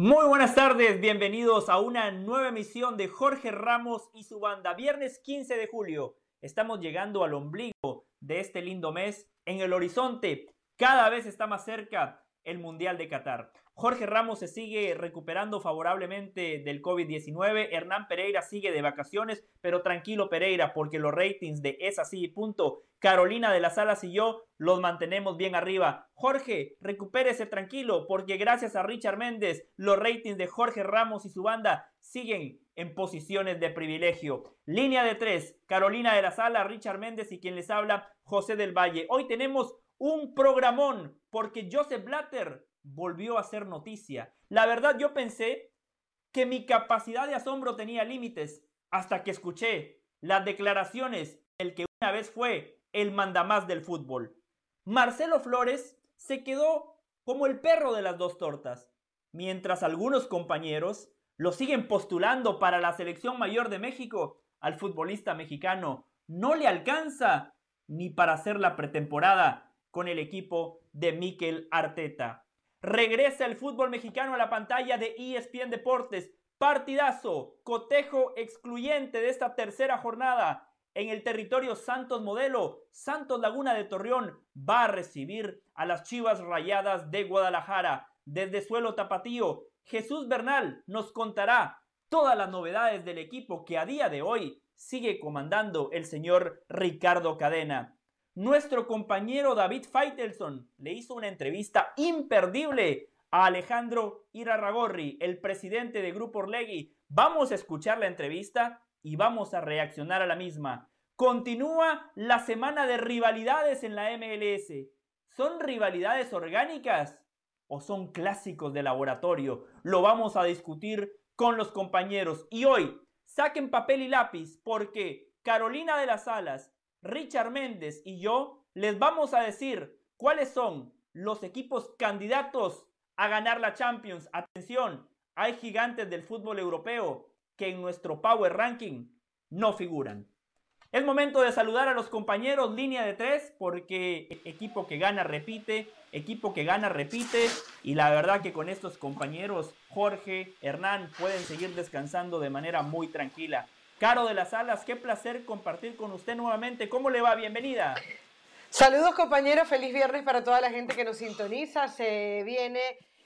Muy buenas tardes, bienvenidos a una nueva emisión de Jorge Ramos y su banda. Viernes 15 de julio, estamos llegando al ombligo de este lindo mes. En el horizonte, cada vez está más cerca el Mundial de Qatar. Jorge Ramos se sigue recuperando favorablemente del COVID-19. Hernán Pereira sigue de vacaciones, pero tranquilo Pereira, porque los ratings de Es así punto. Carolina de las Alas y yo los mantenemos bien arriba. Jorge, recupérese tranquilo, porque gracias a Richard Méndez, los ratings de Jorge Ramos y su banda siguen en posiciones de privilegio. Línea de tres, Carolina de las Alas, Richard Méndez y quien les habla, José del Valle. Hoy tenemos un programón, porque Joseph Blatter volvió a ser noticia. La verdad yo pensé que mi capacidad de asombro tenía límites hasta que escuché las declaraciones del que una vez fue el mandamás del fútbol. Marcelo Flores se quedó como el perro de las dos tortas, mientras algunos compañeros lo siguen postulando para la selección mayor de México, al futbolista mexicano no le alcanza ni para hacer la pretemporada con el equipo de Mikel Arteta. Regresa el fútbol mexicano a la pantalla de ESPN Deportes. Partidazo, cotejo excluyente de esta tercera jornada en el territorio Santos Modelo. Santos Laguna de Torreón va a recibir a las Chivas Rayadas de Guadalajara. Desde suelo tapatío, Jesús Bernal nos contará todas las novedades del equipo que a día de hoy sigue comandando el señor Ricardo Cadena. Nuestro compañero David Feitelson le hizo una entrevista imperdible a Alejandro Irarragorri, el presidente de Grupo Orlegui. Vamos a escuchar la entrevista y vamos a reaccionar a la misma. Continúa la semana de rivalidades en la MLS. ¿Son rivalidades orgánicas o son clásicos de laboratorio? Lo vamos a discutir con los compañeros. Y hoy, saquen papel y lápiz porque Carolina de las Alas Richard Méndez y yo les vamos a decir cuáles son los equipos candidatos a ganar la Champions. Atención, hay gigantes del fútbol europeo que en nuestro Power Ranking no figuran. Es momento de saludar a los compañeros línea de tres porque equipo que gana repite, equipo que gana repite y la verdad que con estos compañeros Jorge, Hernán pueden seguir descansando de manera muy tranquila. Caro de las Alas, qué placer compartir con usted nuevamente. ¿Cómo le va? Bienvenida. Saludos compañeros, feliz viernes para toda la gente que nos sintoniza. Se viene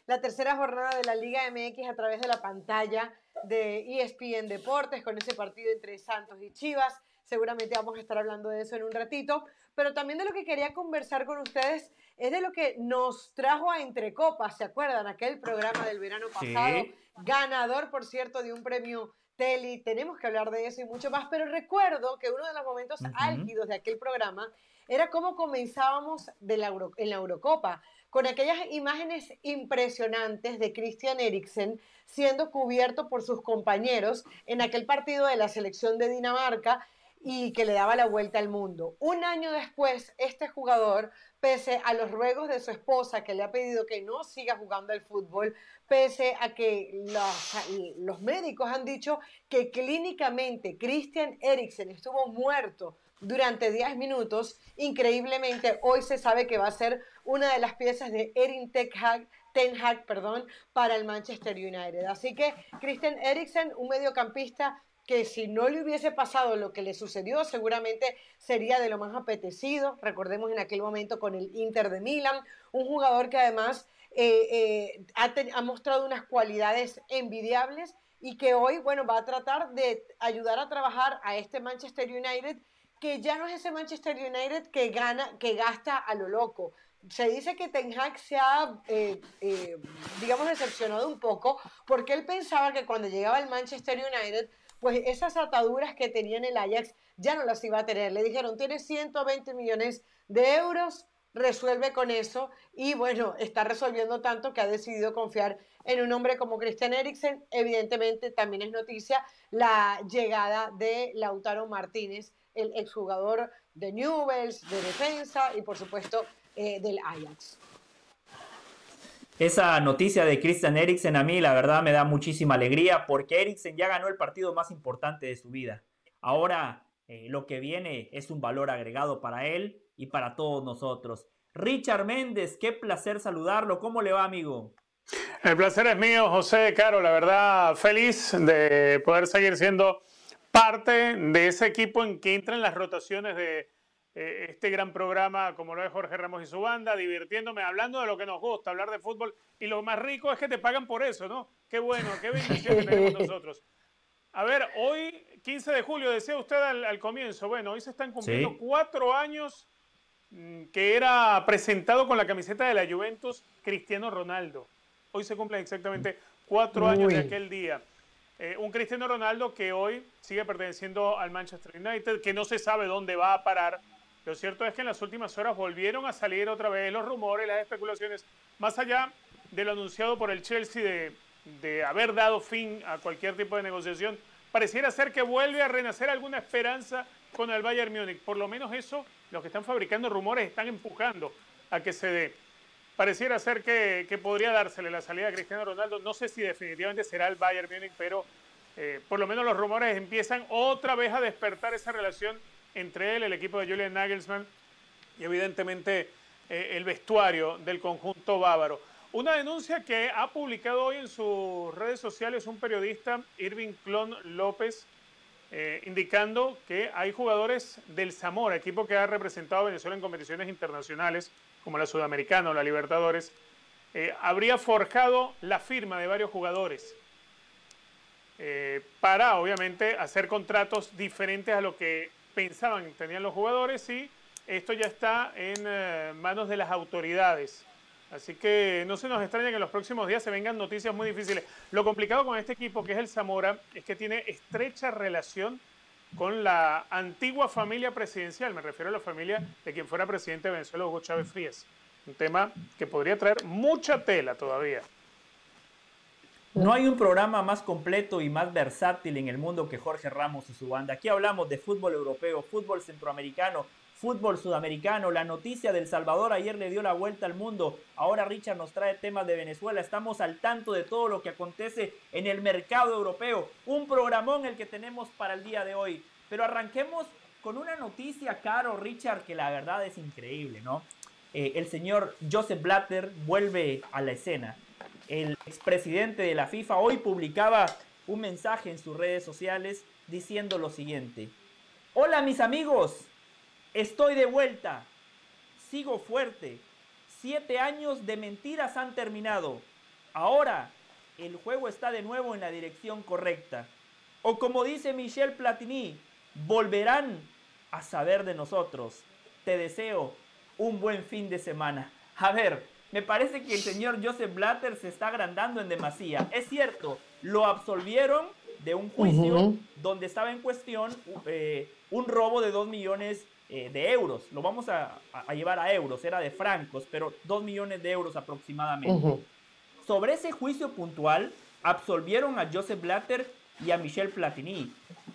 la tercera jornada de la Liga MX a través de la pantalla de ESPN Deportes con ese partido entre Santos y Chivas. Seguramente vamos a estar hablando de eso en un ratito, pero también de lo que quería conversar con ustedes es de lo que nos trajo a Entre Copas, ¿se acuerdan? Aquel programa del verano pasado, ganador, por cierto, de un premio Teli, tenemos que hablar de eso y mucho más, pero recuerdo que uno de los momentos álgidos de aquel programa era cómo comenzábamos de la en la Eurocopa, con aquellas imágenes impresionantes de Christian Eriksen siendo cubierto por sus compañeros en aquel partido de la selección de Dinamarca y que le daba la vuelta al mundo. Un año después, este jugador, pese a los ruegos de su esposa que le ha pedido que no siga jugando al fútbol, pese a que los, médicos han dicho que clínicamente Christian Eriksen estuvo muerto durante 10 minutos, increíblemente hoy se sabe que va a ser una de las piezas de Erin Ten Hag, perdón, para el Manchester United. Así que Christian Eriksen, un mediocampista que si no le hubiese pasado lo que le sucedió, seguramente sería de lo más apetecido. Recordemos en aquel momento con el Inter de Milán, un jugador que además eh, eh, ha, mostrado unas cualidades envidiables y que hoy, bueno, va a tratar de ayudar a trabajar a este Manchester United, que ya no es ese Manchester United que gana, que gasta a lo loco. Se dice que Ten Hag se ha, eh, digamos, decepcionado un poco porque él pensaba que cuando llegaba al Manchester United, pues esas ataduras que tenía en el Ajax ya no las iba a tener. Le dijeron, tienes 120 millones de euros, resuelve con eso y bueno, está resolviendo tanto que ha decidido confiar en un hombre como Christian Eriksen. Evidentemente también es noticia la llegada de Lautaro Martínez, el exjugador de Newells, de defensa y por supuesto eh, del Ajax. Esa noticia de Christian Eriksen a mí la verdad me da muchísima alegría porque Eriksen ya ganó el partido más importante de su vida. Ahora eh, lo que viene es un valor agregado para él y para todos nosotros. Richard Méndez, qué placer saludarlo. ¿Cómo le va, amigo? El placer es mío, José Caro. La verdad, feliz de poder seguir siendo parte de ese equipo en que entran las rotaciones de eh, este gran programa, como lo es Jorge Ramos y su banda, divirtiéndome, hablando de lo que nos gusta, hablar de fútbol. Y lo más rico es que te pagan por eso, ¿no? Qué bueno, qué bendición que tenemos nosotros. A ver, hoy, 15 de julio, decía usted al, comienzo, bueno, hoy se están cumpliendo cuatro años que era presentado con la camiseta de la Juventus Cristiano Ronaldo. Hoy se cumplen exactamente cuatro años de aquel día. Eh, un Cristiano Ronaldo que hoy sigue perteneciendo al Manchester United, que no se sabe dónde va a parar. Lo cierto es que en las últimas horas volvieron a salir otra vez los rumores, las especulaciones, más allá de lo anunciado por el Chelsea de, de haber dado fin a cualquier tipo de negociación. Pareciera ser que vuelve a renacer alguna esperanza con el Bayern Múnich. Por lo menos eso, los que están fabricando rumores están empujando a que se dé pareciera ser que, podría dársele la salida a Cristiano Ronaldo. No sé si definitivamente será el Bayern Múnich, pero eh, por lo menos los rumores empiezan otra vez a despertar esa relación entre él, el equipo de Julian Nagelsmann y evidentemente eh, el vestuario del conjunto bávaro. Una denuncia que ha publicado hoy en sus redes sociales un periodista, Irving Clon López, eh, indicando que hay jugadores del Zamora, equipo que ha representado a Venezuela en competiciones internacionales, como la Sudamericana o la Libertadores, eh, habría forjado la firma de varios jugadores eh, para, obviamente, hacer contratos diferentes a lo que pensaban tenían los jugadores y esto ya está en manos de las autoridades. Así que no se nos extraña que en los próximos días se vengan noticias muy difíciles. Lo complicado con este equipo, que es el Zamora, es que tiene estrecha relación con la antigua familia presidencial. Me refiero a la familia de quien fuera presidente de Venezuela, Hugo Chávez Frías. Un tema que podría traer mucha tela todavía. No hay un programa más completo y más versátil en el mundo que Jorge Ramos y su banda. Aquí hablamos de fútbol europeo, fútbol centroamericano, fútbol sudamericano. La noticia del Salvador ayer le dio la vuelta al mundo. Ahora Richard nos trae temas de Venezuela. Estamos al tanto de todo lo que acontece en el mercado europeo. Un programón el que tenemos para el día de hoy. Pero arranquemos con una noticia, caro Richard, que la verdad es increíble, ¿no? Eh, el señor Joseph Blatter vuelve a la escena. El expresidente de la FIFA hoy publicaba un mensaje en sus redes sociales diciendo lo siguiente. Hola mis amigos, Estoy de vuelta. Sigo fuerte. Siete años de mentiras han terminado. Ahora el juego está de nuevo en la dirección correcta. O como dice Michel Platini, volverán a saber de nosotros. Te deseo un buen fin de semana. A ver, me parece que el señor Joseph Blatter se está agrandando en demasía. Es cierto, lo absolvieron de un juicio donde estaba en cuestión eh, un robo de dos millones eh, de euros. Lo vamos a, llevar a euros, era de francos, pero 2 millones de euros aproximadamente. Sobre ese juicio puntual, absolvieron a Joseph Blatter y a Michel Platini.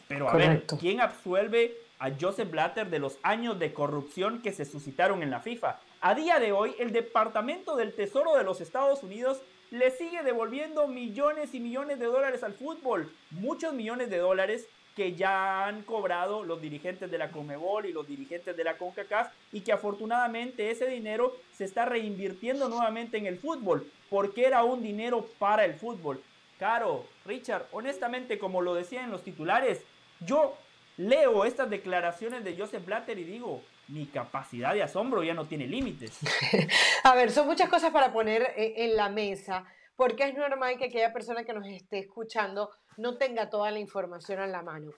Pero a ver, ¿quién absuelve a Joseph Blatter de los años de corrupción que se suscitaron en la FIFA? A día de hoy, el Departamento del Tesoro de los Estados Unidos le sigue devolviendo millones y millones de dólares al fútbol. Muchos millones de dólares que ya han cobrado los dirigentes de la Comebol y los dirigentes de la CONCACAF y que afortunadamente ese dinero se está reinvirtiendo nuevamente en el fútbol, porque era un dinero para el fútbol. Caro, Richard, honestamente, como lo decía en los titulares, yo leo estas declaraciones de Joseph Blatter y digo, mi capacidad de asombro ya no tiene límites. A ver, son muchas cosas para poner eh, en la mesa, porque es normal que aquella persona que nos esté escuchando no tenga toda la información a la mano.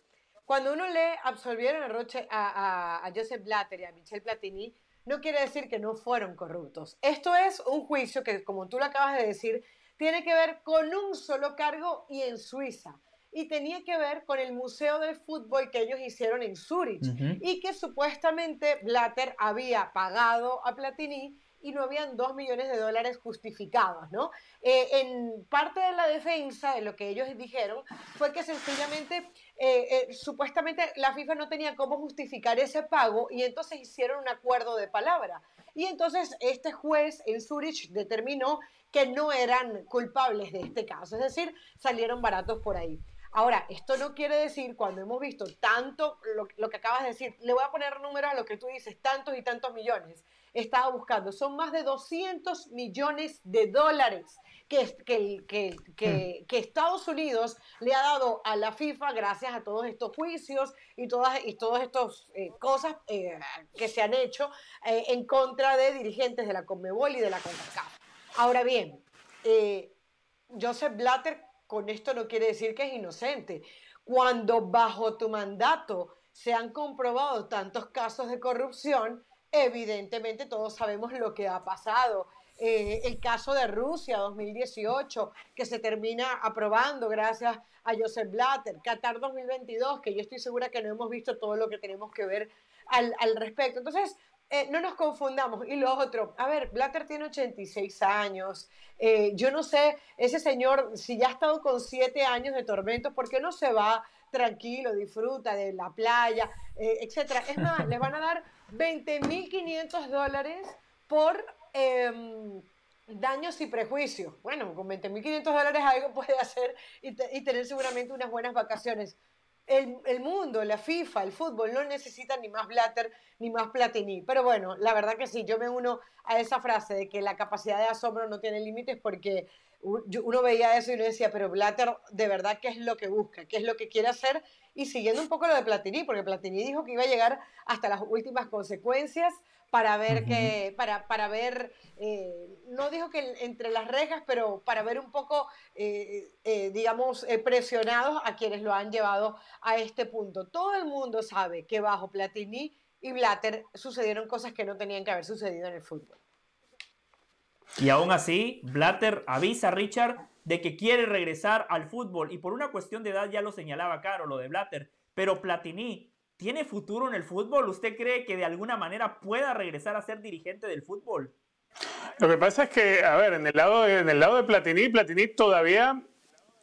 Cuando uno lee absolvieron a, Roche, a, a, Joseph Blatter y a Michel Platini, no quiere decir que no fueron corruptos. Esto es un juicio que, como tú lo acabas de decir, tiene que ver con un solo cargo y en Suiza. Y tenía que ver con el Museo del Fútbol que ellos hicieron en Zurich. Y que supuestamente Blatter había pagado a Platini y no habían dos millones de dólares justificados, ¿no? Eh, en parte de la defensa de lo que ellos dijeron fue que sencillamente, eh, eh, supuestamente la FIFA no tenía cómo justificar ese pago y entonces hicieron un acuerdo de palabra. Y entonces este juez en Zurich determinó que no eran culpables de este caso, es decir, salieron baratos por ahí. Ahora, esto no quiere decir, cuando hemos visto tanto, lo, lo, que acabas de decir, le voy a poner números a lo que tú dices, tantos y tantos millones, estaba buscando, son más de 200 millones de dólares que, que, que, hmm. que, Estados Unidos le ha dado a la FIFA gracias a todos estos juicios y todas y todas estas eh, cosas eh, que se han hecho eh, en contra de dirigentes de la Conmebol y de la CONCACAF. Ahora bien, Joseph Blatter con esto no quiere decir que es inocente. Cuando bajo tu mandato se han comprobado tantos casos de corrupción, evidentemente todos sabemos lo que ha pasado eh, el caso de Rusia 2018, que se termina aprobando gracias a Joseph Blatter, Qatar 2022, que yo estoy segura que no hemos visto todo lo que tenemos que ver al, al respecto. Entonces, eh, no nos confundamos. Y lo otro, a ver, Blatter tiene 86 años. Eh, yo no sé, ese señor, si ya ha estado con 7 años de tormento, ¿por qué no se va tranquilo, disfruta de la playa, etcétera? Es más, les van a dar 20.500 dólares por Em, daños y prejuicios. Bueno, con 20.500 dólares algo puede hacer y, tener seguramente unas buenas vacaciones. El, el, mundo, la FIFA, el fútbol no necesitan ni más Blatter ni más Platini. Pero bueno, la verdad que sí, yo me uno a esa frase de que la capacidad de asombro no tiene límites porque uno veía eso y uno decía, pero Blatter de verdad qué es lo que busca, qué es lo que quiere hacer. Y siguiendo un poco lo de Platini, porque Platini dijo que iba a llegar hasta las últimas consecuencias para ver que, para, para ver, eh, no dijo que entre las rejas, pero para ver un poco, eh, eh, digamos, presionados a quienes lo han llevado a este punto. Todo el mundo sabe que bajo Platini y Blatter sucedieron cosas que no tenían que haber sucedido en el fútbol. Y aún así, Blatter avisa a Richard de que quiere regresar al fútbol y por una cuestión de edad ya lo señalaba Caro, lo de Blatter, pero Platini ¿Tiene futuro en el fútbol? ¿Usted cree que de alguna manera pueda regresar a ser dirigente del fútbol? Lo que pasa es que, a ver, en el lado de, en el lado de Platini, Platini todavía,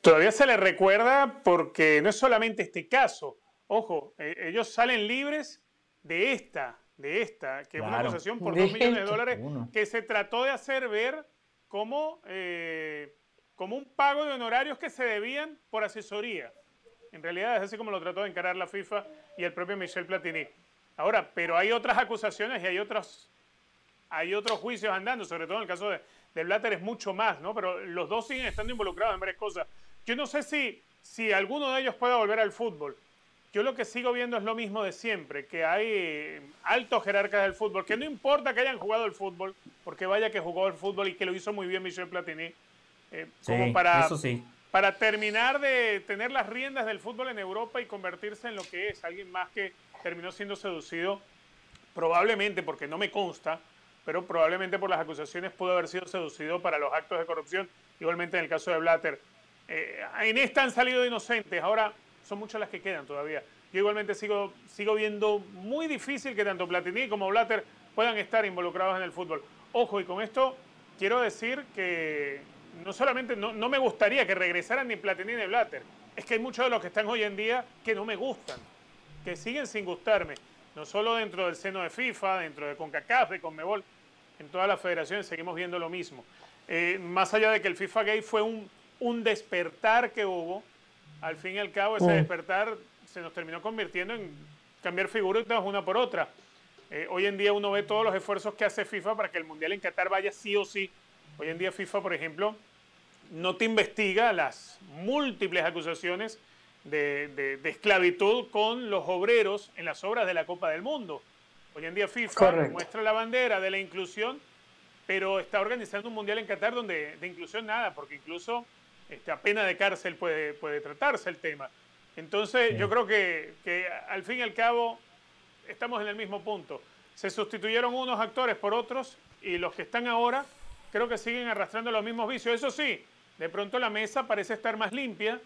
todavía se le recuerda porque no es solamente este caso. Ojo, eh, ellos salen libres de esta, de esta, que es una acusación por dos millones de dólares que se trató de hacer ver como, eh, como un pago de honorarios que se debían por asesoría. En realidad es así como lo trató de encarar la FIFA y el propio Michel Platini. Ahora, pero hay otras acusaciones y hay otros, hay otros juicios andando, sobre todo en el caso de, de Blatter es mucho más, ¿no? Pero los dos siguen estando involucrados en varias cosas. Yo no sé si, si alguno de ellos puede volver al fútbol. Yo lo que sigo viendo es lo mismo de siempre, que hay altos jerarcas del fútbol, que no importa que hayan jugado el fútbol, porque vaya que jugó el fútbol y que lo hizo muy bien Michel Platini, eh, como para, eso sí para terminar de tener las riendas del fútbol en Europa y convertirse en lo que es, alguien más que terminó siendo seducido, probablemente, porque no me consta, pero probablemente por las acusaciones pudo haber sido seducido para los actos de corrupción, igualmente en el caso de Blatter. Eh, en esta han salido inocentes, ahora son muchas las que quedan todavía. Yo igualmente sigo, sigo viendo muy difícil que tanto Platini como Blatter puedan estar involucrados en el fútbol. Ojo, y con esto quiero decir que no solamente no, me gustaría que regresaran ni Platini ni Blatter, es que hay muchos de los que están hoy en día que no me gustan, que siguen sin gustarme, no solo dentro del seno de FIFA, dentro de CONCACAF, de CONMEBOL, en todas las federaciones seguimos viendo lo mismo. Eh, más allá de que el FIFA Gay fue un, un despertar que hubo, al fin y al cabo ese mm. despertar se nos terminó convirtiendo en cambiar figuras una por otra. Eh, hoy en día uno ve todos los esfuerzos que hace FIFA para que el Mundial en Qatar vaya sí o sí Hoy en día FIFA, por ejemplo, no te investiga las múltiples acusaciones de, esclavitud con los obreros en las obras de la Copa del Mundo. Hoy en día FIFA muestra la bandera de la inclusión, pero está organizando un mundial en Qatar donde de inclusión nada, porque incluso este, a pena de cárcel puede, puede tratarse el tema. Entonces yo creo que, que al fin y al cabo estamos en el mismo punto. Se sustituyeron unos actores por otros y los que están ahora creo que siguen arrastrando los mismos vicios. Eso sí, de pronto la mesa parece estar más limpia,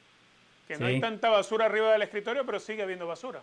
que no hay tanta basura arriba del escritorio, pero sigue habiendo basura.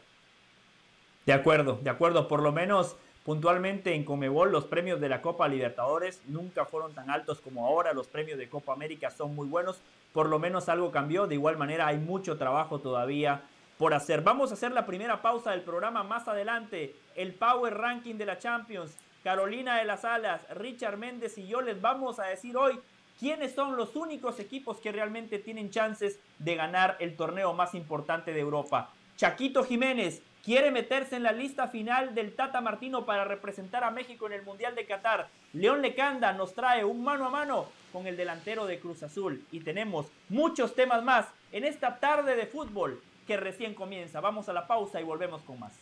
De acuerdo, de acuerdo. Por lo menos puntualmente en Comebol los premios de la Copa Libertadores nunca fueron tan altos como ahora. Los premios de Copa América son muy buenos. Por lo menos algo cambió. De igual manera hay mucho trabajo todavía por hacer. Vamos a hacer la primera pausa del programa más adelante. El Power Ranking de la Champions. Carolina de las Alas, Richard Méndez y yo les vamos a decir hoy quiénes son los únicos equipos que realmente tienen chances de ganar el torneo más importante de Europa. Chaquito Jiménez quiere meterse en la lista final del Tata Martino para representar a México en el Mundial de Qatar. León Lecanda nos trae un mano a mano con el delantero de Cruz Azul. Y tenemos muchos temas más en esta tarde de fútbol que recién comienza. Vamos a la pausa y volvemos con más.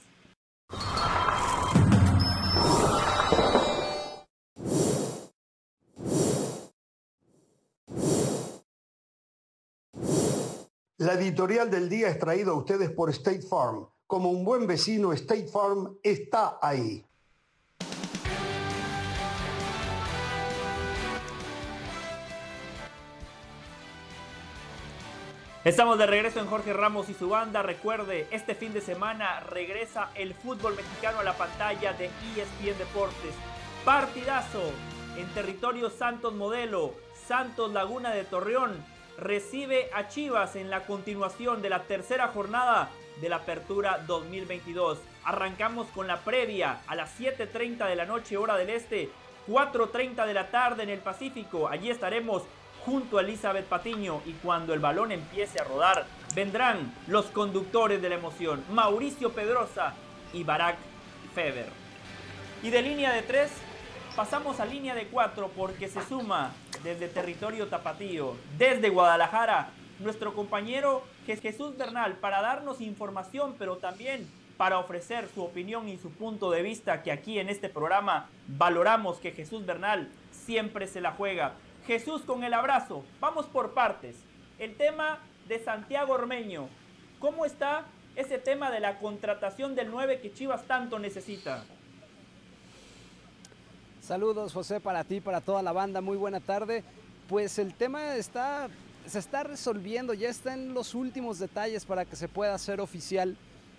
La editorial del día es traída a ustedes por State Farm. Como un buen vecino, State Farm está ahí. Estamos de regreso en Jorge Ramos y su banda. Recuerde, este fin de semana regresa el fútbol mexicano a la pantalla de ESPN Deportes. Partidazo en territorio Santos Modelo, Santos Laguna de Torreón recibe a Chivas en la continuación de la tercera jornada de la Apertura 2022. Arrancamos con la previa a las 7.30 de la noche hora del este, 4.30 de la tarde en el Pacífico. Allí estaremos junto a Elizabeth Patiño y cuando el balón empiece a rodar vendrán los conductores de la emoción, Mauricio Pedrosa y Barack Feber. Y de línea de tres pasamos a línea de cuatro porque se suma desde territorio tapatío, desde Guadalajara, nuestro compañero Jesús Bernal para darnos información, pero también para ofrecer su opinión y su punto de vista que aquí en este programa valoramos que Jesús Bernal siempre se la juega. Jesús con el abrazo, vamos por partes. El tema de Santiago Ormeño, ¿cómo está ese tema de la contratación del 9 que Chivas tanto necesita? Saludos José para ti, para toda la banda, muy buena tarde. Pues el tema está, se está resolviendo, ya está en los últimos detalles para que se pueda hacer oficial.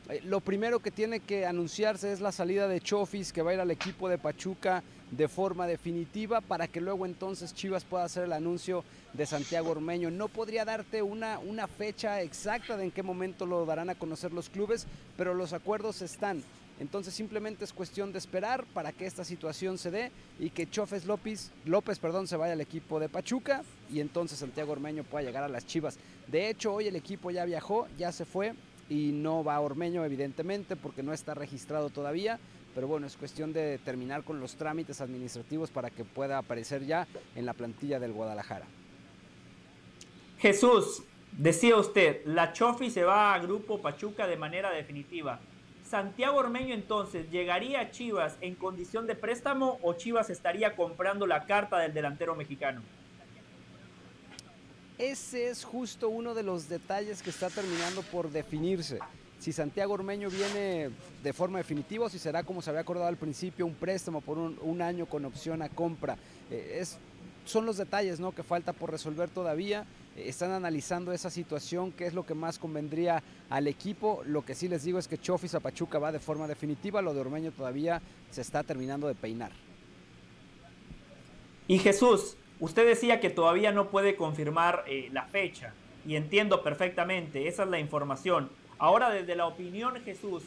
Eh, lo primero que tiene que anunciarse es la salida de Chofis, que va a ir al equipo de Pachuca de forma definitiva para que luego entonces Chivas pueda hacer el anuncio de Santiago Ormeño. No podría darte una, una fecha exacta de en qué momento lo darán a conocer los clubes, pero los acuerdos están. Entonces simplemente es cuestión de esperar para que esta situación se dé y que Chofes López, López perdón, se vaya al equipo de Pachuca y entonces Santiago Ormeño pueda llegar a las Chivas. De hecho, hoy el equipo ya viajó, ya se fue y no va a Ormeño evidentemente porque no está registrado todavía. Pero bueno, es cuestión de terminar con los trámites administrativos para que pueda aparecer ya en la plantilla del Guadalajara. Jesús, decía usted, la Chofi se va a Grupo Pachuca de manera definitiva. Santiago Ormeño entonces llegaría a Chivas en condición de préstamo o Chivas estaría comprando la carta del delantero mexicano? Ese es justo uno de los detalles que está terminando por definirse. Si Santiago Ormeño viene de forma definitiva o si será como se había acordado al principio, un préstamo por un, año con opción a compra. Eh, es, son los detalles ¿no? que falta por resolver todavía están analizando esa situación, qué es lo que más convendría al equipo. Lo que sí les digo es que Chofis a Pachuca va de forma definitiva, lo de Ormeño todavía se está terminando de peinar. Y Jesús, usted decía que todavía no puede confirmar eh, la fecha, y entiendo perfectamente, esa es la información. Ahora desde la opinión Jesús,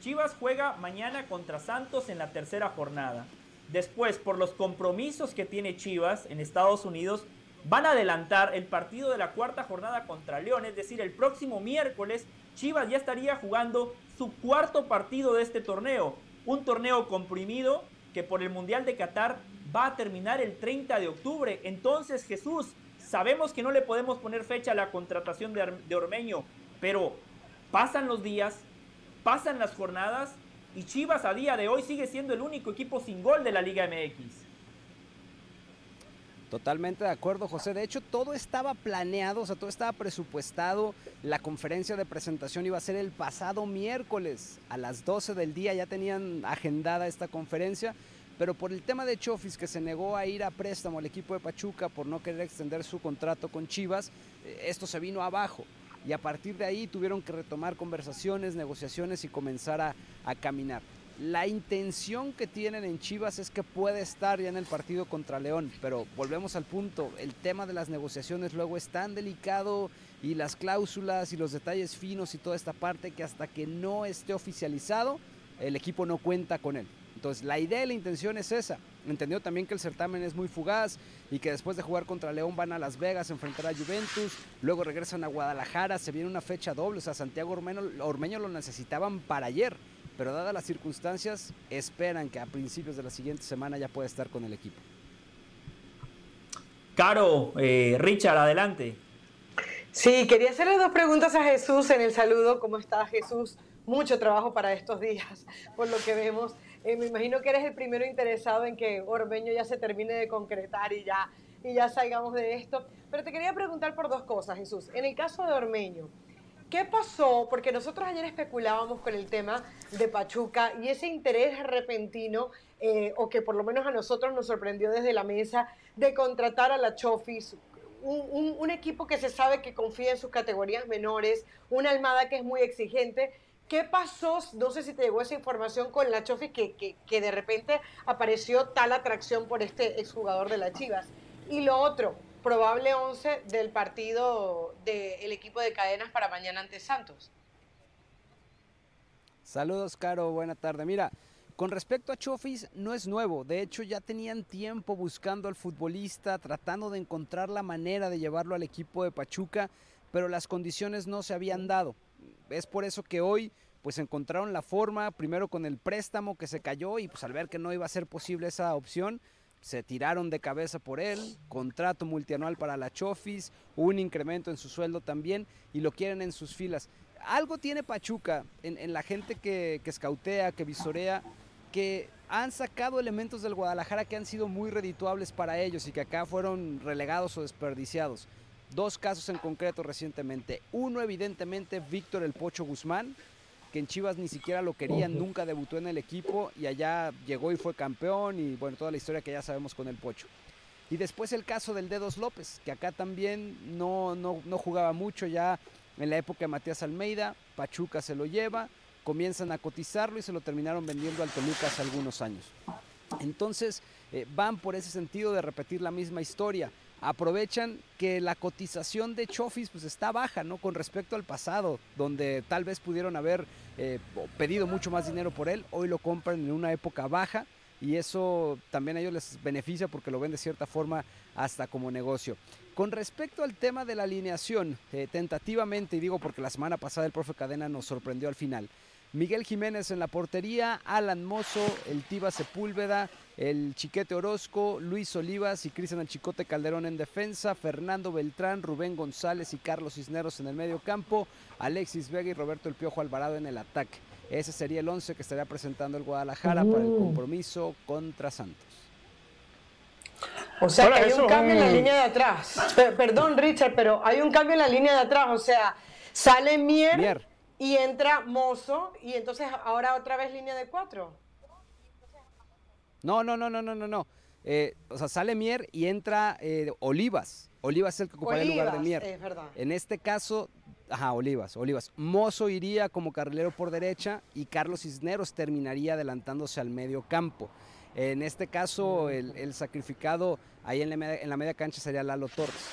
Chivas juega mañana contra Santos en la tercera jornada. Después, por los compromisos que tiene Chivas en Estados Unidos, van a adelantar el partido de la cuarta jornada contra León, es decir, el próximo miércoles Chivas ya estaría jugando su cuarto partido de este torneo, un torneo comprimido que por el Mundial de Qatar va a terminar el 30 de octubre. Entonces, Jesús, sabemos que no le podemos poner fecha a la contratación de, Ormeño, pero pasan los días, pasan las jornadas y Chivas a día de hoy sigue siendo el único equipo sin gol de la Liga MX. Totalmente de acuerdo, José. De hecho, todo estaba planeado, o sea, todo estaba presupuestado. La conferencia de presentación iba a ser el pasado miércoles a las 12 del día. Ya tenían agendada esta conferencia. Pero por el tema de Chofis, que se negó a ir a préstamo al equipo de Pachuca por no querer extender su contrato con Chivas, eh, esto se vino abajo. Y a partir de ahí tuvieron que retomar conversaciones, negociaciones y comenzar a, a caminar. La intención que tienen en Chivas es que puede estar ya en el partido contra León, pero volvemos al punto, el tema de las negociaciones luego es tan delicado y las cláusulas y los detalles finos y toda esta parte que hasta que no esté oficializado, el equipo no cuenta con él. Entonces, la idea y la intención es esa. Entendió también que el certamen es muy fugaz y que después de jugar contra León van a Las Vegas a enfrentar a Juventus, luego regresan a Guadalajara, se viene una fecha doble, o sea, Santiago Ormeño, Ormeño lo necesitaban para ayer, pero dadas las circunstancias, esperan que a principios de la siguiente semana ya pueda estar con el equipo. Caro, eh, Richard, adelante. Sí, quería hacerle dos preguntas a Jesús en el saludo. ¿Cómo está Jesús? Mucho trabajo para estos días, por lo que vemos. Eh, me imagino que eres el primero interesado en que Ormeño ya se termine de concretar y ya, y ya salgamos de esto. Pero te quería preguntar por dos cosas, Jesús. En el caso de Ormeño, ¿qué pasó? Porque nosotros ayer especulábamos con el tema de Pachuca y ese interés repentino, eh, o que por lo menos a nosotros nos sorprendió desde la mesa, de contratar a la Chofis, un, equipo que se sabe que confía en sus categorías menores, una Almada que es muy exigente. ¿Qué pasó? No sé si te llegó esa información con la Chofis que, que de repente apareció tal atracción por este exjugador de las Chivas. Y lo otro, probable 11 del partido del equipo de cadenas para mañana ante Santos. Saludos, Caro. Buena tarde. Mira, con respecto a Chofis, no es nuevo. De hecho, ya tenían tiempo buscando al futbolista, tratando de encontrar la manera de llevarlo al equipo de Pachuca, pero las condiciones no se habían dado. Es por eso que hoy pues encontraron la forma, primero con el préstamo que se cayó y pues al ver que no iba a ser posible esa opción, se tiraron de cabeza por él, contrato multianual para la Chofis, un incremento en su sueldo también y lo quieren en sus filas. Algo tiene Pachuca en, la gente que, que escautea, que visorea, que han sacado elementos del Guadalajara que han sido muy redituables para ellos y que acá fueron relegados o desperdiciados. Dos casos en concreto recientemente. Uno, evidentemente, Víctor El Pocho Guzmán, que en Chivas ni siquiera lo querían, nunca debutó en el equipo y allá llegó y fue campeón y bueno, toda la historia que ya sabemos con el Pocho. Y después el caso del Dedos López, que acá también no, no, no jugaba mucho ya en la época de Matías Almeida, Pachuca se lo lleva, comienzan a cotizarlo y se lo terminaron vendiendo al Toluca hace algunos años. Entonces eh, van por ese sentido de repetir la misma historia. Aprovechan que la cotización de Chofis pues está baja, ¿no? Con respecto al pasado, donde tal vez pudieron haber eh, pedido mucho más dinero por él, hoy lo compran en una época baja y eso también a ellos les beneficia porque lo ven de cierta forma hasta como negocio. Con respecto al tema de la alineación, eh, tentativamente, y digo porque la semana pasada el profe Cadena nos sorprendió al final, Miguel Jiménez en la portería, Alan Mozo, el Tiba Sepúlveda, el Chiquete Orozco, Luis Olivas y Cristian Chicote Calderón en defensa, Fernando Beltrán, Rubén González y Carlos Cisneros en el medio campo, Alexis Vega y Roberto El Piojo Alvarado en el ataque. Ese sería el 11 que estaría presentando el Guadalajara para el compromiso contra Santos. O sea, que hay un cambio en la línea de atrás. Perdón, Richard, pero hay un cambio en la línea de atrás. O sea, sale Mier. Mier y entra Mozo y entonces ahora otra vez línea de cuatro. No, no, no, no, no, no, no. Eh, o sea, sale Mier y entra eh, Olivas. Olivas es el que ocuparía el lugar de Mier. Es verdad. En este caso, ajá, Olivas, Olivas. Mozo iría como carrilero por derecha y Carlos Cisneros terminaría adelantándose al medio campo. En este caso, el, el sacrificado ahí en la, media, en la media cancha sería Lalo Torres.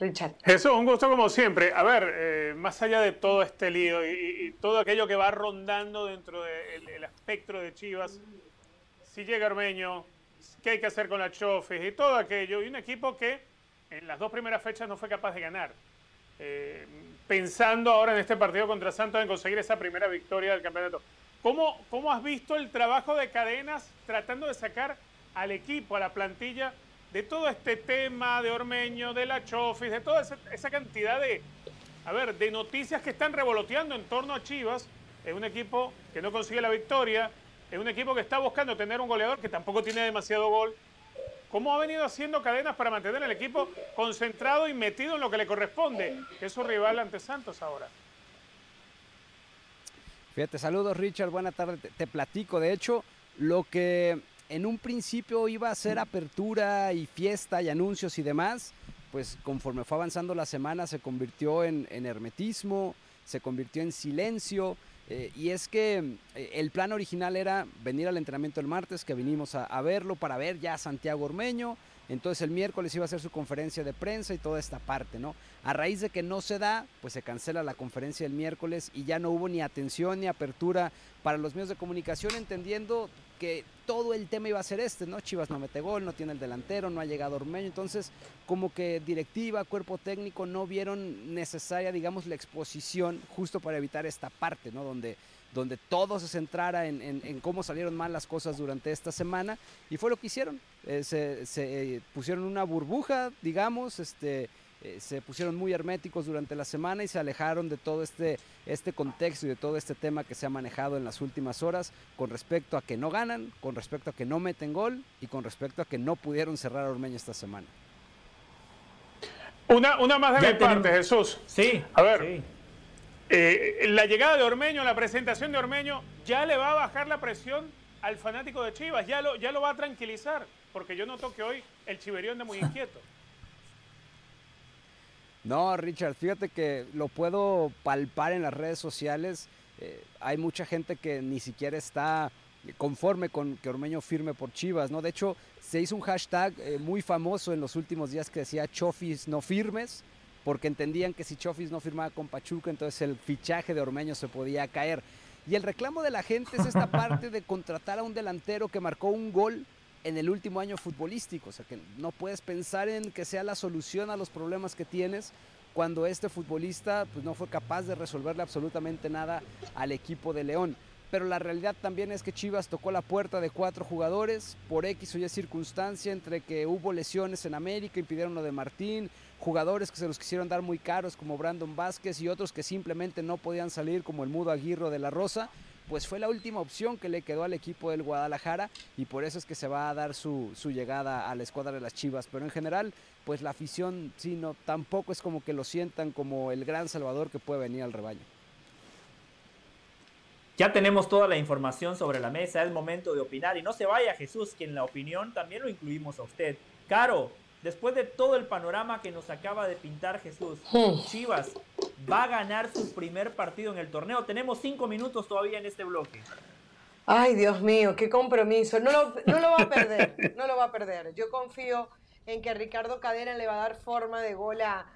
Richard. Jesús, un gusto como siempre. A ver, eh, más allá de todo este lío y, todo aquello que va rondando dentro del el espectro de Chivas, si llega Armeño, qué hay que hacer con la Chofis y todo aquello, y un equipo que en las dos primeras fechas no fue capaz de ganar. Eh, pensando ahora en este partido contra Santos en conseguir esa primera victoria del campeonato. ¿Cómo, ¿Cómo has visto el trabajo de cadenas tratando de sacar al equipo, a la plantilla, de todo este tema de Ormeño, de la Chofis, de toda esa, cantidad de, a ver, de noticias que están revoloteando en torno a Chivas. Es un equipo que no consigue la victoria, es un equipo que está buscando tener un goleador que tampoco tiene demasiado gol. ¿Cómo ha venido haciendo cadenas para mantener el equipo concentrado y metido en lo que le corresponde, que es su rival ante Santos ahora? Fíjate, saludos Richard, buena tarde, te platico. De hecho, lo que en un principio iba a ser apertura y fiesta y anuncios y demás, pues conforme fue avanzando la semana se convirtió en, hermetismo, se convirtió en silencio. Eh, y es que eh, el plan original era venir al entrenamiento el martes, que vinimos a, verlo para ver ya a Santiago Ormeño, Entonces el miércoles iba a ser su conferencia de prensa y toda esta parte, ¿no? A raíz de que no se da, pues se cancela la conferencia del miércoles y ya no hubo ni atención ni apertura para los medios de comunicación, entendiendo que todo el tema iba a ser este, ¿no? Chivas no mete gol, no tiene el delantero, no ha llegado Ormeño, entonces como que directiva, cuerpo técnico no vieron necesaria, digamos, la exposición justo para evitar esta parte, ¿no? Donde donde todo se centrara en, cómo salieron mal las cosas durante esta semana y fue lo que hicieron. Eh, se, eh, pusieron una burbuja, digamos, este, eh, se pusieron muy herméticos durante la semana y se alejaron de todo este, este contexto y de todo este tema que se ha manejado en las últimas horas con respecto a que no ganan, con respecto a que no meten gol y con respecto a que no pudieron cerrar a Ormeño esta semana. Una, una más de mi parte, Jesús. Sí. A ver. Eh, la llegada de Ormeño, la presentación de Ormeño, ya le va a bajar la presión al fanático de Chivas, ya lo, ya lo va a tranquilizar, porque yo noto que hoy el Chiverión anda muy inquieto. No, Richard, fíjate que lo puedo palpar en las redes sociales. Eh, hay mucha gente que ni siquiera está conforme con que Ormeño firme por Chivas, ¿no? De hecho, se hizo un hashtag eh, muy famoso en los últimos días que decía Chofis no firmes porque entendían que si Chofis no firmaba con Pachuca, entonces el fichaje de Ormeño se podía caer. Y el reclamo de la gente es esta parte de contratar a un delantero que marcó un gol en el último año futbolístico. O sea que no puedes pensar en que sea la solución a los problemas que tienes cuando este futbolista pues, no fue capaz de resolverle absolutamente nada al equipo de León pero la realidad también es que Chivas tocó la puerta de cuatro jugadores por X o Y circunstancia, entre que hubo lesiones en América, impidieron lo de Martín, jugadores que se los quisieron dar muy caros como Brandon Vázquez y otros que simplemente no podían salir como el Mudo Aguirre de la Rosa, pues fue la última opción que le quedó al equipo del Guadalajara y por eso es que se va a dar su, llegada a la escuadra de las Chivas, pero en general pues la afición sí, no, tampoco es como que lo sientan como el gran salvador que puede venir al rebaño. Ya tenemos toda la información sobre la mesa, es momento de opinar y no se vaya Jesús, que en la opinión también lo incluimos a usted. Caro, después de todo el panorama que nos acaba de pintar Jesús, hmm. Chivas va a ganar su primer partido en el torneo. Tenemos cinco minutos todavía en este bloque. Ay, Dios mío, qué compromiso. No lo, no lo va a perder, no lo va a perder. Yo confío en que Ricardo Cadena le va a dar forma de gol a,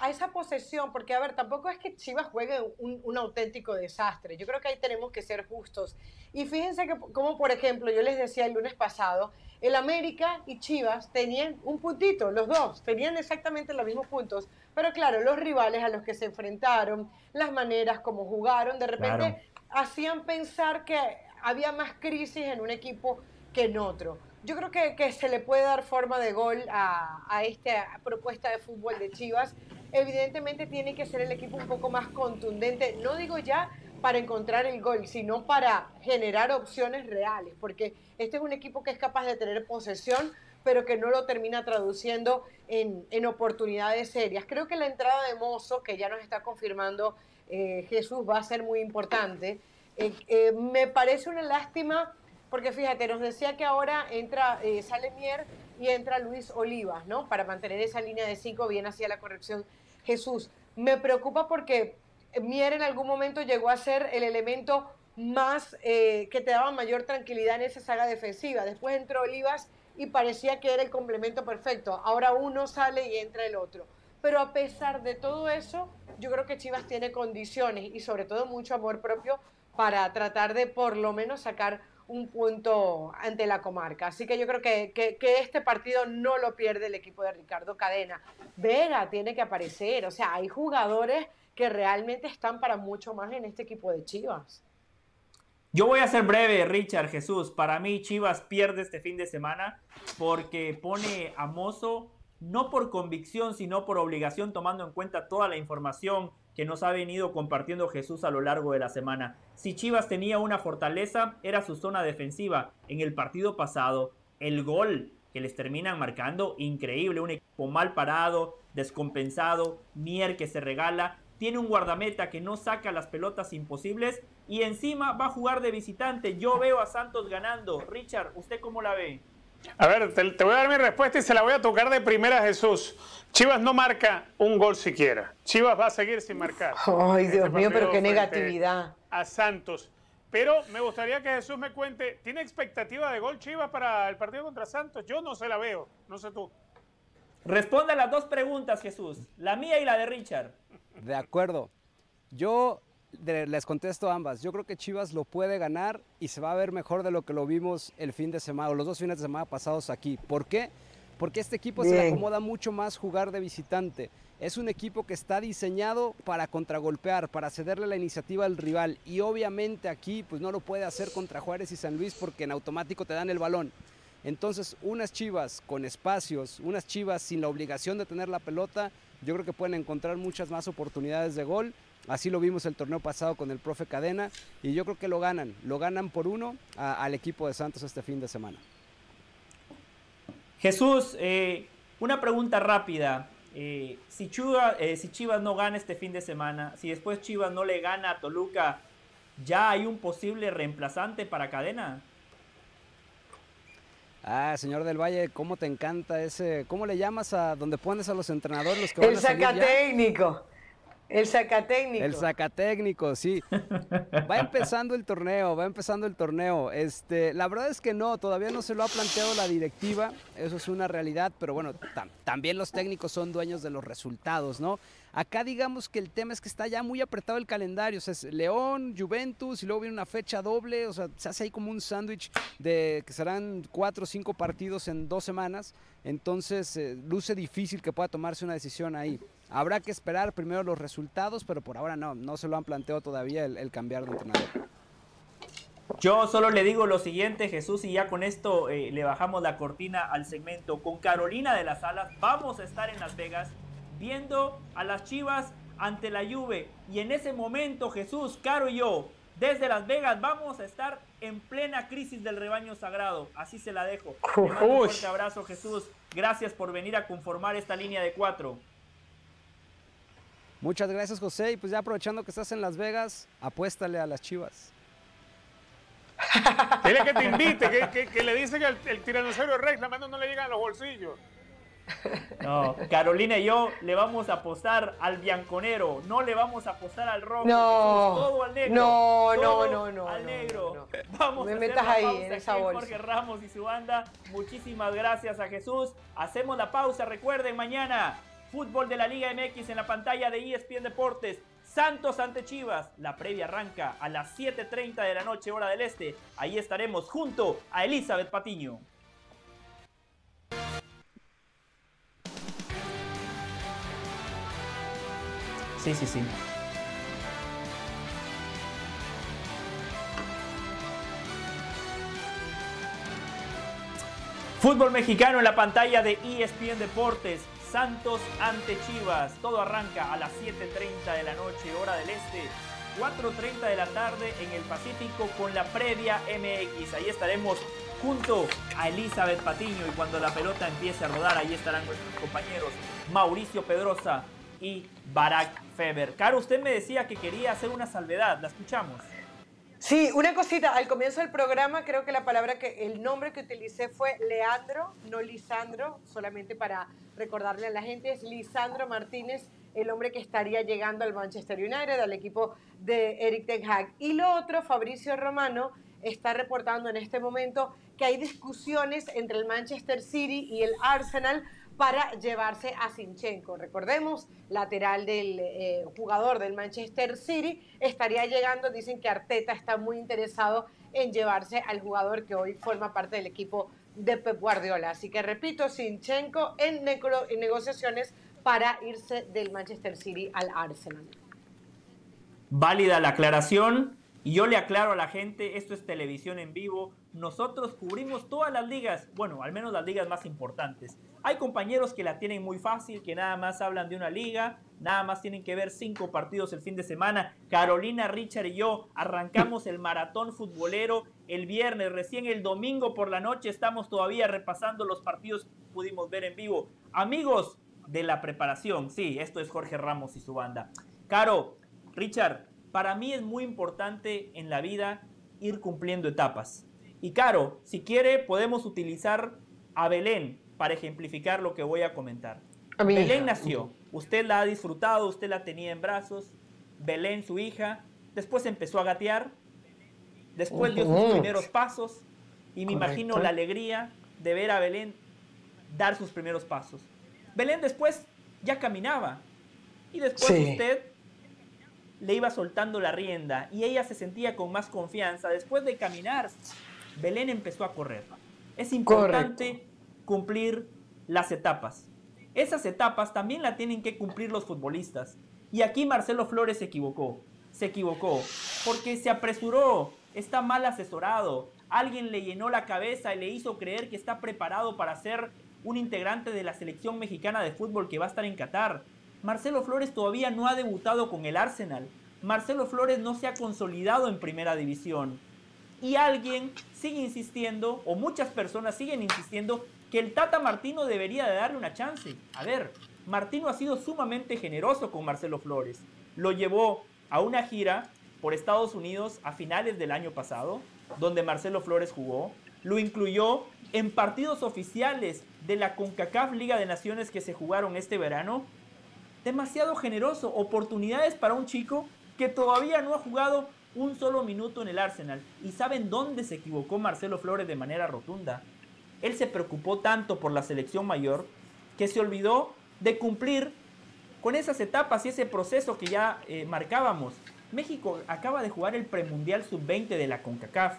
a esa posesión, porque a ver, tampoco es que Chivas juegue un, auténtico desastre. Yo creo que ahí tenemos que ser justos. Y fíjense que, como por ejemplo, yo les decía el lunes pasado, el América y Chivas tenían un puntito, los dos, tenían exactamente los mismos puntos. Pero claro, los rivales a los que se enfrentaron, las maneras como jugaron, de repente hacían pensar que había más crisis en un equipo que en otro. Yo creo que, que se le puede dar forma de gol a, a esta propuesta de fútbol de Chivas evidentemente tiene que ser el equipo un poco más contundente, no digo ya para encontrar el gol, sino para generar opciones reales, porque este es un equipo que es capaz de tener posesión, pero que no lo termina traduciendo en, oportunidades serias. Creo que la entrada de Mozo, que ya nos está confirmando eh, Jesús, va a ser muy importante. Eh, eh, me parece una lástima, porque fíjate, nos decía que ahora entra, sale Mier y entra Luis Olivas, ¿no? Para mantener esa línea de cinco bien hacia la corrección Jesús. Me preocupa porque Mier en algún momento llegó a ser el elemento más eh, que te daba mayor tranquilidad en esa saga defensiva. Después entró Olivas y parecía que era el complemento perfecto. Ahora uno sale y entra el otro. Pero a pesar de todo eso, yo creo que Chivas tiene condiciones y sobre todo mucho amor propio para tratar de por lo menos sacar un punto ante la comarca. Así que yo creo que, este partido no lo pierde el equipo de Ricardo Cadena. Vega tiene que aparecer, o sea, hay jugadores que realmente están para mucho más en este equipo de Chivas. Yo voy a ser breve, Richard Jesús. Para mí, Chivas pierde este fin de semana porque pone a Mozo no por convicción, sino por obligación, tomando en cuenta toda la información que nos ha venido compartiendo Jesús a lo largo de la semana. Si Chivas tenía una fortaleza, era su zona defensiva. En el partido pasado, el gol que les terminan marcando, increíble, un equipo mal parado, descompensado, Mier que se regala, tiene un guardameta que no saca las pelotas imposibles y encima va a jugar de visitante. Yo veo a Santos ganando. Richard, ¿usted cómo la ve? A ver, te, voy a dar mi respuesta y se la voy a tocar de primera a Jesús. Chivas no marca un gol siquiera. Chivas va a seguir sin marcar. Ay, Dios este mío, pero qué negatividad. A Santos. Pero me gustaría que Jesús me cuente, ¿tiene expectativa de gol Chivas para el partido contra Santos? Yo no se la veo, no sé tú. Responde a las dos preguntas, Jesús, la mía y la de Richard. De acuerdo. Yo les contesto ambas. Yo creo que Chivas lo puede ganar y se va a ver mejor de lo que lo vimos el fin de semana o los dos fines de semana pasados aquí. ¿Por qué? Porque este equipo se le acomoda mucho más jugar de visitante. Es un equipo que está diseñado para contragolpear, para cederle la iniciativa al rival. Y obviamente aquí pues no lo puede hacer contra Juárez y San Luis porque en automático te dan el balón. Entonces unas chivas con espacios, unas chivas sin la obligación de tener la pelota, yo creo que pueden encontrar muchas más oportunidades de gol. Así lo vimos el torneo pasado con el profe Cadena y yo creo que lo ganan, lo ganan por uno al equipo de Santos este fin de semana. Jesús, eh, una pregunta rápida. Eh, si, Chivas, eh, si Chivas no gana este fin de semana, si después Chivas no le gana a Toluca, ¿ya hay un posible reemplazante para Cadena? Ah, señor del Valle, ¿cómo te encanta ese? ¿Cómo le llamas a donde pones a los entrenadores los que van El sacatécnico. El sacatécnico. El sacatécnico, sí. Va empezando el torneo, va empezando el torneo. Este, la verdad es que no, todavía no se lo ha planteado la directiva, eso es una realidad, pero bueno, también los técnicos son dueños de los resultados, ¿no? Acá digamos que el tema es que está ya muy apretado el calendario, o sea, es León, Juventus y luego viene una fecha doble, o sea, se hace ahí como un sándwich de que serán cuatro o cinco partidos en dos semanas, entonces eh, luce difícil que pueda tomarse una decisión ahí. Habrá que esperar primero los resultados, pero por ahora no, no se lo han planteado todavía el, cambiar de entrenador. Yo solo le digo lo siguiente, Jesús, y ya con esto eh, le bajamos la cortina al segmento. Con Carolina de las Alas vamos a estar en Las Vegas viendo a las Chivas ante la Juve. Y en ese momento, Jesús, Caro y yo, desde Las Vegas, vamos a estar en plena crisis del rebaño sagrado. Así se la dejo. un fuerte abrazo, Jesús. Gracias por venir a conformar esta línea de cuatro. Muchas gracias, José. Y pues ya aprovechando que estás en Las Vegas, apuéstale a las chivas. Dile que te invite, que, le dice que el, el tiranosaurio Rex, la mano no le llega a los bolsillos. No, Carolina y yo le vamos a apostar al bianconero, no le vamos a apostar al rojo, no, todo al negro. No, no, no, no. Al negro. Vamos Me a metas ahí en esa bolsa. Jorge Ramos y su banda. Muchísimas gracias a Jesús. Hacemos la pausa. Recuerden mañana Fútbol de la Liga MX en la pantalla de ESPN Deportes. Santos ante Chivas. La previa arranca a las 7.30 de la noche, hora del este. Ahí estaremos junto a Elizabeth Patiño. Sí, sí, sí. Fútbol mexicano en la pantalla de ESPN Deportes. Santos ante Chivas. Todo arranca a las 7.30 de la noche, hora del este. 4.30 de la tarde en el Pacífico con la previa MX. Ahí estaremos junto a Elizabeth Patiño y cuando la pelota empiece a rodar, ahí estarán nuestros compañeros Mauricio Pedrosa y Barack Feber. Caro, usted me decía que quería hacer una salvedad. La escuchamos. Sí, una cosita, al comienzo del programa creo que la palabra que el nombre que utilicé fue Leandro, no Lisandro, solamente para recordarle a la gente, es Lisandro Martínez, el hombre que estaría llegando al Manchester United, al equipo de Eric Ten Hag. Y lo otro, Fabricio Romano está reportando en este momento que hay discusiones entre el Manchester City y el Arsenal para llevarse a Sinchenko. Recordemos, lateral del eh, jugador del Manchester City, estaría llegando, dicen que Arteta está muy interesado en llevarse al jugador que hoy forma parte del equipo de Pep Guardiola. Así que repito, Sinchenko en, en negociaciones para irse del Manchester City al Arsenal. Válida la aclaración. Y yo le aclaro a la gente, esto es televisión en vivo, nosotros cubrimos todas las ligas, bueno, al menos las ligas más importantes. Hay compañeros que la tienen muy fácil, que nada más hablan de una liga, nada más tienen que ver cinco partidos el fin de semana. Carolina, Richard y yo arrancamos el maratón futbolero el viernes, recién el domingo por la noche estamos todavía repasando los partidos que pudimos ver en vivo. Amigos de la preparación, sí, esto es Jorge Ramos y su banda. Caro, Richard, para mí es muy importante en la vida ir cumpliendo etapas. Y Caro, si quiere, podemos utilizar a Belén para ejemplificar lo que voy a comentar. Belén nació, usted la ha disfrutado, usted la tenía en brazos, Belén su hija, después empezó a gatear Después dio sus primeros pasos y me imagino la alegría de ver a Belén dar sus primeros pasos. Belén después ya caminaba y después usted le iba soltando la rienda y ella se sentía con más confianza. Después de caminar, Belén empezó a correr. Es importante cumplir las etapas. Esas etapas también la tienen que cumplir los futbolistas. Y aquí Marcelo Flores se equivocó. Se equivocó porque se apresuró, está mal asesorado. Alguien le llenó la cabeza y le hizo creer que está preparado para ser un integrante de la selección mexicana de fútbol que va a estar en Qatar. Marcelo Flores todavía no ha debutado con el Arsenal. Marcelo Flores no se ha consolidado en primera división. Y alguien sigue insistiendo, o muchas personas siguen insistiendo, que el Tata Martino debería de darle una chance. A ver, Martino ha sido sumamente generoso con Marcelo Flores. Lo llevó a una gira por Estados Unidos a finales del año pasado, donde Marcelo Flores jugó. Lo incluyó en partidos oficiales de la CONCACAF Liga de Naciones que se jugaron este verano demasiado generoso. Oportunidades para un chico que todavía no ha jugado un solo minuto en el Arsenal. ¿Y saben dónde se equivocó Marcelo Flores de manera rotunda? Él se preocupó tanto por la selección mayor que se olvidó de cumplir con esas etapas y ese proceso que ya eh, marcábamos. México acaba de jugar el premundial sub-20 de la CONCACAF.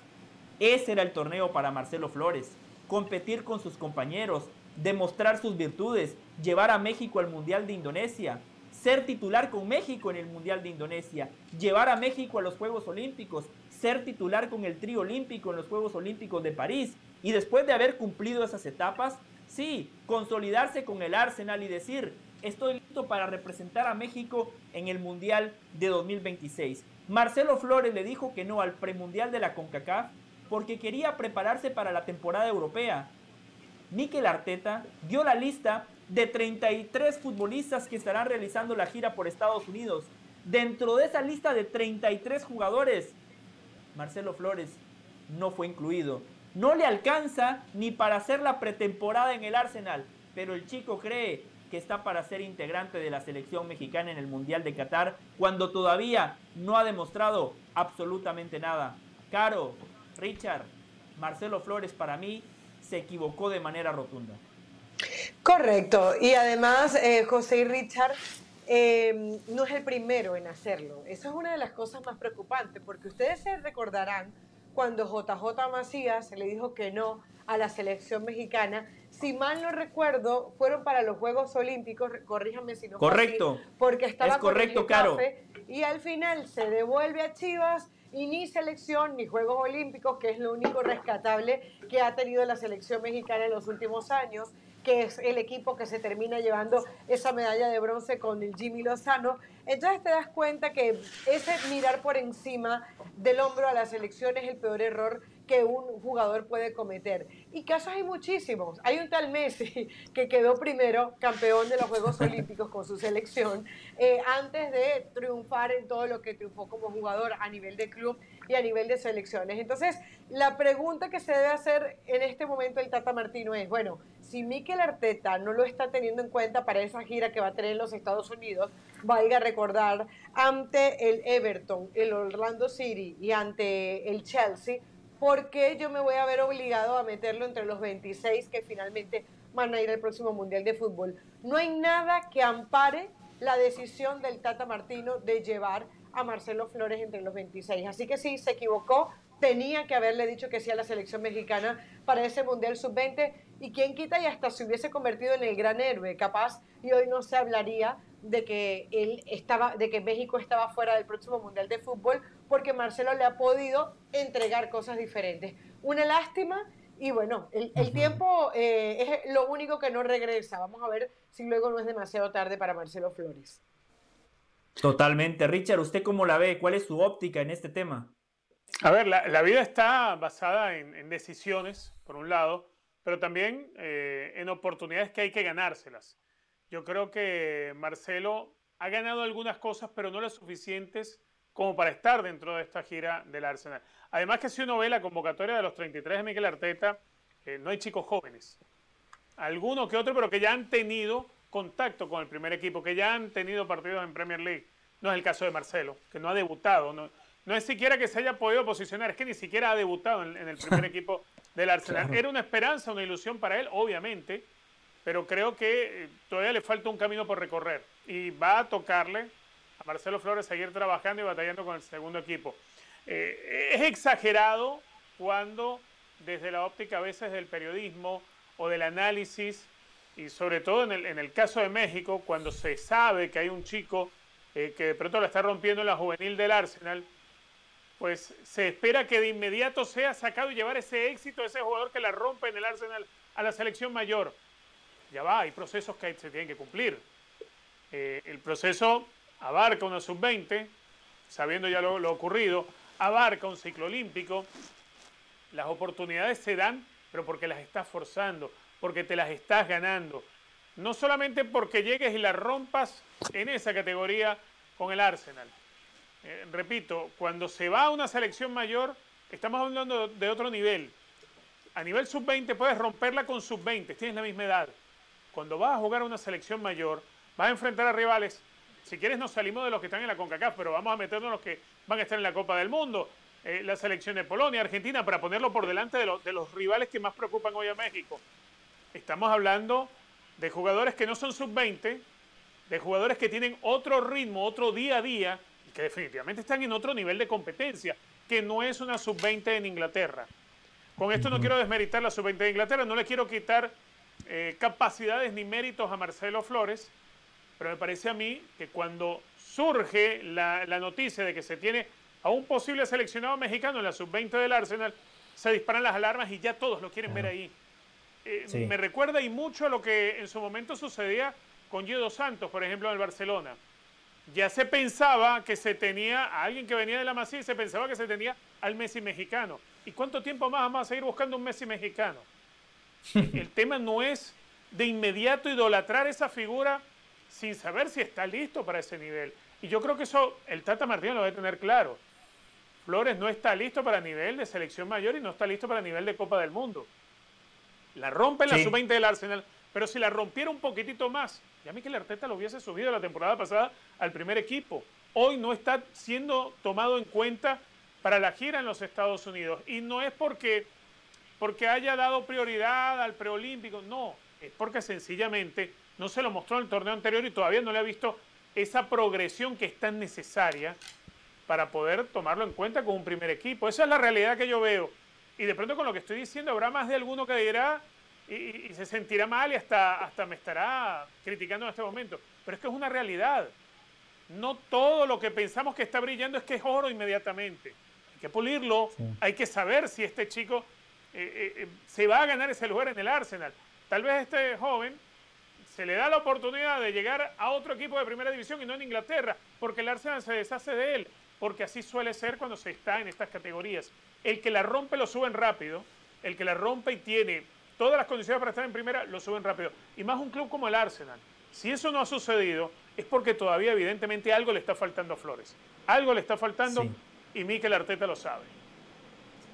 Ese era el torneo para Marcelo Flores. Competir con sus compañeros, demostrar sus virtudes, llevar a México al Mundial de Indonesia, ser titular con México en el Mundial de Indonesia, llevar a México a los Juegos Olímpicos, ser titular con el trío olímpico en los Juegos Olímpicos de París y después de haber cumplido esas etapas, sí, consolidarse con el Arsenal y decir, estoy listo para representar a México en el Mundial de 2026. Marcelo Flores le dijo que no al premundial de la CONCACAF porque quería prepararse para la temporada europea Mikel Arteta dio la lista de 33 futbolistas que estarán realizando la gira por Estados Unidos. Dentro de esa lista de 33 jugadores, Marcelo Flores no fue incluido. No le alcanza ni para hacer la pretemporada en el Arsenal, pero el chico cree que está para ser integrante de la selección mexicana en el Mundial de Qatar cuando todavía no ha demostrado absolutamente nada. Caro, Richard, Marcelo Flores para mí se equivocó de manera rotunda. Correcto. Y además, eh, José y Richard eh, no es el primero en hacerlo. Esa es una de las cosas más preocupantes, porque ustedes se recordarán cuando JJ Macías le dijo que no a la selección mexicana. Si mal no recuerdo, fueron para los Juegos Olímpicos, corríjame si no Correcto. porque estaba es correcto, Caro. Y al final se devuelve a Chivas y ni selección ni Juegos Olímpicos, que es lo único rescatable que ha tenido la selección mexicana en los últimos años, que es el equipo que se termina llevando esa medalla de bronce con el Jimmy Lozano. Entonces te das cuenta que ese mirar por encima del hombro a la selección es el peor error que un jugador puede cometer. Y casos hay muchísimos. Hay un tal Messi que quedó primero campeón de los Juegos Olímpicos con su selección eh, antes de triunfar en todo lo que triunfó como jugador a nivel de club y a nivel de selecciones. Entonces, la pregunta que se debe hacer en este momento el Tata Martino es, bueno, si Mikel Arteta no lo está teniendo en cuenta para esa gira que va a tener en los Estados Unidos, valga recordar, ante el Everton, el Orlando City y ante el Chelsea, ¿por qué yo me voy a ver obligado a meterlo entre los 26 que finalmente van a ir al próximo Mundial de Fútbol? No hay nada que ampare la decisión del Tata Martino de llevar a Marcelo Flores entre los 26. Así que sí, se equivocó, tenía que haberle dicho que sí a la selección mexicana para ese Mundial Sub-20 y quién quita y hasta se hubiese convertido en el gran héroe, capaz, y hoy no se hablaría de que él estaba, de que México estaba fuera del próximo Mundial de Fútbol, porque Marcelo le ha podido entregar cosas diferentes. Una lástima, y bueno, el, tiempo eh, es lo único que no regresa. Vamos a ver si luego no es demasiado tarde para Marcelo Flores. Totalmente. Richard, ¿usted cómo la ve? ¿Cuál es su óptica en este tema? A ver, la, vida está basada en, decisiones, por un lado, pero también eh, en oportunidades que hay que ganárselas. Yo creo que Marcelo ha ganado algunas cosas, pero no las suficientes como para estar dentro de esta gira del Arsenal. Además que si uno ve la convocatoria de los 33 de Miguel Arteta, eh, no hay chicos jóvenes. Algunos que otros, pero que ya han tenido contacto con el primer equipo, que ya han tenido partidos en Premier League. No es el caso de Marcelo, que no ha debutado, no es siquiera que se haya podido posicionar, es que ni siquiera ha debutado en, el primer equipo del Arsenal. Era una esperanza, una ilusión para él, obviamente, pero creo que eh, todavía le falta un camino por recorrer y va a tocarle a Marcelo Flores seguir trabajando y batallando con el segundo equipo. Eh, es exagerado cuando desde la óptica a veces del periodismo o del análisis, y sobre todo en el, en el caso de México, cuando se sabe que hay un chico eh, que de pronto la está rompiendo en la juvenil del Arsenal, pues se espera que de inmediato sea sacado y llevar ese éxito ese jugador que la rompe en el Arsenal a la selección mayor. Ya va, hay procesos que se tienen que cumplir. Eh, el proceso abarca una sub-20, sabiendo ya lo, lo ocurrido, abarca un ciclo olímpico. Las oportunidades se dan, pero porque las estás forzando, porque te las estás ganando. No solamente porque llegues y las rompas en esa categoría con el Arsenal. Eh, repito, cuando se va a una selección mayor, estamos hablando de otro nivel. A nivel sub-20 puedes romperla con sub-20, tienes la misma edad. Cuando vas a jugar a una selección mayor, vas a enfrentar a rivales. Si quieres nos salimos de los que están en la CONCACAF, pero vamos a meternos en los que van a estar en la Copa del Mundo. Eh, la selección de Polonia, Argentina, para ponerlo por delante de, de los rivales que más preocupan hoy a México. Estamos hablando de jugadores que no son sub-20, de jugadores que tienen otro ritmo, otro día a día, que definitivamente están en otro nivel de competencia, que no es una sub-20 en Inglaterra. Con esto no quiero desmeritar la sub-20 de Inglaterra, no le quiero quitar eh, capacidades ni méritos a Marcelo Flores, pero me parece a mí que cuando surge la, noticia de que se tiene a un posible seleccionado mexicano en la sub-20 del Arsenal, se disparan las alarmas y ya todos lo quieren ver ahí. Eh, me recuerda y mucho a lo que en su momento sucedía con Gio Santos, por ejemplo, en el Barcelona. Ya se pensaba que se tenía a alguien que venía de la Masía y se pensaba que se tenía al Messi mexicano. ¿Y cuánto tiempo más vamos a seguir buscando un Messi mexicano? El tema no es de inmediato idolatrar esa figura sin saber si está listo para ese nivel. Y yo creo que eso el Tata Martínez lo debe tener claro. Flores no está listo para nivel de selección mayor y no está listo para nivel de Copa del Mundo. La rompe en la sub-20 del Arsenal, pero si la rompiera un poquitito más, ya el Arteta lo hubiese subido la temporada pasada al primer equipo. Hoy no está siendo tomado en cuenta para la gira en los Estados Unidos. Y no es porque, porque haya dado prioridad al preolímpico, no, es porque sencillamente no se lo mostró en el torneo anterior y todavía no le ha visto esa progresión que es tan necesaria para poder tomarlo en cuenta con un primer equipo. Esa es la realidad que yo veo. Y de pronto con lo que estoy diciendo habrá más de alguno que dirá y, se sentirá mal y hasta, hasta me estará criticando en este momento. Pero es que es una realidad. No todo lo que pensamos que está brillando es que es oro inmediatamente. Hay que pulirlo, hay que saber si este chico eh, eh, se va a ganar ese lugar en el Arsenal. Tal vez este joven se le da la oportunidad de llegar a otro equipo de primera división y no en Inglaterra, porque el Arsenal se deshace de él, porque así suele ser cuando se está en estas categorías. El que la rompe lo suben rápido, el que la rompe y tiene todas las condiciones para estar en primera, lo suben rápido. Y más un club como el Arsenal. Si eso no ha sucedido, es porque todavía evidentemente algo le está faltando a Flores. Algo le está faltando y Mikel Arteta lo sabe.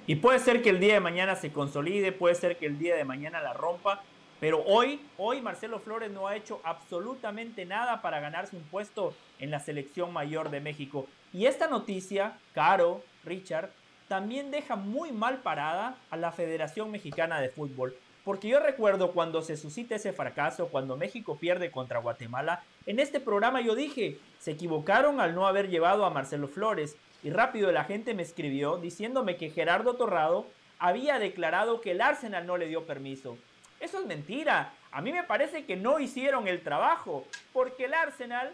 Y puede ser que el día de mañana se consolide, puede ser que el día de mañana la rompa, pero hoy, hoy Marcelo Flores no ha hecho absolutamente nada para ganarse un puesto en la selección mayor de México. Y esta noticia, Caro, Richard, también deja muy mal parada a la Federación Mexicana de Fútbol. Porque yo recuerdo cuando se suscita ese fracaso, cuando México pierde contra Guatemala, en este programa yo dije, se equivocaron al no haber llevado a Marcelo Flores. Y rápido la gente me escribió diciéndome que Gerardo Torrado había declarado que el Arsenal no le dio permiso. Eso es mentira. A mí me parece que no hicieron el trabajo, porque el Arsenal,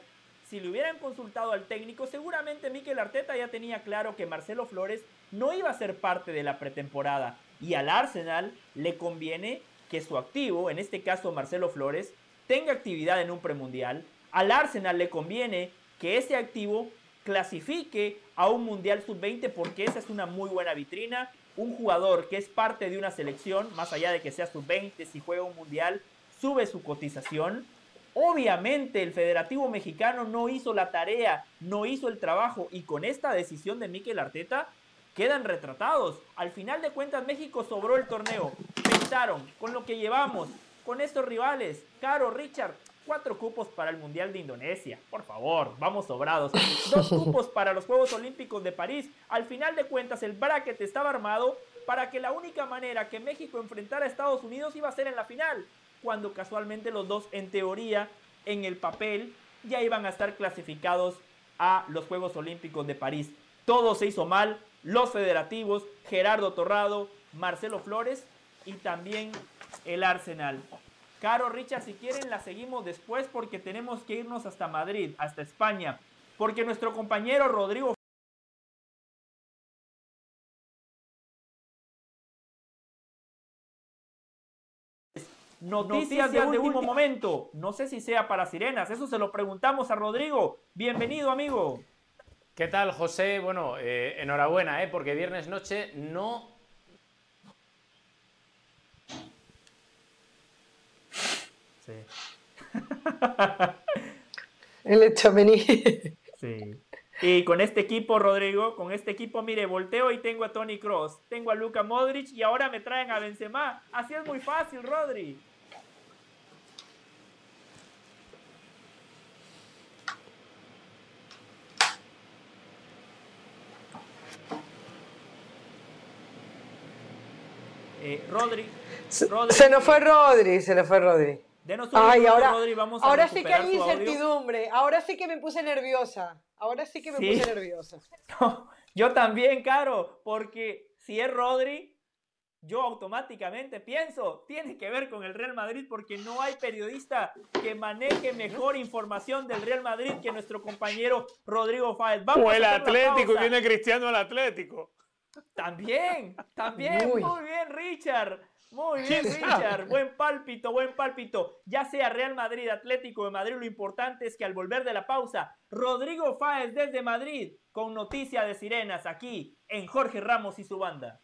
si le hubieran consultado al técnico, seguramente Mikel Arteta ya tenía claro que Marcelo Flores no iba a ser parte de la pretemporada. Y al Arsenal le conviene que su activo, en este caso Marcelo Flores, tenga actividad en un premundial. Al Arsenal le conviene que ese activo clasifique a un Mundial Sub-20 porque esa es una muy buena vitrina. Un jugador que es parte de una selección, más allá de que sea Sub-20, si juega un Mundial, sube su cotización. Obviamente el Federativo Mexicano no hizo la tarea, no hizo el trabajo y con esta decisión de Mikel Arteta quedan retratados. Al final de cuentas, México sobró el torneo. Pensaron, con lo que llevamos, con estos rivales, Caro, Richard, cuatro cupos para el Mundial de Indonesia. Por favor, vamos sobrados. Dos cupos para los Juegos Olímpicos de París. Al final de cuentas, el bracket estaba armado para que la única manera que México enfrentara a Estados Unidos iba a ser en la final, cuando casualmente los dos, en teoría, en el papel, ya iban a estar clasificados a los Juegos Olímpicos de París. Todo se hizo mal, los federativos, Gerardo Torrado, Marcelo Flores y también el Arsenal. Caro, Richard, si quieren la seguimos después porque tenemos que irnos hasta Madrid, hasta España, porque nuestro compañero Rodrigo Noticias, de, último momento. No sé si sea para sirenas. Eso se lo preguntamos a Rodrigo. Bienvenido, amigo. ¿Qué tal, José? Bueno, eh, enhorabuena, ¿eh? porque viernes noche no. Sí. El Echamení. Sí. Y con este equipo, Rodrigo, con este equipo, mire, volteo y tengo a Tony Cross, tengo a Luka Modric y ahora me traen a Benzema. Así es muy fácil, Rodri. Eh, Rodri, Se nos fue Rodri, se nos fue Rodri. Denos un Ay, ahora, Rodri, vamos a ahora sí que hay incertidumbre, ahora sí que me puse nerviosa, ahora sí que me puse nerviosa. yo también, Caro, porque si es Rodri, yo automáticamente pienso, tiene que ver con el Real Madrid porque no hay periodista que maneje mejor información del Real Madrid que nuestro compañero Rodrigo Fáez. Vamos o el Atlético, viene Cristiano al Atlético. También, también, muy, bien, Richard. Muy bien, Richard. Buen pálpito, buen pálpito. Ya sea Real Madrid, Atlético de Madrid, lo importante es que al volver de la pausa, Rodrigo Fáez desde Madrid con noticia de sirenas aquí en Jorge Ramos y su banda.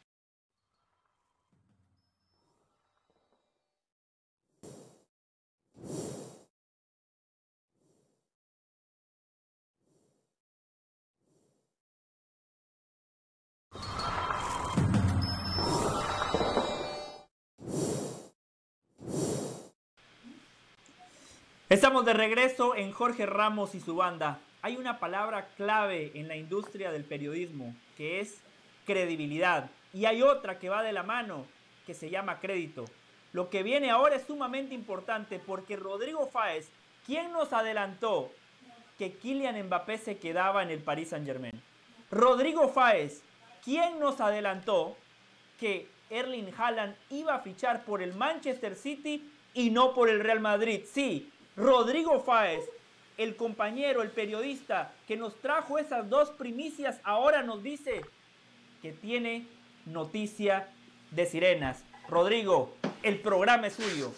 Estamos de regreso en Jorge Ramos y su banda. Hay una palabra clave en la industria del periodismo que es credibilidad y hay otra que va de la mano que se llama crédito. Lo que viene ahora es sumamente importante porque Rodrigo Fáez, ¿quién nos adelantó que Kylian Mbappé se quedaba en el Paris Saint-Germain? Rodrigo Fáez, ¿quién nos adelantó que Erling Haaland iba a fichar por el Manchester City y no por el Real Madrid? Sí, Rodrigo Fáez, el compañero, el periodista que nos trajo esas dos primicias, ahora nos dice que tiene noticia de sirenas. Rodrigo, el programa es suyo.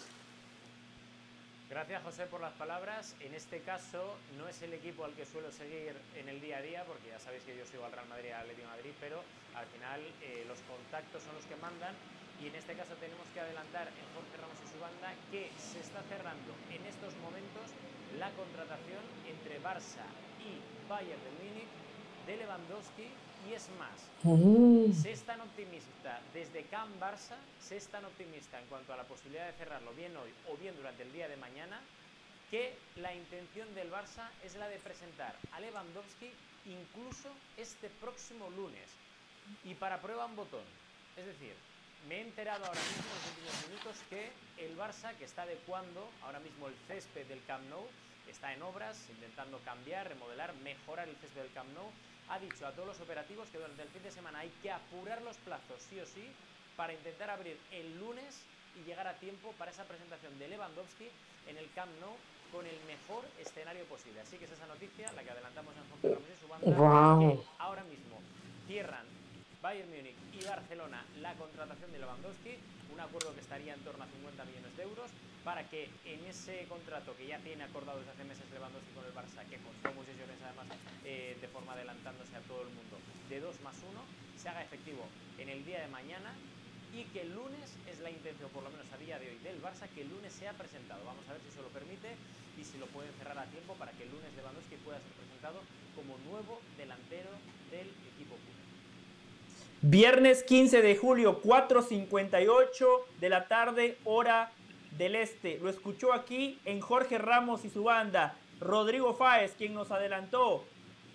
Gracias José por las palabras. En este caso no es el equipo al que suelo seguir en el día a día, porque ya sabéis que yo sigo al Real Madrid y al Atlético Madrid, pero al final eh, los contactos son los que mandan y en este caso tenemos que adelantar en Jorge Ramos y su banda que se está cerrando en estos momentos la contratación entre Barça y Bayern de Múnich de Lewandowski y es más, mm. se es tan optimista desde Camp Barça, se es tan optimista en cuanto a la posibilidad de cerrarlo bien hoy o bien durante el día de mañana, que la intención del Barça es la de presentar a Lewandowski incluso este próximo lunes. Y para prueba un botón. Es decir, me he enterado ahora mismo en los últimos minutos que el Barça, que está adecuando ahora mismo el césped del Camp Nou, está en obras, intentando cambiar, remodelar, mejorar el césped del Camp Nou, ha dicho a todos los operativos que durante el fin de semana hay que apurar los plazos sí o sí para intentar abrir el lunes y llegar a tiempo para esa presentación de Lewandowski en el Camp Nou con el mejor escenario posible. Así que es esa noticia, la que adelantamos en Jorge Ramos y su banda, que ahora mismo cierran Bayern Múnich y Barcelona la contratación de Lewandowski, un acuerdo que estaría en torno a 50 millones de euros, para que en ese contrato que ya tiene acordado desde hace meses Lewandowski con el Barça, que costó muchas además eh, de forma adelantándose a todo el mundo, de 2 más 1, se haga efectivo en el día de mañana y que el lunes es la intención, por lo menos a día de hoy, del Barça, que el lunes sea presentado. Vamos a ver si se lo permite y si lo pueden cerrar a tiempo para que el lunes Lewandowski pueda ser presentado como nuevo delantero del equipo Viernes 15 de julio, 4.58 de la tarde, hora del Este. Lo escuchó aquí en Jorge Ramos y su banda. Rodrigo Fáez, quien nos adelantó.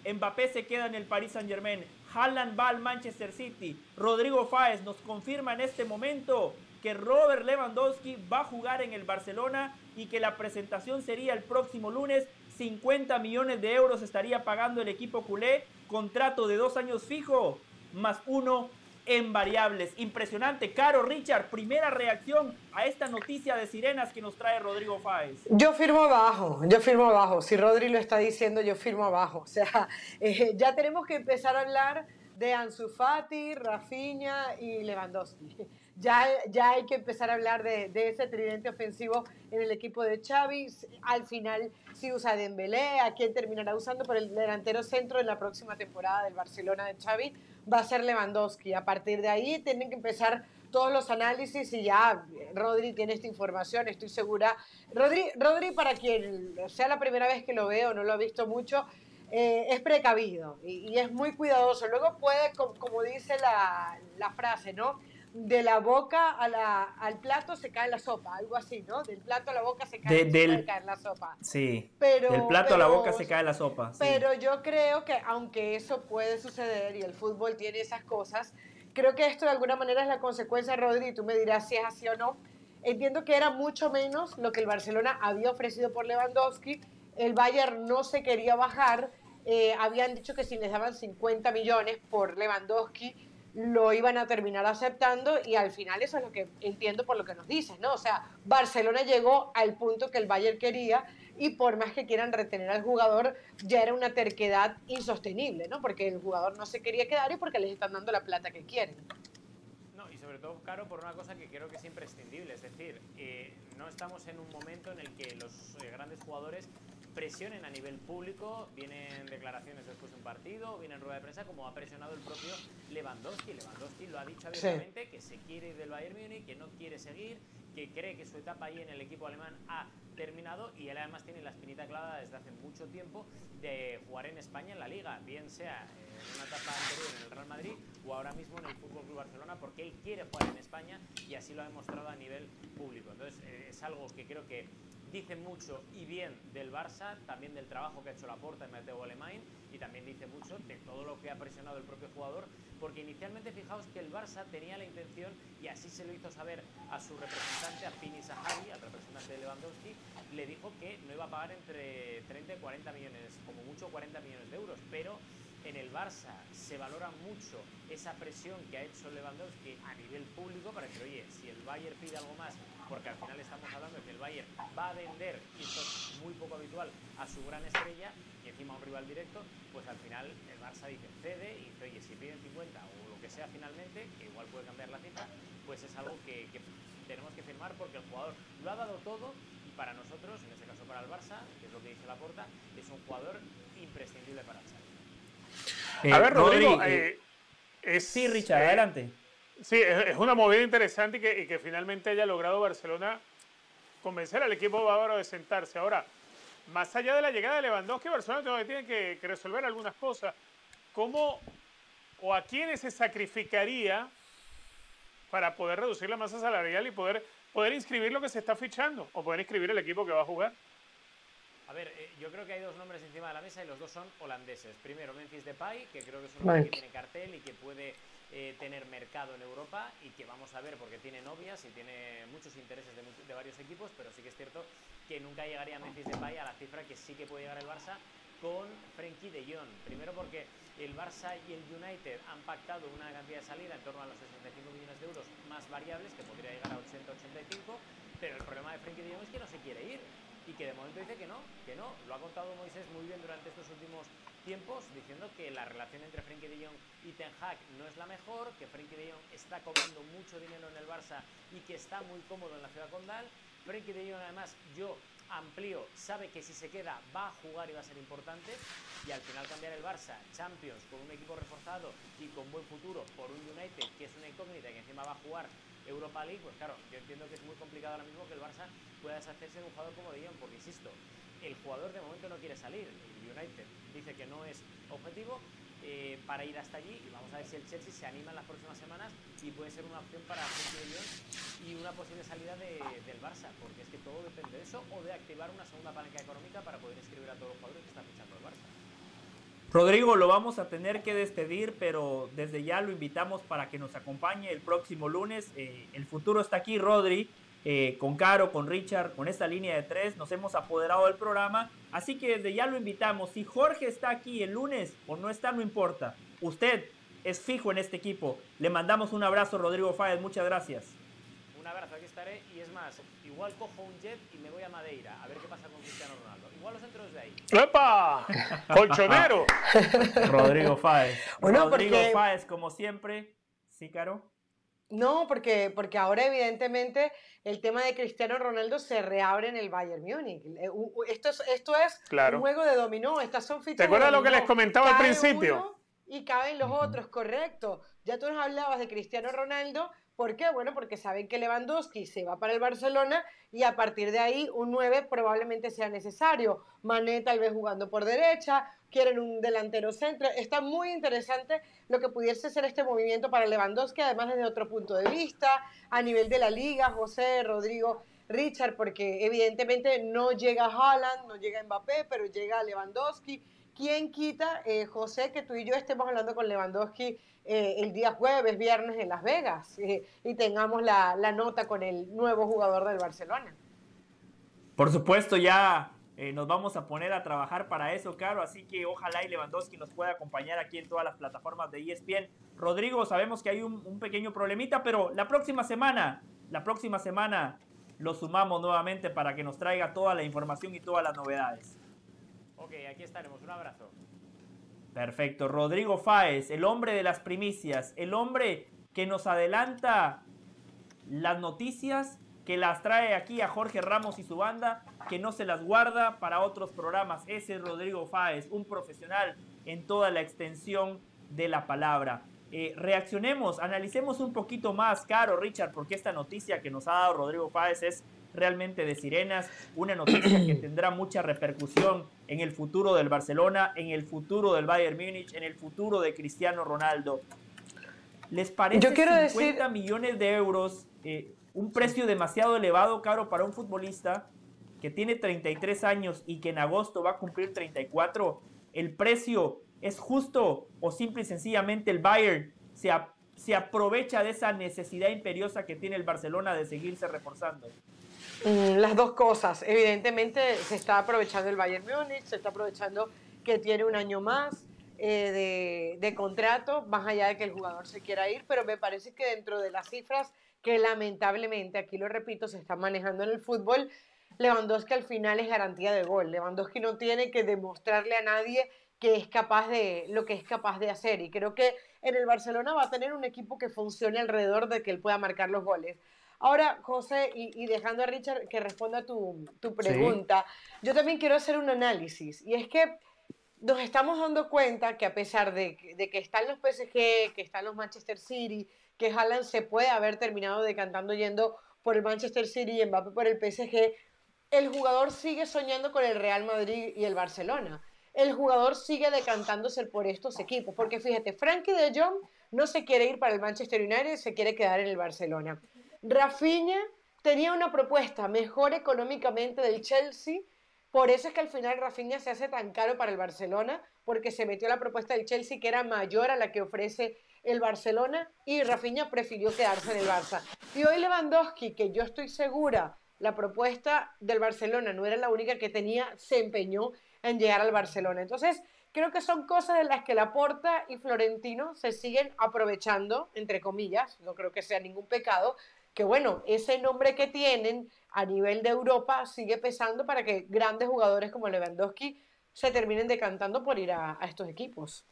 Mbappé se queda en el Paris Saint Germain. Haaland va al Manchester City. Rodrigo Fáez nos confirma en este momento que Robert Lewandowski va a jugar en el Barcelona y que la presentación sería el próximo lunes. 50 millones de euros estaría pagando el equipo culé. Contrato de dos años fijo, más uno en variables. Impresionante. Caro, Richard, primera reacción a esta noticia de sirenas que nos trae Rodrigo Fáez. Yo firmo abajo, yo firmo abajo. Si Rodri lo está diciendo, yo firmo abajo. O sea, eh, ya tenemos que empezar a hablar de Ansu Fati, Rafinha y Lewandowski. Ya, ya hay que empezar a hablar de, de, ese tridente ofensivo en el equipo de Xavi. Al final, si usa Dembélé, a quién terminará usando por el delantero centro en la próxima temporada del Barcelona de Xavi, va a ser Lewandowski. A partir de ahí tienen que empezar todos los análisis y ya Rodri tiene esta información, estoy segura. Rodri, Rodri para quien sea la primera vez que lo veo, no lo ha visto mucho, eh, es precavido y, es muy cuidadoso. Luego puede, como, dice la frase, ¿no? De la boca a la, al plato se cae la sopa, algo así, ¿no? Del plato a la boca se cae, de, del, se cae la sopa. Sí, pero, del plato pero, a la boca se cae la sopa. Sí. Pero yo creo que aunque eso puede suceder y el fútbol tiene esas cosas, creo que esto de alguna manera es la consecuencia, Rodri, y tú me dirás si es así o no. Entiendo que era mucho menos lo que el Barcelona había ofrecido por Lewandowski. El Bayern no se quería bajar. Eh, habían dicho que si les daban 50 millones por Lewandowski, lo iban a terminar aceptando y al final eso es lo que entiendo por lo que nos dices, ¿no? O sea, Barcelona llegó al punto que el Bayern quería y por más que quieran retener al jugador, ya era una terquedad insostenible, ¿no? Porque el jugador no se quería quedar y porque les están dando la plata que quieren. No, y sobre todo, Caro, por una cosa que creo que es imprescindible, es decir, eh, no estamos en un momento en el que los eh, grandes jugadores presionen a nivel público, vienen declaraciones después de un partido, viene en rueda de prensa, como ha presionado el propio Lewandowski. Lewandowski lo ha dicho abiertamente sí. que se quiere ir del Bayern Múnich, que no quiere seguir, que cree que su etapa ahí en el equipo alemán ha terminado y él además tiene la espinita clavada desde hace mucho tiempo de jugar en España en la Liga, bien sea en una etapa anterior en el Real Madrid o ahora mismo en el Fútbol Club Barcelona, porque él quiere jugar en España y así lo ha demostrado a nivel público. Entonces eh, es algo que creo que dice mucho y bien del Barça, también del trabajo que ha hecho Laporta en Mateo Alemán y también dice mucho de todo lo que ha presionado el propio jugador, porque inicialmente fijaos que el Barça tenía la intención, y así se lo hizo saber a su representante, a Pini Sahari, al representante de Lewandowski, le dijo que no iba a pagar entre 30 y 40 millones, como mucho 40 millones de euros, pero en el Barça se valora mucho esa presión que ha hecho Lewandowski a nivel público para decir, oye, si el Bayern pide algo más, porque al final estamos hablando de que el Bayern va a vender, y esto es muy poco habitual, a su gran estrella y encima a un rival directo, pues al final el Barça dice cede y dice, oye, si piden 50 o lo que sea finalmente, que igual puede cambiar la cifra, pues es algo que, tenemos que firmar porque el jugador lo ha dado todo y para nosotros, en este caso para el Barça, que es lo que dice Laporta, es un jugador imprescindible para el. Eh, a ver, Rodrigo, eh, es, sí, Richard, eh, adelante. Sí, es, es, una movida interesante y que, y que finalmente haya logrado Barcelona convencer al equipo bávaro de sentarse. Ahora, más allá de la llegada de Lewandowski, Barcelona todavía tiene que, que resolver algunas cosas. ¿Cómo o a quiénes se sacrificaría para poder reducir la masa salarial y poder, poder inscribir lo que se está fichando o poder inscribir el equipo que va a jugar? A ver, eh, yo creo que hay dos nombres encima de la mesa y los dos son holandeses. Primero, Memphis Depay, que creo que es un hombre que tiene cartel y que puede eh, tener mercado en Europa y que vamos a ver porque tiene novias y tiene muchos intereses de, de, varios equipos, pero sí que es cierto que nunca llegaría Memphis Depay a la cifra que sí que puede llegar el Barça con Frenkie de Jong. Primero porque el Barça y el United han pactado una cantidad de salida en torno a los 65 millones de euros más variables, que podría llegar a 80-85, pero el problema de Frenkie de Jong es que no se quiere ir y que de momento dice que no, que no. Lo ha contado Moisés muy bien durante estos últimos tiempos, diciendo que la relación entre Frenkie de Jong y Ten Hag no es la mejor, que Frenkie de Jong está cobrando mucho dinero en el Barça y que está muy cómodo en la ciudad condal. Frenkie de Jong además, yo amplío, sabe que si se queda va a jugar y va a ser importante y al final cambiar el Barça, Champions, con un equipo reforzado y con buen futuro por un United que es una incógnita y que encima va a jugar Europa League, pues claro, yo entiendo que es muy complicado ahora mismo que el Barça pueda deshacerse de un jugador como De Jong, porque insisto, el jugador de momento no quiere salir, el United dice que no es objetivo eh, para ir hasta allí y vamos a ver si el Chelsea se anima en las próximas semanas y puede ser una opción para de Jong y una posible salida del Barça, porque es que todo depende de eso, o de activar una segunda palanca económica para poder inscribir a todos los jugadores que están fichando el Barça. Rodrigo, lo vamos a tener que despedir, pero desde ya lo invitamos para que nos acompañe el próximo lunes. Eh, el futuro está aquí, Rodri. Eh, con Caro, con Richard, con esta línea de tres, nos hemos apoderado del programa. Así que desde ya lo invitamos. Si Jorge está aquí el lunes o no está, no importa. Usted es fijo en este equipo. Le mandamos un abrazo, Rodrigo Fáez. Muchas gracias. Un abrazo, aquí estaré. Y es más, igual cojo un jet y me voy a Madeira a ver qué pasa con Cristiano Ronaldo. Igual los entro de ahí. ¡Epa! ¡Colchonero! Rodrigo Fáez. Rodrigo Fáez, como siempre. ¿Sí, Caro? No, porque, porque ahora evidentemente el tema de Cristiano Ronaldo se reabre en el Bayern Múnich. Esto es, esto es un juego de dominó, estas son fichas ¿Te acuerdas lo que les comentaba al principio? y caben los otros, correcto. Ya tú nos hablabas de Cristiano Ronaldo, ¿Por qué? Bueno, porque saben que Lewandowski se va para el Barcelona y a partir de ahí un 9 probablemente sea necesario. Mané tal vez jugando por derecha, quieren un delantero centro. Está muy interesante lo que pudiese ser este movimiento para Lewandowski, además desde otro punto de vista, a nivel de la liga, José, Rodrigo, Richard, porque evidentemente no llega Haaland, no llega Mbappé, pero llega Lewandowski. ¿Quién quita, eh, José, que tú y yo estemos hablando con Lewandowski eh, el día jueves, viernes en Las Vegas eh, y tengamos la, la, nota con el nuevo jugador del Barcelona. Por supuesto, ya eh, nos vamos a poner a trabajar para eso, Caro, así que ojalá y Lewandowski nos pueda acompañar aquí en todas las plataformas de ESPN. Rodrigo, sabemos que hay un, un pequeño problemita, pero la próxima semana, la próxima semana lo sumamos nuevamente para que nos traiga toda la información y todas las novedades. Ok, aquí estaremos. Un abrazo. Perfecto. Rodrigo Fáez, el hombre de las primicias, el hombre que nos adelanta las noticias, que las trae aquí a Jorge Ramos y su banda, que no se las guarda para otros programas. Ese es Rodrigo Fáez, un profesional en toda la extensión de la palabra. Eh, reaccionemos, analicemos un poquito más, Caro, Richard, porque esta noticia que nos ha dado Rodrigo Fáez es realmente de sirenas, una noticia que tendrá mucha repercusión en el futuro del Barcelona, en el futuro del Bayern Múnich, en el futuro de Cristiano Ronaldo. ¿Les parece Yo quiero 50 millones de euros eh, un precio demasiado elevado, caro, para un futbolista que tiene 33 años y que en agosto va a cumplir 34? ¿El precio es justo o simple y sencillamente el Bayern se, se aprovecha de esa necesidad imperiosa que tiene el Barcelona de seguirse reforzando? Mm, las dos cosas. Evidentemente se está aprovechando el Bayern Múnich, se está aprovechando que tiene un año más eh, de, contrato, más allá de que el jugador se quiera ir, pero me parece que dentro de las cifras que lamentablemente, aquí lo repito, se están manejando en el fútbol, Lewandowski al final es garantía de gol. Lewandowski no tiene que demostrarle a nadie que es capaz de lo que es capaz de hacer y creo que en el Barcelona va a tener un equipo que funcione alrededor de que él pueda marcar los goles. Ahora, José, y, dejando a Richard que responda tu, tu pregunta, yo también quiero hacer un análisis. Y es que nos estamos dando cuenta que a pesar de, de, que están los PSG, que están los Manchester City, que Haaland se puede haber terminado decantando yendo por el Manchester City y Mbappé por el PSG, el jugador sigue soñando con el Real Madrid y el Barcelona. El jugador sigue decantándose por estos equipos, porque fíjate, Frankie de Jong no se quiere ir para el Manchester United, se quiere quedar en el Barcelona. Rafinha tenía una propuesta mejor económicamente del Chelsea, por eso es que al final Rafinha se hace tan caro para el Barcelona, porque se metió la propuesta del Chelsea que era mayor a la que ofrece el Barcelona y Rafinha prefirió quedarse en el Barça. Y hoy Lewandowski, que yo estoy segura, la propuesta del Barcelona no era la única que tenía, se empeñó en llegar al Barcelona. Entonces, creo que son cosas de las que Laporta y Florentino se siguen aprovechando, entre comillas, no creo que sea ningún pecado, que bueno, ese nombre que tienen a nivel de Europa sigue pesando para que grandes jugadores como Lewandowski se terminen decantando por ir a, estos equipos.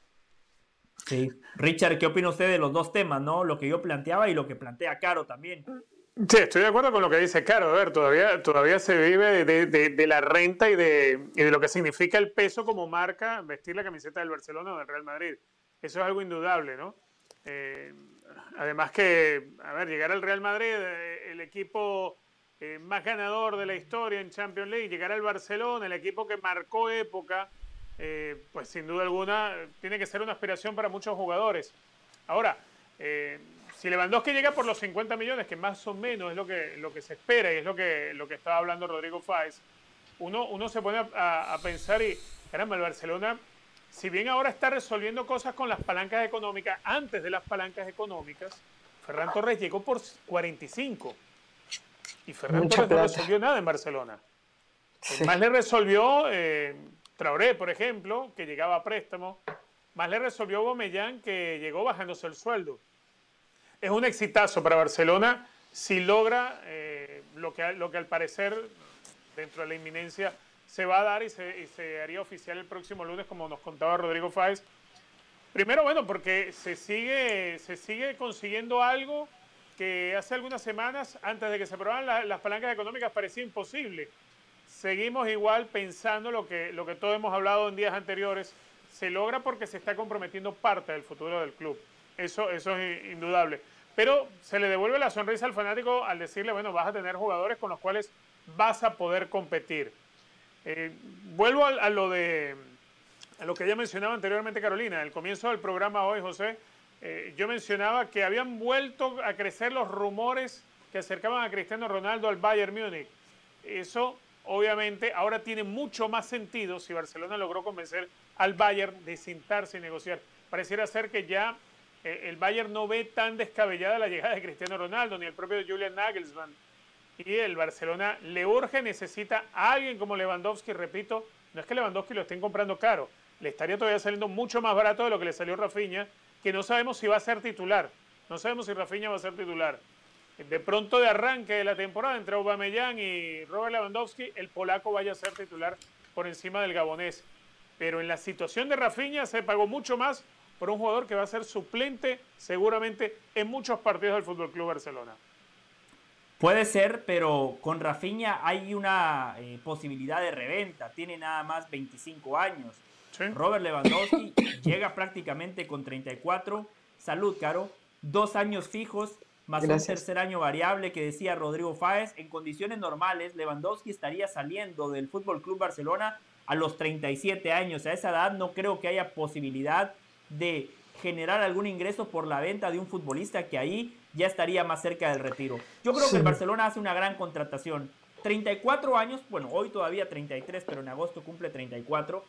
Sí. Richard, ¿qué opina usted de los dos temas, no? Lo que yo planteaba y lo que plantea Caro también. Sí, estoy de acuerdo con lo que dice Caro. A ver, todavía, todavía se vive de, la renta y de, y de, lo que significa el peso como marca vestir la camiseta del Barcelona o del Real Madrid. Eso es algo indudable, ¿no? Eh, Además que, a ver, llegar al Real Madrid, eh, el equipo eh, más ganador de la historia en Champions League, llegar al Barcelona, el equipo que marcó época, eh, pues sin duda alguna tiene que ser una aspiración para muchos jugadores. Ahora, si Lewandowski llega por los 50 millones, que más o menos es lo que, lo que se espera y es lo que, lo que estaba hablando Rodrigo Fáez, uno, uno se pone a, pensar y, caramba, el Barcelona, si bien ahora está resolviendo cosas con las palancas económicas, antes de las palancas económicas, Ferran Torres llegó por 45. Y Ferran Torres no resolvió nada en Barcelona. Más le resolvió eh, Traoré, por ejemplo, que llegaba a préstamo. Más le resolvió Bomellán, que llegó bajándose el sueldo. Es un exitazo para Barcelona si logra eh, lo, que, lo que al parecer, dentro de la inminencia, se va a dar y se, haría oficial el próximo lunes, como nos contaba Rodrigo Fáez. Primero, bueno, porque se sigue, se sigue consiguiendo algo que hace algunas semanas, antes de que se aprobaran las palancas económicas, parecía imposible. Seguimos igual pensando lo que, lo que todos hemos hablado en días anteriores. Se logra porque se está comprometiendo parte del futuro del club. Eso, eso es indudable. Pero se le devuelve la sonrisa al fanático al decirle, bueno, vas a tener jugadores con los cuales vas a poder competir. Eh, vuelvo a, lo de lo que ya mencionaba anteriormente Carolina. el comienzo del programa hoy, José, eh, yo mencionaba que habían vuelto a crecer los rumores que acercaban a Cristiano Ronaldo al Bayern Múnich. Eso, obviamente, ahora tiene mucho más sentido si Barcelona logró convencer al Bayern de sentarse y negociar. Pareciera ser que ya eh, el Bayern no ve tan descabellada la llegada de Cristiano Ronaldo, ni el propio Julian Nagelsmann. Y el Barcelona le urge, necesita a alguien como Lewandowski, repito, no es que Lewandowski lo estén comprando caro, le estaría todavía saliendo mucho más barato de lo que le salió Rafinha, que no sabemos si va a ser titular. No sabemos si Rafinha va a ser titular. De pronto de arranque de la temporada entre Aubameyang y Robert Lewandowski, el polaco vaya a ser titular por encima del gabonés. Pero en la situación de Rafinha se pagó mucho más por un jugador que va a ser suplente seguramente en muchos partidos del Fútbol Club Barcelona. Puede ser, pero con Rafinha hay una eh, posibilidad de reventa. Tiene nada más 25 años. Robert Lewandowski llega prácticamente con 34. Salud, Caro. Dos años fijos, más un tercer año variable que decía Rodrigo Fáez. En condiciones normales, Lewandowski estaría saliendo del Fútbol Club Barcelona a los 37 años. A esa edad no creo que haya posibilidad de generar algún ingreso por la venta de un futbolista que ahí ya estaría más cerca del retiro. Yo creo que el Barcelona hace una gran contratación. 34 años, bueno, hoy todavía 33, pero en agosto cumple 34.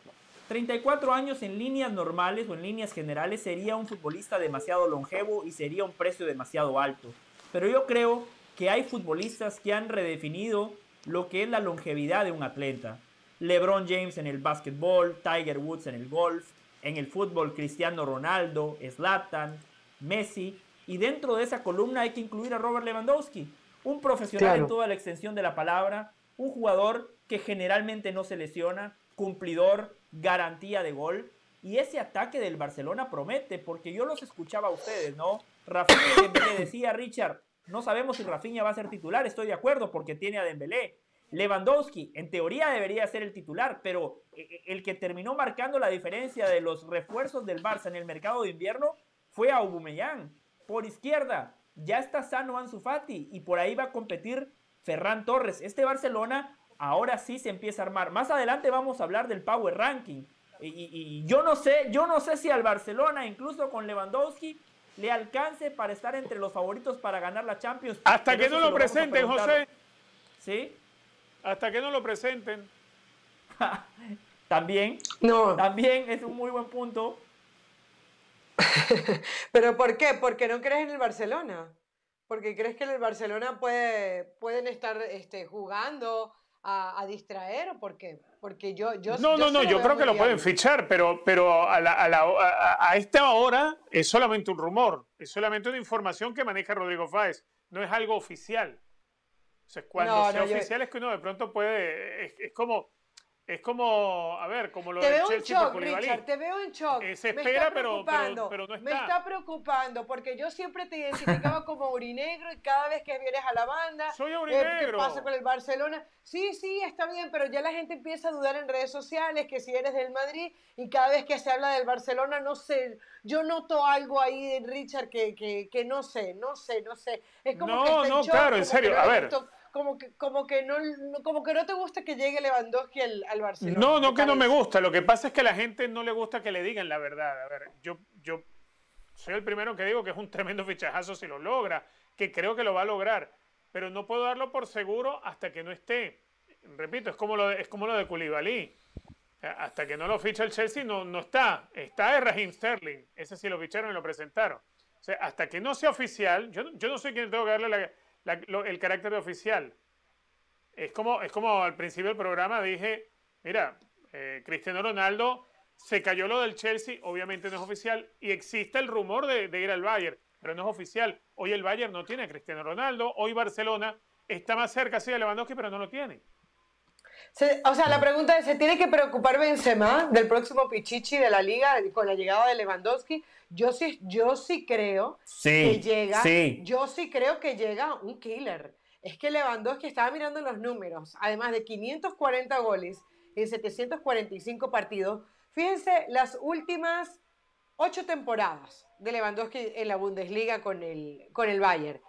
34 años en líneas normales o en líneas generales sería un futbolista demasiado longevo y sería un precio demasiado alto. Pero yo creo que hay futbolistas que han redefinido lo que es la longevidad de un atleta. LeBron James en el básquetbol, Tiger Woods en el golf, en el fútbol Cristiano Ronaldo, Zlatan, Messi. Y dentro de esa columna hay que incluir a Robert Lewandowski, un profesional en toda la extensión de la palabra, un jugador que generalmente no se lesiona, cumplidor, garantía de gol. Y ese ataque del Barcelona promete, porque yo los escuchaba a ustedes, ¿no? Rafinha Dembélé decía, Richard, no sabemos si Rafinha va a ser titular, estoy de acuerdo porque tiene a Dembélé. Lewandowski, en teoría debería ser el titular, pero eh, eh, el que terminó marcando la diferencia de los refuerzos del Barça en el mercado de invierno fue Aubameyang. Por izquierda, ya está sano Ansu Fati y por ahí va a competir Ferran Torres. Este Barcelona ahora sí se empieza a armar. Más adelante vamos a hablar del Power Ranking. Y, yo no sé, yo no sé si al Barcelona, incluso con Lewandowski, le alcance para estar entre los favoritos para ganar la Champions. Hasta que no lo, presenten, José. ¿Sí? Hasta que no lo presenten. también. No. También es un muy buen punto. ¿Pero por qué? Porque no crees en el Barcelona. Porque crees que en el Barcelona puede, pueden estar este, jugando a, distraer o por qué? Porque yo... yo no, no, no, yo creo que lo pueden fichar, pero, pero a, a, esta hora es solamente un rumor, es solamente una información que maneja Rodrigo Fáez, no es algo oficial. O sea, cuando sea oficial es que uno de pronto puede, es como es como, a ver, como lo te veo en shock, Richard, te veo en shock. Eh, se espera, pero, pero, no está. Me está preocupando porque yo siempre te identificaba como aurinegro y cada vez que vienes a la banda. Soy aurinegro. Eh, ¿Qué pasa con el Barcelona? Sí, sí, está bien, pero ya la gente empieza a dudar en redes sociales que si eres del Madrid y cada vez que se habla del Barcelona, no sé, yo noto algo ahí, Richard, que, que, que no sé, no sé, no sé. Es como no, que está no, claro, en serio, a ver como que, como que no, como que no te gusta que llegue Lewandowski al, al Barcelona. No, no que no me gusta. Lo que pasa es que a la gente no le gusta que le digan la verdad. A ver, yo, yo soy el primero que digo que es un tremendo fichajazo si lo logra, que creo que lo va a lograr, pero no puedo darlo por seguro hasta que no esté. Repito, es como lo de, es como lo de Koulibaly. Hasta que no lo ficha el Chelsea no, no está. Está Raheem Sterling. Ese sí lo ficharon y lo presentaron. O sea, hasta que no sea oficial, yo, yo no soy quien tengo que darle el carácter de oficial. Es como, es como al principio del programa dije, mira, eh, Cristiano Ronaldo se cayó lo del Chelsea, obviamente no es oficial, y existe el rumor de, ir al Bayern, pero no es oficial. Hoy el Bayern no tiene a Cristiano Ronaldo, hoy Barcelona está más cerca sí de Lewandowski, pero no lo tiene. O sea, la pregunta es, ¿se tiene que preocupar Benzema del próximo Pichichi de la liga con la llegada de Lewandowski? Yo sí, yo sí creo que llega, yo sí creo que llega un killer. Es que Lewandowski estaba mirando los números, además de 540 goles en 745 partidos, Fíjense las últimas ocho temporadas de Lewandowski en la Bundesliga con el, con el Bayern.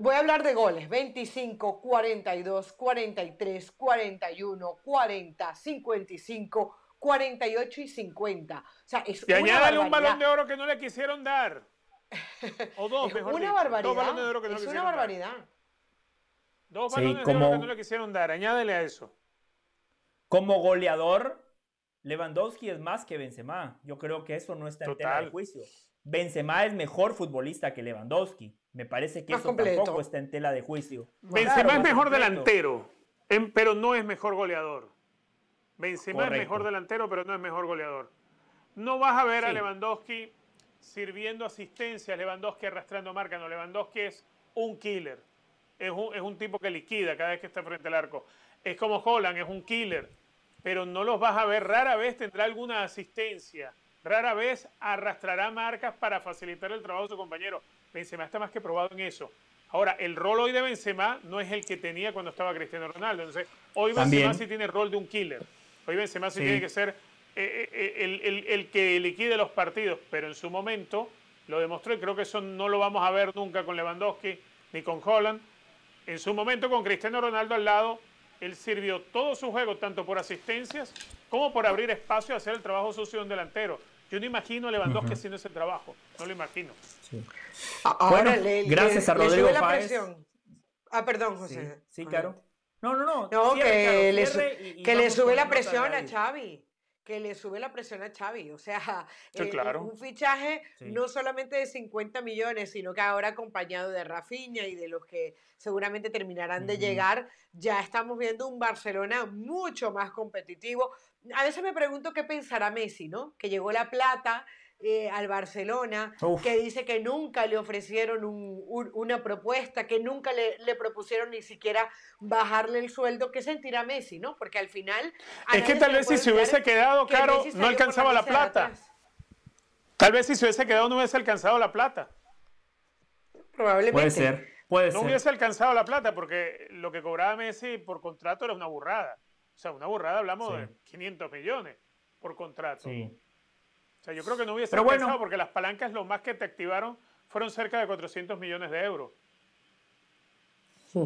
Voy a hablar de goles. 25, 42, 43, 41, 40, 55, 48 y 50. O sea, es y añádale un balón de oro que no le quisieron dar. O dos, mejor una barbaridad. Dos balones de oro que no es una barbaridad. Dos balones de oro que no le quisieron dar. Añádele a eso. Como goleador, Lewandowski es más que Benzema. Yo creo que eso no está en tela de juicio. Benzema es mejor futbolista que Lewandowski. Me parece que eso tampoco está en tela de juicio. Benzema es mejor delantero, pero no es mejor goleador. Benzema es mejor delantero, pero no es mejor goleador. No vas a ver a Lewandowski sirviendo asistencia, Lewandowski arrastrando marca. No, Lewandowski es un killer. Es un, es un tipo que liquida cada vez que está frente al arco. Es como Holland, es un killer pero no los vas a ver. Rara vez tendrá alguna asistencia. Rara vez arrastrará marcas para facilitar el trabajo de su compañero. Benzema está más que probado en eso. Ahora, el rol hoy de Benzema no es el que tenía cuando estaba Cristiano Ronaldo. Entonces, hoy Benzema sí tiene el rol de un killer. Hoy Benzema sí, tiene que ser eh, eh, el, el, que liquide los partidos, pero en su momento lo demostró y creo que eso no lo vamos a ver nunca con Lewandowski ni con Holland. En su momento con Cristiano Ronaldo al lado, él sirvió todo su juego, tanto por asistencias como por abrir espacio y hacer el trabajo sucio de un delantero. Yo no imagino a Lewandowski haciendo ese trabajo, no lo imagino. Ahora, gracias a Rodrigo Páez. Ah, perdón, José. Sí, claro. No, no, no. No, que, le, que le sube la presión a Xavi que le sube la presión a Xavi. O sea, eh, un fichaje no solamente de 50 millones, sino que ahora acompañado de Rafinha y de los que seguramente terminarán de llegar, ya estamos viendo un Barcelona mucho más competitivo. A veces me pregunto qué pensará Messi, ¿no? Que llegó la plata, eh, al Barcelona, que dice que nunca le ofrecieron una propuesta, que nunca le, propusieron ni siquiera bajarle el sueldo, ¿qué sentirá Messi, no? Porque al final... Es que tal vez si se hubiese quedado, Caro, no alcanzaba la plata. Tal vez si se hubiese quedado no hubiese alcanzado la plata. Probablemente. Puede ser, puede no hubiese alcanzado la plata porque lo que cobraba Messi por contrato era una burrada. O sea, una burrada hablamos de 500 millones por contrato. Sí yo creo que no hubiese Pero porque las palancas lo más que te activaron fueron cerca de 400 millones de euros.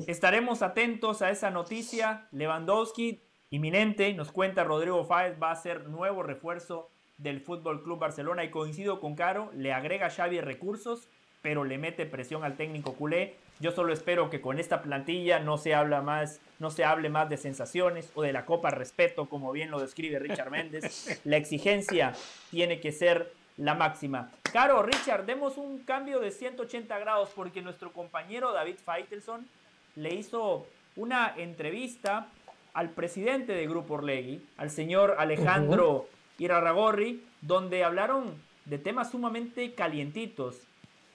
Estaremos atentos a esa noticia. Lewandowski, inminente, nos cuenta Rodrigo Fáez, va a ser nuevo refuerzo del Fútbol Club Barcelona y coincido con Caro, le agrega Xavi recursos, pero le mete presión al técnico culé. Yo solo espero que con esta plantilla no se habla más no se hable más de sensaciones o de la Copa Respeto, como bien lo describe Richard Méndez. La exigencia tiene que ser la máxima. Caro, Richard, demos un cambio de 180 grados porque nuestro compañero David Feitelson le hizo una entrevista al presidente de Grupo Orlegui, al señor Alejandro Irarragorri, donde hablaron de temas sumamente calientitos.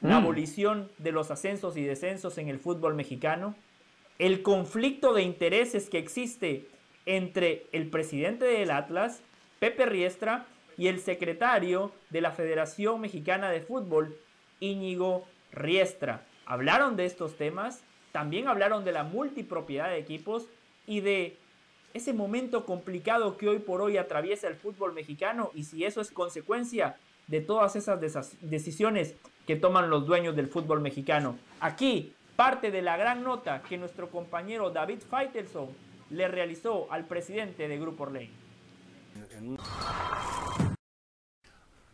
La mm. abolición de los ascensos y descensos en el fútbol mexicano, el conflicto de intereses que existe entre el presidente del Atlas, Pepe Riestra, y el secretario de la Federación Mexicana de Fútbol, Íñigo Riestra. Hablaron de estos temas, también hablaron de la multipropiedad de equipos y de ese momento complicado que hoy por hoy atraviesa el fútbol mexicano y si eso es consecuencia de todas esas decisiones que toman los dueños del fútbol mexicano. Aquí parte de la gran nota que nuestro compañero David Feitelson le realizó al presidente de Grupo Orley.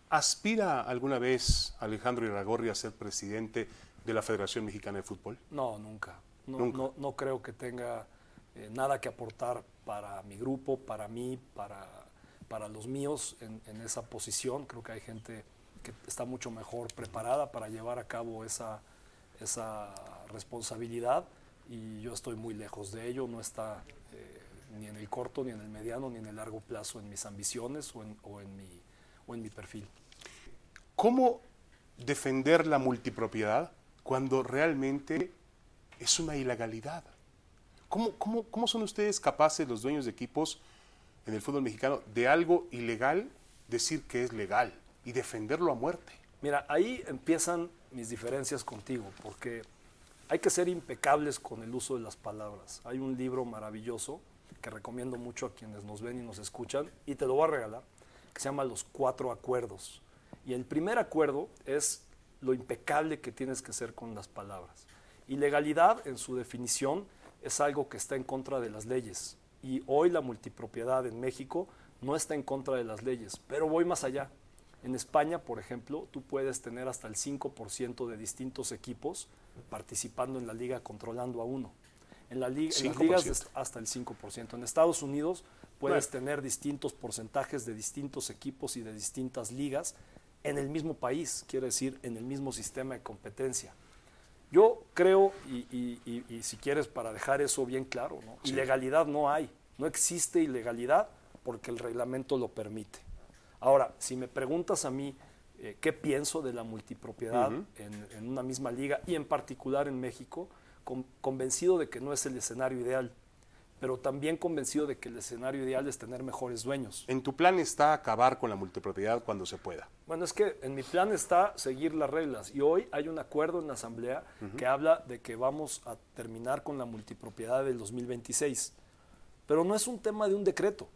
¿Aspira alguna vez Alejandro Iragorri a ser presidente de la Federación Mexicana de Fútbol? No, nunca. No, Nunca. no- no creo que tenga eh, nada que aportar para mi grupo, para mí, para, para los míos en, en esa posición. Creo que hay gente que está mucho mejor preparada para llevar a cabo esa, esa responsabilidad y yo estoy muy lejos de ello. No está eh, ni en el corto, ni en el mediano, ni en el largo plazo en mis ambiciones o en, o en mi, o en mi perfil. ¿Cómo defender la multipropiedad cuando realmente es una ilegalidad? ¿Cómo, cómo, cómo son ustedes capaces, los dueños de equipos en el fútbol mexicano, de algo ilegal decir que es legal y defenderlo a muerte? Mira, ahí empiezan mis diferencias contigo, porque hay que ser impecables con el uso de las palabras. Hay un libro maravilloso que recomiendo mucho a quienes nos ven y nos escuchan, y te lo voy a regalar, que se llama Los Cuatro Acuerdos. Y el primer acuerdo es lo impecable que tienes que ser con las palabras. Ilegalidad, en su definición, es algo que está en contra de las leyes. Y hoy la multipropiedad en México no está en contra de las leyes, pero voy más allá. En España, por ejemplo, tú puedes tener hasta el 5% de distintos equipos participando en la liga controlando a uno. En, la liga, en las 5%. ligas hasta el 5%. En Estados Unidos puedes tener distintos porcentajes de distintos equipos y de distintas ligas en el mismo país, quiere decir en el mismo sistema de competencia. Yo creo, y, y- y- y si quieres para dejar eso bien claro, ¿no? ilegalidad no hay, no existe ilegalidad porque el reglamento lo permite. Ahora, si me preguntas a mí eh, qué pienso de la multipropiedad en, en una misma liga y en particular en México, con- convencido de que no es el escenario ideal, pero también convencido de que el escenario ideal es tener mejores dueños. En tu plan está acabar con la multipropiedad cuando se pueda. Bueno, es que en mi plan está seguir las reglas y hoy hay un acuerdo en la Asamblea que habla de que vamos a terminar con la multipropiedad del 2026. Pero no es un tema de un decreto,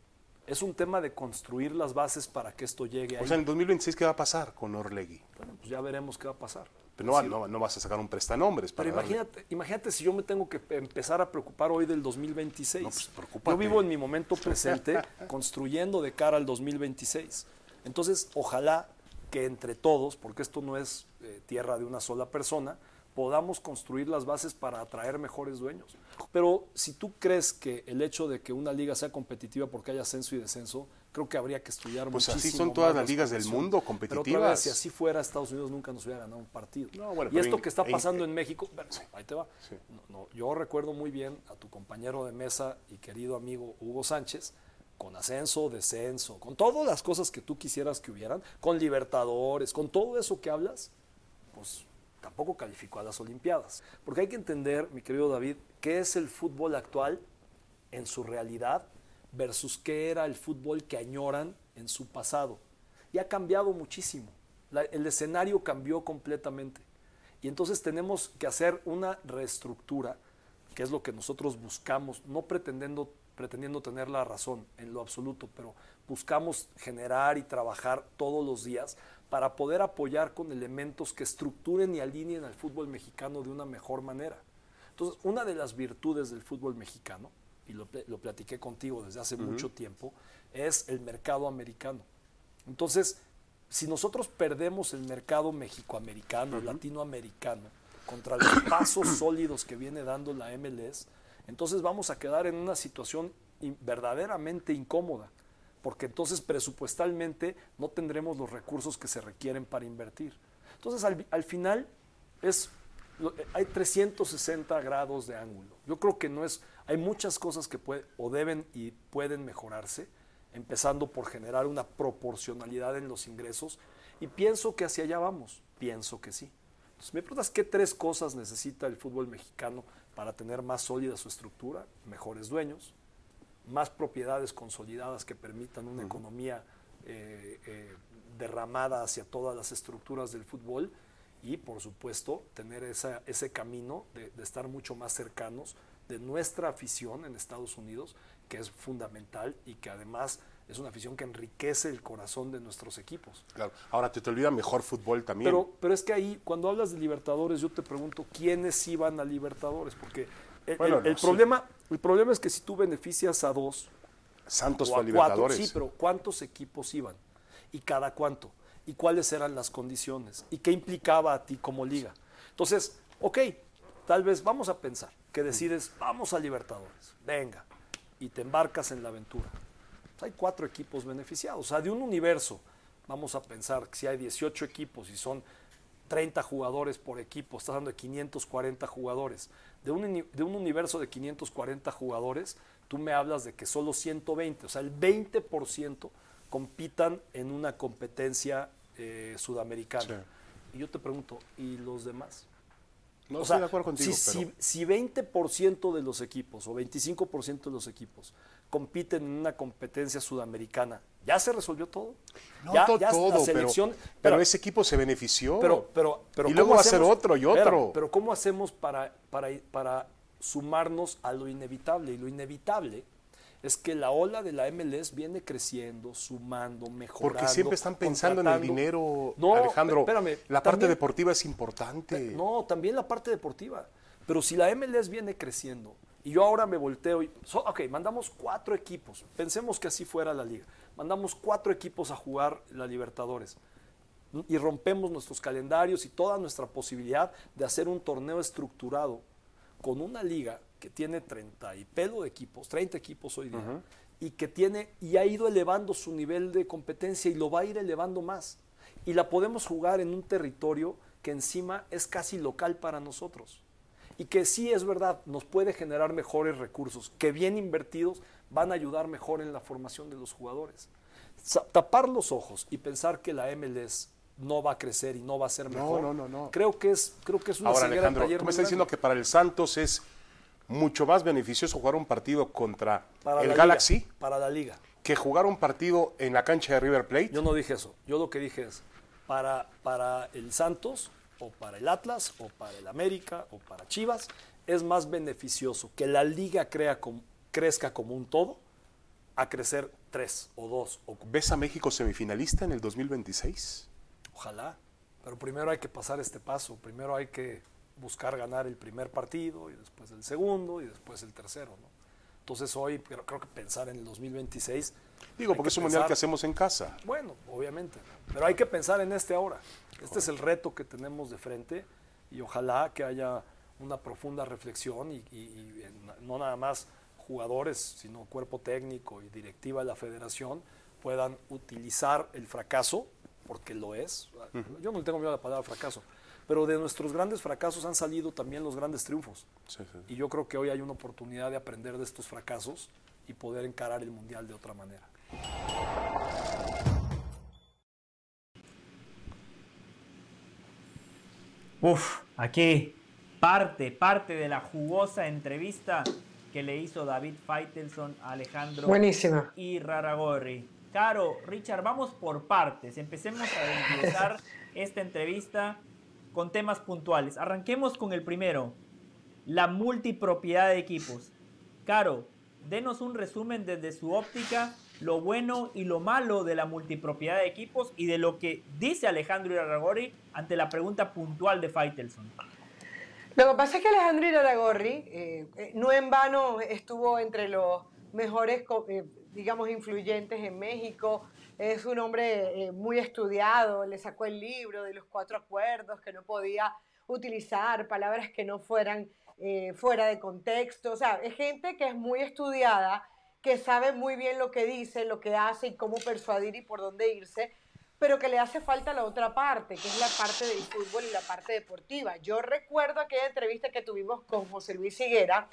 es un tema de construir las bases para que esto llegue ahí. O sea, en el 2026, ¿qué va a pasar con Orlegui? Bueno, pues ya veremos qué va a pasar. Pero no, Sí. no, no vas a sacar un prestanombres para Pero darle- imagínate, imagínate si yo me tengo que empezar a preocupar hoy del 2026. No, pues, yo vivo en mi momento presente construyendo de cara al 2026. Entonces, ojalá que entre todos, porque esto no es eh, tierra de una sola persona, podamos construir las bases para atraer mejores dueños. Pero si tú crees que el hecho de que una liga sea competitiva porque hay ascenso y descenso, creo que habría que estudiar Pues muchísimo así son todas las ligas del mundo, Pero otra vez, competitivas. si así fuera, Estados Unidos nunca nos hubiera ganado un partido. No, bueno, y esto en- que está pasando en México, bueno, ahí te va. Sí. No, no, yo recuerdo muy bien a tu compañero de mesa y querido amigo Hugo Sánchez, con ascenso, descenso, con todas las cosas que tú quisieras que hubieran, con Libertadores, con todo eso que hablas, pues tampoco calificó a las Olimpiadas. Porque hay que entender, mi querido David, qué es el fútbol actual en su realidad versus qué era el fútbol que añoran en su pasado. Y ha cambiado muchísimo. El escenario cambió completamente. Y entonces tenemos que hacer una reestructura, que es lo que nosotros buscamos, no pretendiendo, pretendiendo tener la razón en lo absoluto, pero buscamos generar y trabajar todos los días para poder apoyar con elementos que estructuren y alineen al fútbol mexicano de una mejor manera. Entonces, una de las virtudes del fútbol mexicano, y lo, lo platiqué contigo desde hace mucho tiempo, es el mercado americano. Entonces, si nosotros perdemos el mercado mexicoamericano, latinoamericano, contra los pasos sólidos que viene dando la MLS, entonces vamos a quedar en una situación verdaderamente incómoda, porque entonces presupuestalmente no tendremos los recursos que se requieren para invertir. Entonces, al, al final, es, eh, hay 360 grados de ángulo. Yo creo que no es, hay muchas cosas que puede, o deben y pueden mejorarse, empezando por generar una proporcionalidad en los ingresos, y pienso que hacia allá vamos, pienso que sí. Entonces, me preguntas qué tres cosas necesita el fútbol mexicano para tener más sólida su estructura, mejores dueños, más propiedades consolidadas que permitan una economía eh, eh, derramada hacia todas las estructuras del fútbol y, por supuesto, tener esa- ese camino de, de estar mucho más cercanos de nuestra afición en Estados Unidos, que es fundamental y que además es una afición que enriquece el corazón de nuestros equipos. Claro. Ahora, ¿te, te olvida mejor fútbol también? Pero, pero es que ahí, cuando hablas de Libertadores, yo te pregunto, ¿quiénes iban a Libertadores? Porque el, Bueno, el- el no, sí. El problema es que si tú beneficias a dos Santos o a cuatro, sí, pero ¿cuántos equipos iban? ¿Y cada cuánto? y cuáles eran las condiciones y qué implicaba a ti como liga. Entonces, ok, tal vez vamos a pensar que decides, vamos a Libertadores, venga, y te embarcas en la aventura. Pues hay cuatro equipos beneficiados, o sea, de un universo, vamos a pensar que si hay 18 equipos y son 30 jugadores por equipo, estás hablando de 540 jugadores. De un, de un universo de 540 jugadores, tú me hablas de que solo 120, o sea, el 20% compitan en una competencia eh, sudamericana. Y yo te pregunto, ¿y los demás? No o estoy sea, de acuerdo contigo, si, pero- si, si 20% de los equipos o 25% de los equipos compiten en una competencia sudamericana, ¿ya se resolvió todo? No ya, to- ya la todo, pero, pero pero- ese equipo se benefició. pero, pero, pero y ¿cómo luego va a ser otro y otro. pero ¿cómo hacemos para, para, para sumarnos a lo inevitable? Y lo inevitable es que la ola de la MLS viene creciendo, sumando, mejorando. Porque siempre están pensando en el dinero, No, Alejandro. espérame, la parte también- deportiva es importante. No, también la parte deportiva. Pero si la MLS viene creciendo y yo ahora me volteo y... so- ok, mandamos cuatro equipos. Pensemos que así fuera la liga. Mandamos cuatro equipos a jugar la Libertadores. Y rompemos nuestros calendarios y toda nuestra posibilidad de hacer un torneo estructurado con una liga que tiene 30 y pelo de equipos, 30 equipos hoy día, y que tiene y ha ido elevando su nivel de competencia y lo va a ir elevando más. Y la podemos jugar en un territorio que encima es casi local para nosotros. Y que sí es verdad, nos puede generar mejores recursos, que bien invertidos van a ayudar mejor en la formación de los jugadores. Tapar los ojos y pensar que la MLS no va a crecer y no va a ser No, mejor. no, no, no. Creo que es, creo que es una Ahora, Alejandro, taller tú me estás diciendo grande. que para el Santos es mucho más beneficioso jugar un partido contra Para el la Galaxy liga, para la liga. que jugar un partido en la cancha de River Plate. Yo no dije eso. Yo lo que dije es, para, para el Santos, o para el Atlas, o para el América, o para Chivas, es más beneficioso que la liga crea com- crezca como un todo a crecer tres o dos. O, ¿Ves a México semifinalista en el 2026? ojalá. Pero primero hay que pasar este paso. Primero hay que buscar ganar el primer partido, y después el segundo, y después el tercero. ¿no? Entonces hoy creo, creo que pensar en el 2026... Digo, hay porque que es un mundial que hacemos en casa. bueno, obviamente, pero hay que pensar en este ahora. Este es el reto que tenemos de frente y ojalá que haya una profunda reflexión y, y- y no nada más jugadores, sino cuerpo técnico y directiva de la federación puedan utilizar el fracaso, porque lo es. Yo no le tengo miedo a la palabra fracaso, pero de nuestros grandes fracasos han salido también los grandes triunfos. Sí, sí. Y yo creo que hoy hay una oportunidad de aprender de estos fracasos y poder encarar el mundial de otra manera. Uf, aquí parte, parte de la jugosa entrevista que le hizo David Faitelson a Alejandro Buenísima. y Raragorri. Caro, Richard, vamos por partes. Empecemos a empezar esta entrevista con temas puntuales. Arranquemos con el primero, la multipropiedad de equipos. Caro, denos un resumen desde su óptica, lo bueno y lo malo de la multipropiedad de equipos y de lo que dice Alejandro Iraragorri ante la pregunta puntual de Faitelson. Lo que pasa es que Alejandro Iraragorri, eh, eh, no en vano estuvo entre los mejores, eh, digamos, influyentes en México. Es un hombre muy estudiado, le sacó el libro de los cuatro acuerdos, que no podía utilizar palabras que no fueran eh, fuera de contexto. O sea, es gente que es muy estudiada, que sabe muy bien lo que dice, lo que hace y cómo persuadir y por dónde irse pero que le hace falta la otra parte, que es la parte del fútbol y la parte deportiva. Yo recuerdo aquella entrevista que tuvimos con José Luis Higuera,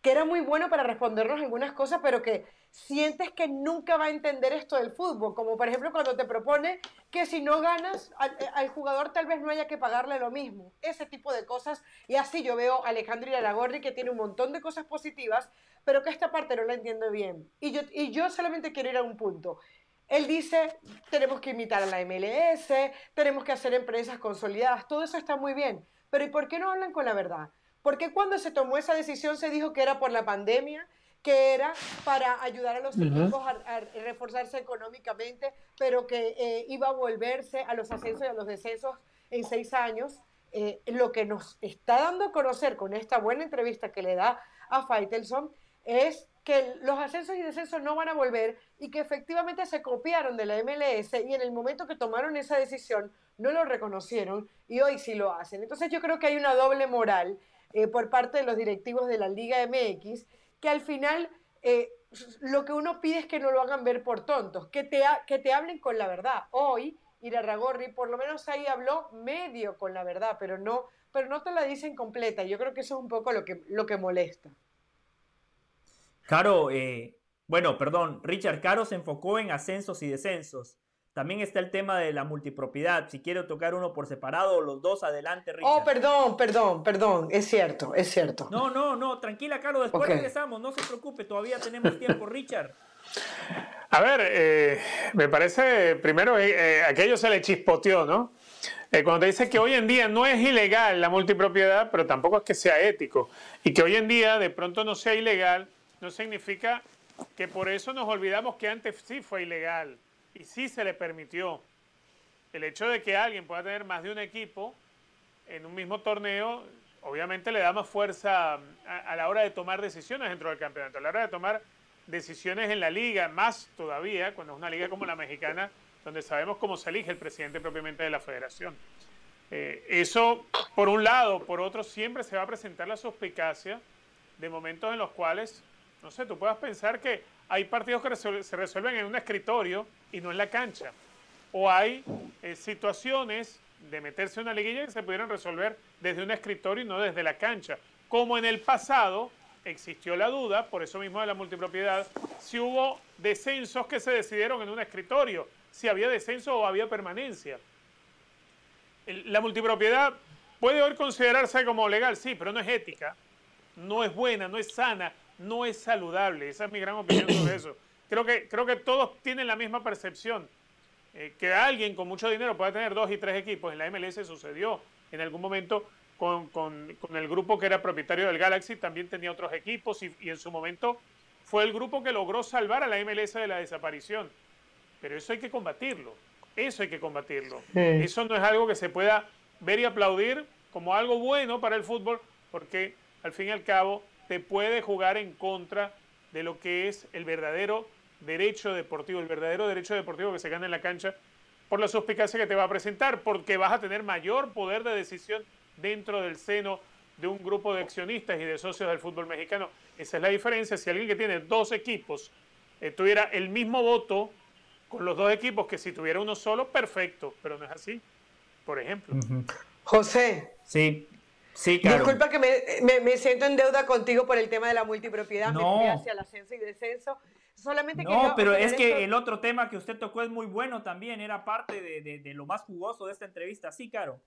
que era muy bueno para respondernos algunas cosas, pero que sientes que nunca va a entender esto del fútbol, como por ejemplo cuando te propone que si no ganas, al, al jugador tal vez no haya que pagarle lo mismo, ese tipo de cosas, y así yo veo a Alejandro Iraragorri que tiene un montón de cosas positivas, pero que esta parte no la entiendo bien. Y yo, y yo solamente quiero ir a un punto. Él dice, tenemos que imitar a la MLS, tenemos que hacer empresas consolidadas, todo eso está muy bien, pero ¿y por qué no hablan con la verdad? ¿Por qué cuando se tomó esa decisión se dijo que era por la pandemia, que era para ayudar a los equipos a, a reforzarse económicamente, pero que eh, iba a volverse a los ascensos y a los descensos en seis años? Eh, lo que nos está dando a conocer con esta buena entrevista que le da a Faitelson es que los ascensos y descensos no van a volver y que efectivamente se copiaron de la MLS y en el momento que tomaron esa decisión no lo reconocieron y hoy sí lo hacen. Entonces yo creo que hay una doble moral eh, por parte de los directivos de la Liga MX que al final eh, lo que uno pide es que no lo hagan ver por tontos, que te, que te hablen con la verdad. Hoy Irarragorri por lo menos ahí habló medio con la verdad, pero no, pero no te la dicen completa. Yo creo que eso es un poco lo que, lo que molesta. Caro, eh, bueno, perdón, Richard Caro se enfocó en ascensos y descensos. También está el tema de la multipropiedad. Si quiero tocar uno por separado, los dos adelante, Richard. Oh, perdón, perdón, perdón. Es cierto, es cierto. No, no, no, tranquila, Caro. Después regresamos. No se preocupe, todavía tenemos tiempo, Richard. A ver, eh, me parece, primero, eh, aquello se le chispoteó, ¿no? cuando te dice que hoy en día no es ilegal la multipropiedad, pero tampoco es que sea ético. Y que hoy en día de pronto no sea ilegal, no significa que por eso nos olvidamos que antes sí fue ilegal y sí se le permitió. El hecho de que alguien pueda tener más de un equipo en un mismo torneo, obviamente le da más fuerza a, la hora de tomar decisiones dentro del campeonato, a la hora de tomar decisiones en la liga, más todavía cuando es una liga como la mexicana, donde sabemos cómo se elige el presidente propiamente de la federación. Eh, eso, por un lado, por otro, siempre se va a presentar la suspicacia de momentos en los cuales no sé, tú puedas pensar que hay partidos que se resuelven en un escritorio y no en la cancha. O hay eh, situaciones de meterse en una liguilla que se pudieran resolver desde un escritorio y no desde la cancha. Como en el pasado existió la duda, por eso mismo de la multipropiedad, si hubo descensos que se decidieron en un escritorio, si había descenso o había permanencia. La multipropiedad puede hoy considerarse como legal, sí, pero no es ética, no es buena, no es sana, no es saludable. Esa es mi gran opinión sobre eso. Creo que, creo que todos tienen la misma percepción. Eh, que alguien con mucho dinero pueda tener dos y tres equipos. En la MLS sucedió en algún momento con, el grupo que era propietario del Galaxy, también tenía otros equipos y, en su momento fue el grupo que logró salvar a la MLS de la desaparición. Pero eso hay que combatirlo. Eso hay que combatirlo. Eso no es algo que se pueda ver y aplaudir como algo bueno para el fútbol, porque al fin y al cabo te puede jugar en contra de lo que es el verdadero derecho deportivo, el verdadero derecho deportivo que se gana en la cancha por la suspicacia que te va a presentar, porque vas a tener mayor poder de decisión dentro del seno de un grupo de accionistas y de socios del fútbol mexicano. Esa es la diferencia. Si alguien que tiene dos equipos eh, tuviera el mismo voto con los dos equipos que si tuviera uno solo, perfecto, pero no es así, por ejemplo. José. Sí, Sí, Disculpa que me, siento en deuda contigo por el tema de la multipropiedad, no. me hacia el ascenso y descenso. Solamente no, pero es que el otro tema que usted tocó es muy bueno también, era parte de, lo más jugoso de esta entrevista, sí, Caro.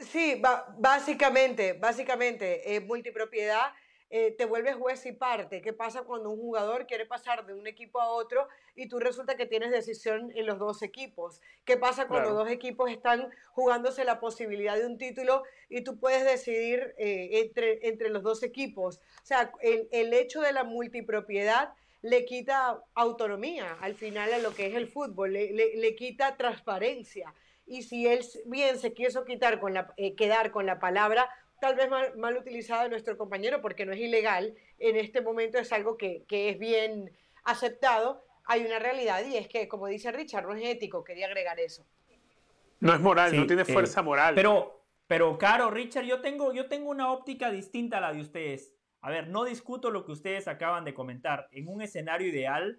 Sí, básicamente, básicamente, eh, multipropiedad eh, te vuelves juez y parte. ¿Qué pasa cuando un jugador quiere pasar de un equipo a otro y tú resulta que tienes decisión en los dos equipos? ¿Qué pasa cuando dos equipos están jugándose la posibilidad de un título y tú puedes decidir eh, entre, entre los dos equipos? O sea, el, el hecho de la multipropiedad le quita autonomía al final a lo que es el fútbol, le, le, quita transparencia. Y si él bien se quiso quitar con la, eh, quedar con la palabra tal vez mal, utilizado de nuestro compañero porque no es ilegal, en este momento es algo que, es bien aceptado, hay una realidad y es que, como dice Richard, no es ético, quería agregar eso. No es moral, no tiene eh, fuerza moral. Pero, pero, Caro, Richard, yo tengo, yo tengo una óptica distinta a la de ustedes. A ver, no discuto lo que ustedes acaban de comentar. En un escenario ideal,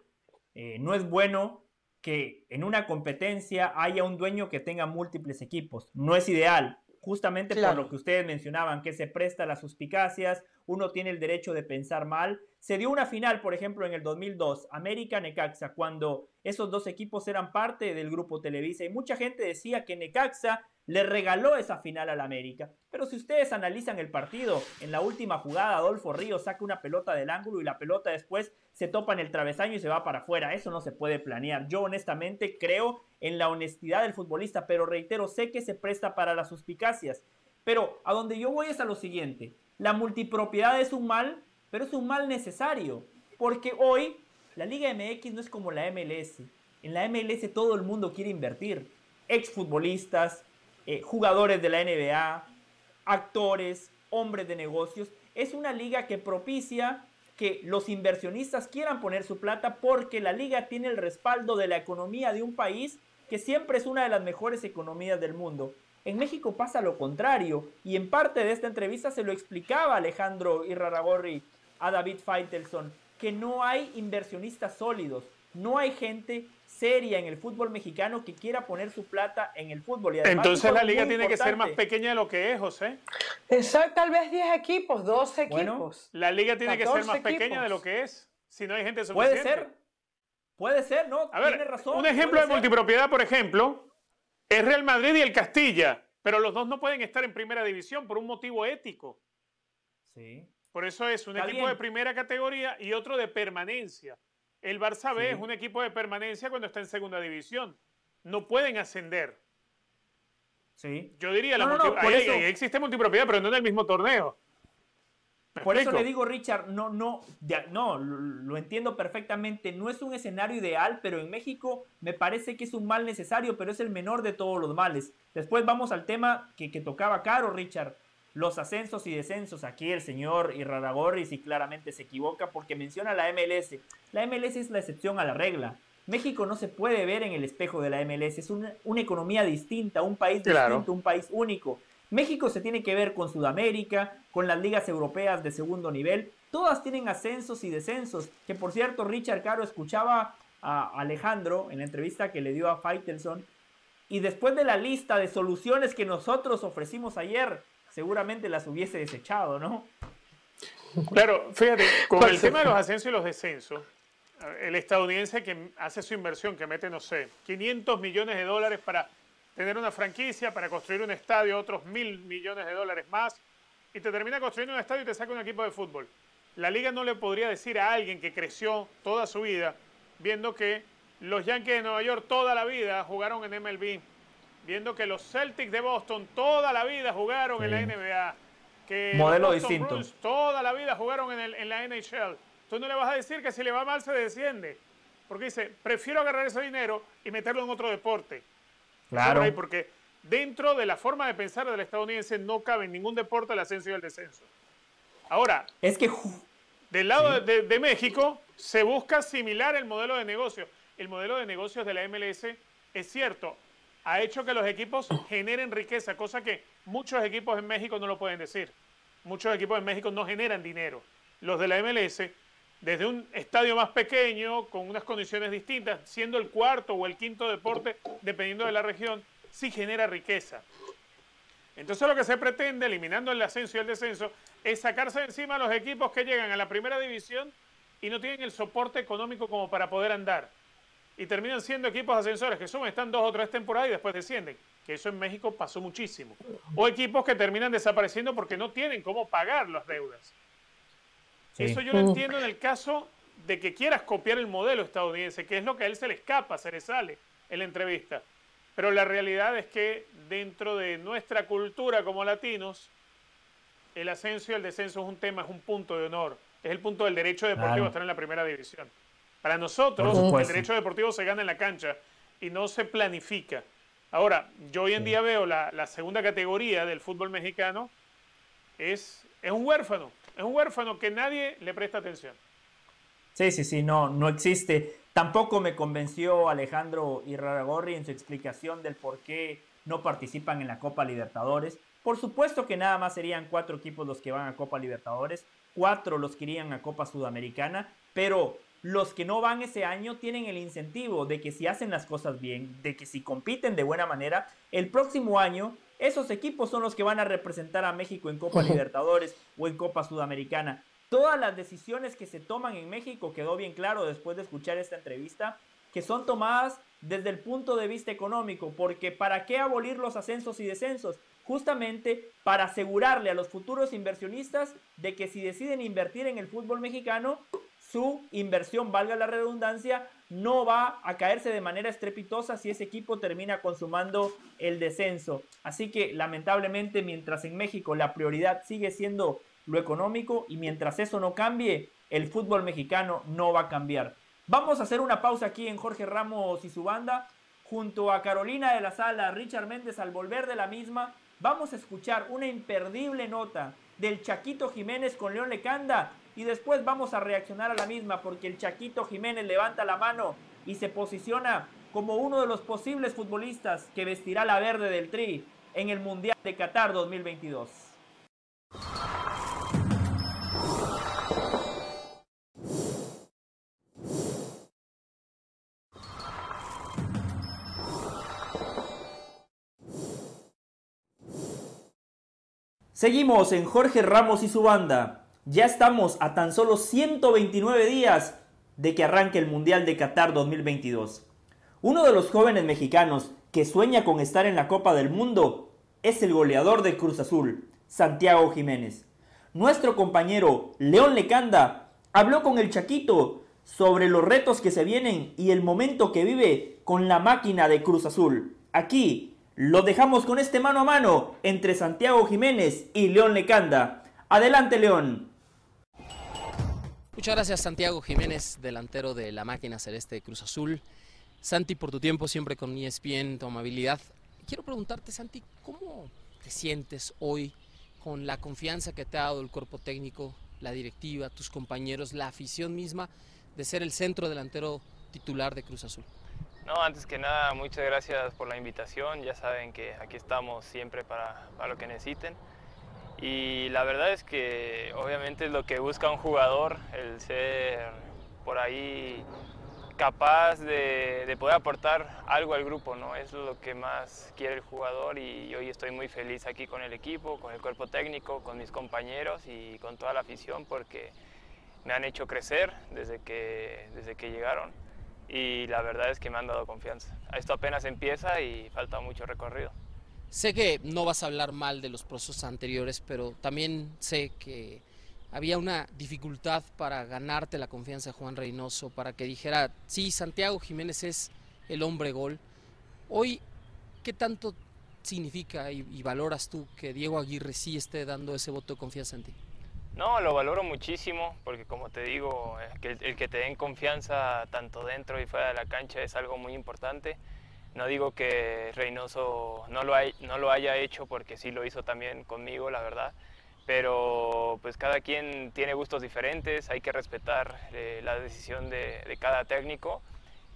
eh, no es bueno que en una competencia haya un dueño que tenga múltiples equipos. No es ideal justamente por lo que ustedes mencionaban, que se presta a las suspicacias, uno tiene el derecho de pensar mal. Se dio una final, por ejemplo, en el 2002, América-Necaxa, cuando esos dos equipos eran parte del grupo Televisa y mucha gente decía que Necaxa le regaló esa final al América. Pero si ustedes analizan el partido, en la última jugada Adolfo Ríos saca una pelota del ángulo y la pelota después se topa en el travesaño y se va para afuera. Eso no se puede planear. Yo honestamente creo en la honestidad del futbolista, pero reitero, sé que se presta para las suspicacias. Pero a donde yo voy es a lo siguiente. La multipropiedad es un mal, pero es un mal necesario. Porque hoy la Liga MX no es como la MLS. En la MLS todo el mundo quiere invertir. Exfutbolistas, eh, jugadores de la NBA, actores, hombres de negocios. Es una liga que propicia que los inversionistas quieran poner su plata porque la liga tiene el respaldo de la economía de un país que siempre es una de las mejores economías del mundo. En México pasa lo contrario y en parte de esta entrevista se lo explicaba Alejandro Irraragorri a David Feitelson, que no hay inversionistas sólidos, no hay gente seria en el fútbol mexicano que quiera poner su plata en el fútbol. Y Entonces la liga tiene que ser más pequeña de lo que es, José. Exacto, tal vez 10 equipos, 12 equipos. la liga tiene que ser más pequeña de lo que es, si no hay gente suficiente. Puede ser, puede ser, ¿no? A ver, razón, un ejemplo de multipropiedad, por ejemplo, es Real Madrid y el Castilla, pero los dos no pueden estar en primera división por un motivo ético. Sí. Por eso es un equipo de primera categoría y otro de permanencia. El Barça B es un equipo de permanencia cuando está en segunda división. No pueden ascender. Sí. Yo diría, la existe multipropiedad, pero no en el mismo torneo. Por eso le digo, Richard, no, no, no, lo entiendo perfectamente. No es un escenario ideal, pero en México me parece que es un mal necesario, pero es el menor de todos los males. Después vamos al tema que, que tocaba Caro, Richard los ascensos y descensos. Aquí el señor Irraragorri y claramente se equivoca porque menciona la MLS. La MLS es la excepción a la regla. México no se puede ver en el espejo de la MLS. Es una, economía distinta, un país distinto, un país único. México se tiene que ver con Sudamérica, con las ligas europeas de segundo nivel. Todas tienen ascensos y descensos. Que por cierto, Richard Caro escuchaba a Alejandro en la entrevista que le dio a Faitelson. Y después de la lista de soluciones que nosotros ofrecimos ayer, seguramente las hubiese desechado, ¿no? Claro, fíjate, con el tema de los ascensos y los descensos, el estadounidense que hace su inversión, que mete, no sé, 500 millones de dólares para tener una franquicia, para construir un estadio, otros mil millones de dólares más, y te termina construyendo un estadio y te saca un equipo de fútbol. La liga no le podría decir a alguien que creció toda su vida viendo que los Yankees de Nueva York toda la vida jugaron en MLB, viendo que los Celtics de Boston toda la vida jugaron en la NBA, que Modelo los distinto. toda la vida jugaron en, el, en la NHL. Tú no le vas a decir que si le va mal se desciende, porque dice, prefiero agarrar ese dinero y meterlo en otro deporte. Claro. Porque dentro de la forma de pensar del estadounidense no cabe en ningún deporte el ascenso y el descenso. Ahora, es que del lado de, de México se busca similar el modelo de negocio. El modelo de negocios de la MLS es cierto, ha hecho que los equipos generen riqueza, cosa que muchos equipos en México no lo pueden decir. Muchos equipos en México no generan dinero. Los de la MLS, desde un estadio más pequeño, con unas condiciones distintas, siendo el cuarto o el quinto deporte, dependiendo de la región, sí genera riqueza. Entonces lo que se pretende, eliminando el ascenso y el descenso, es sacarse de encima a los equipos que llegan a la primera división y no tienen el soporte económico como para poder andar y terminan siendo equipos ascensores que suben, están dos o tres temporadas y después descienden. Que eso en México pasó muchísimo. O equipos que terminan desapareciendo porque no tienen cómo pagar las deudas. Eso yo lo entiendo en el caso de que quieras copiar el modelo estadounidense, que es lo que a él se le escapa, se le sale en la entrevista. Pero la realidad es que dentro de nuestra cultura como latinos, el ascenso y el descenso es un tema, es un punto de honor. Es el punto del derecho deportivo a estar en la primera división. Para nosotros, el derecho deportivo se gana en la cancha y no se planifica. Ahora, yo hoy en día veo la, segunda categoría del fútbol mexicano, es, es un huérfano, es un huérfano que nadie le presta atención. Sí, sí, sí, no, no existe. Tampoco me convenció Alejandro Irraragorri en su explicación del por qué no participan en la Copa Libertadores. Por supuesto que nada más serían cuatro equipos los que van a Copa Libertadores, cuatro los que irían a Copa Sudamericana, pero los que no van ese año tienen el incentivo de que si hacen las cosas bien, de que si compiten de buena manera, el próximo año esos equipos son los que van a representar a México en Copa Libertadores o en Copa Sudamericana. Todas las decisiones que se toman en México, quedó bien claro después de escuchar esta entrevista, que son tomadas desde el punto de vista económico, porque ¿para qué abolir los ascensos y descensos? Justamente para asegurarle a los futuros inversionistas de que si deciden invertir en el fútbol mexicano, su inversión, valga la redundancia, no va a caerse de manera estrepitosa si ese equipo termina consumando el descenso. Así que lamentablemente mientras en México la prioridad sigue siendo lo económico y mientras eso no cambie, el fútbol mexicano no va a cambiar. Vamos a hacer una pausa aquí en Jorge Ramos y su banda. Junto a Carolina de la Sala, Richard Méndez al volver de la misma, vamos a escuchar una imperdible nota del Chaquito Jiménez con León Lecanda y después vamos a reaccionar a la misma porque el Chaquito Jiménez levanta la mano y se posiciona como uno de los posibles futbolistas que vestirá la verde del Tri en el Mundial de Qatar 2022. Seguimos en Jorge Ramos y su banda. Ya estamos a tan solo 129 días de que arranque el Mundial de Qatar 2022. Uno de los jóvenes mexicanos que sueña con estar en la Copa del Mundo es el goleador de Cruz Azul, Santiago Jiménez. Nuestro compañero León Lecanda habló con el Chaquito sobre los retos que se vienen y el momento que vive con la máquina de Cruz Azul. Aquí lo dejamos con este mano a mano entre Santiago Jiménez y León Lecanda. Adelante León. Muchas gracias Santiago Jiménez, delantero de la máquina celeste de Cruz Azul. Santi, por tu tiempo siempre con ESPN, tu amabilidad. Quiero preguntarte, Santi, ¿cómo te sientes hoy con la confianza que te ha dado el cuerpo técnico, la directiva, tus compañeros, la afición misma de ser el centro delantero titular de Cruz Azul? No, antes que nada, muchas gracias por la invitación. Ya saben que aquí estamos siempre para, para lo que necesiten. Y la verdad es que obviamente es lo que busca un jugador, el ser por ahí capaz de, de, poder aportar algo al grupo, ¿no? Es lo que más quiere el jugador y hoy estoy muy feliz aquí con el equipo, con el cuerpo técnico, con mis compañeros y con toda la afición porque me han hecho crecer desde que, desde que llegaron y la verdad es que me han dado confianza. Esto apenas empieza y falta mucho recorrido. Sé que no vas a hablar mal de los procesos anteriores, pero también sé que había una dificultad para ganarte la confianza de Juan Reynoso, para que dijera, sí, Santiago Jiménez es el hombre gol. Hoy, ¿qué tanto significa y, valoras tú que Diego Aguirre sí esté dando ese voto de confianza en ti? No, lo valoro muchísimo porque como te digo, que el, el que te den confianza tanto dentro y fuera de la cancha es algo muy importante. No digo que Reynoso no lo, haya hecho porque sí lo hizo también conmigo, la verdad. Pero pues cada quien tiene gustos diferentes, hay que respetar eh, la decisión de, cada técnico.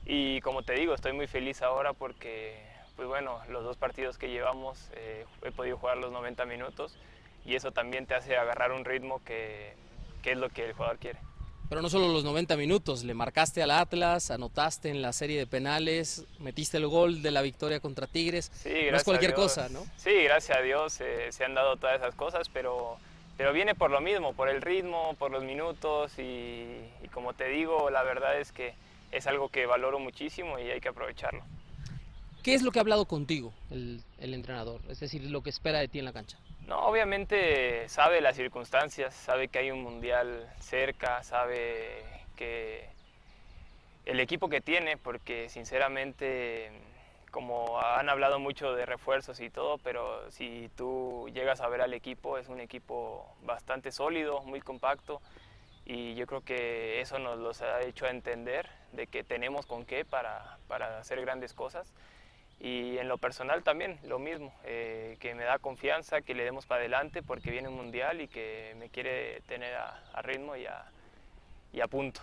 Y como te digo, estoy muy feliz ahora porque, pues bueno, los dos partidos que llevamos eh, he podido jugar los 90 minutos y eso también te hace agarrar un ritmo que es lo que el jugador quiere. Pero no solo los 90 minutos, le marcaste al Atlas, anotaste en la serie de penales, metiste el gol de la victoria contra Tigres. Sí, no es cualquier Dios. cosa, ¿no? Sí, gracias a Dios eh, se han dado todas esas cosas, pero, pero viene por lo mismo, por el ritmo, por los minutos y, y como te digo, la verdad es que es algo que valoro muchísimo y hay que aprovecharlo. ¿Qué es lo que ha hablado contigo el, el entrenador? Es decir, lo que espera de ti en la cancha. No, obviamente sabe las circunstancias, sabe que hay un mundial cerca, sabe que el equipo que tiene, porque sinceramente, como han hablado mucho de refuerzos y todo, pero si tú llegas a ver al equipo, es un equipo bastante sólido, muy compacto, y yo creo que eso nos los ha hecho entender de que tenemos con qué para, para hacer grandes cosas y en lo personal también lo mismo, eh, que me da confianza, que le demos para adelante porque viene un mundial y que me quiere tener a, ritmo y a, y a, punto.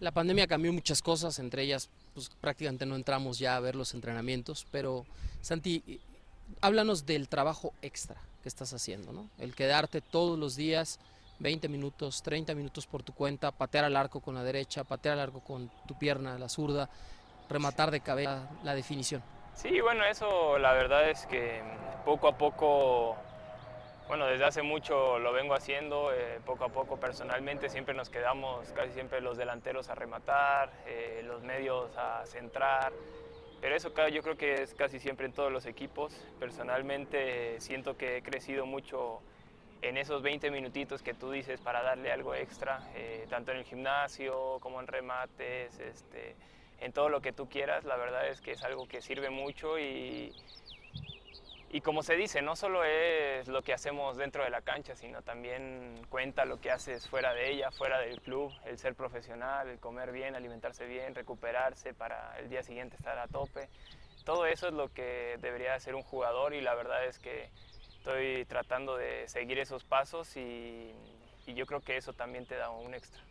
La pandemia cambió muchas cosas, entre ellas pues, prácticamente no entramos ya a ver los entrenamientos, pero Santi, háblanos del trabajo extra que estás haciendo, ¿no? El quedarte todos los días 20 minutos, 30 minutos por tu cuenta, patear al arco con la derecha, patear al arco con tu pierna, la zurda, rematar de cabeza, la definición. Sí, bueno, eso la verdad es que poco a poco, bueno, desde hace mucho lo vengo haciendo, eh, poco a poco personalmente siempre nos quedamos casi siempre los delanteros a rematar, eh, los medios a centrar, pero eso yo creo que es casi siempre en todos los equipos. Personalmente siento que he crecido mucho en esos 20 minutitos que tú dices para darle algo extra, eh, tanto en el gimnasio como en remates, este, en todo lo que tú quieras, la verdad es que es algo que sirve mucho y, y como se dice, no solo es lo que hacemos dentro de la cancha, sino también cuenta lo que haces fuera de ella, fuera del club, el ser profesional, el comer bien, alimentarse bien, recuperarse para el día siguiente estar a tope. Todo eso es lo que debería hacer un jugador y la verdad es que estoy tratando de seguir esos pasos y, y yo creo que eso también te da un extra.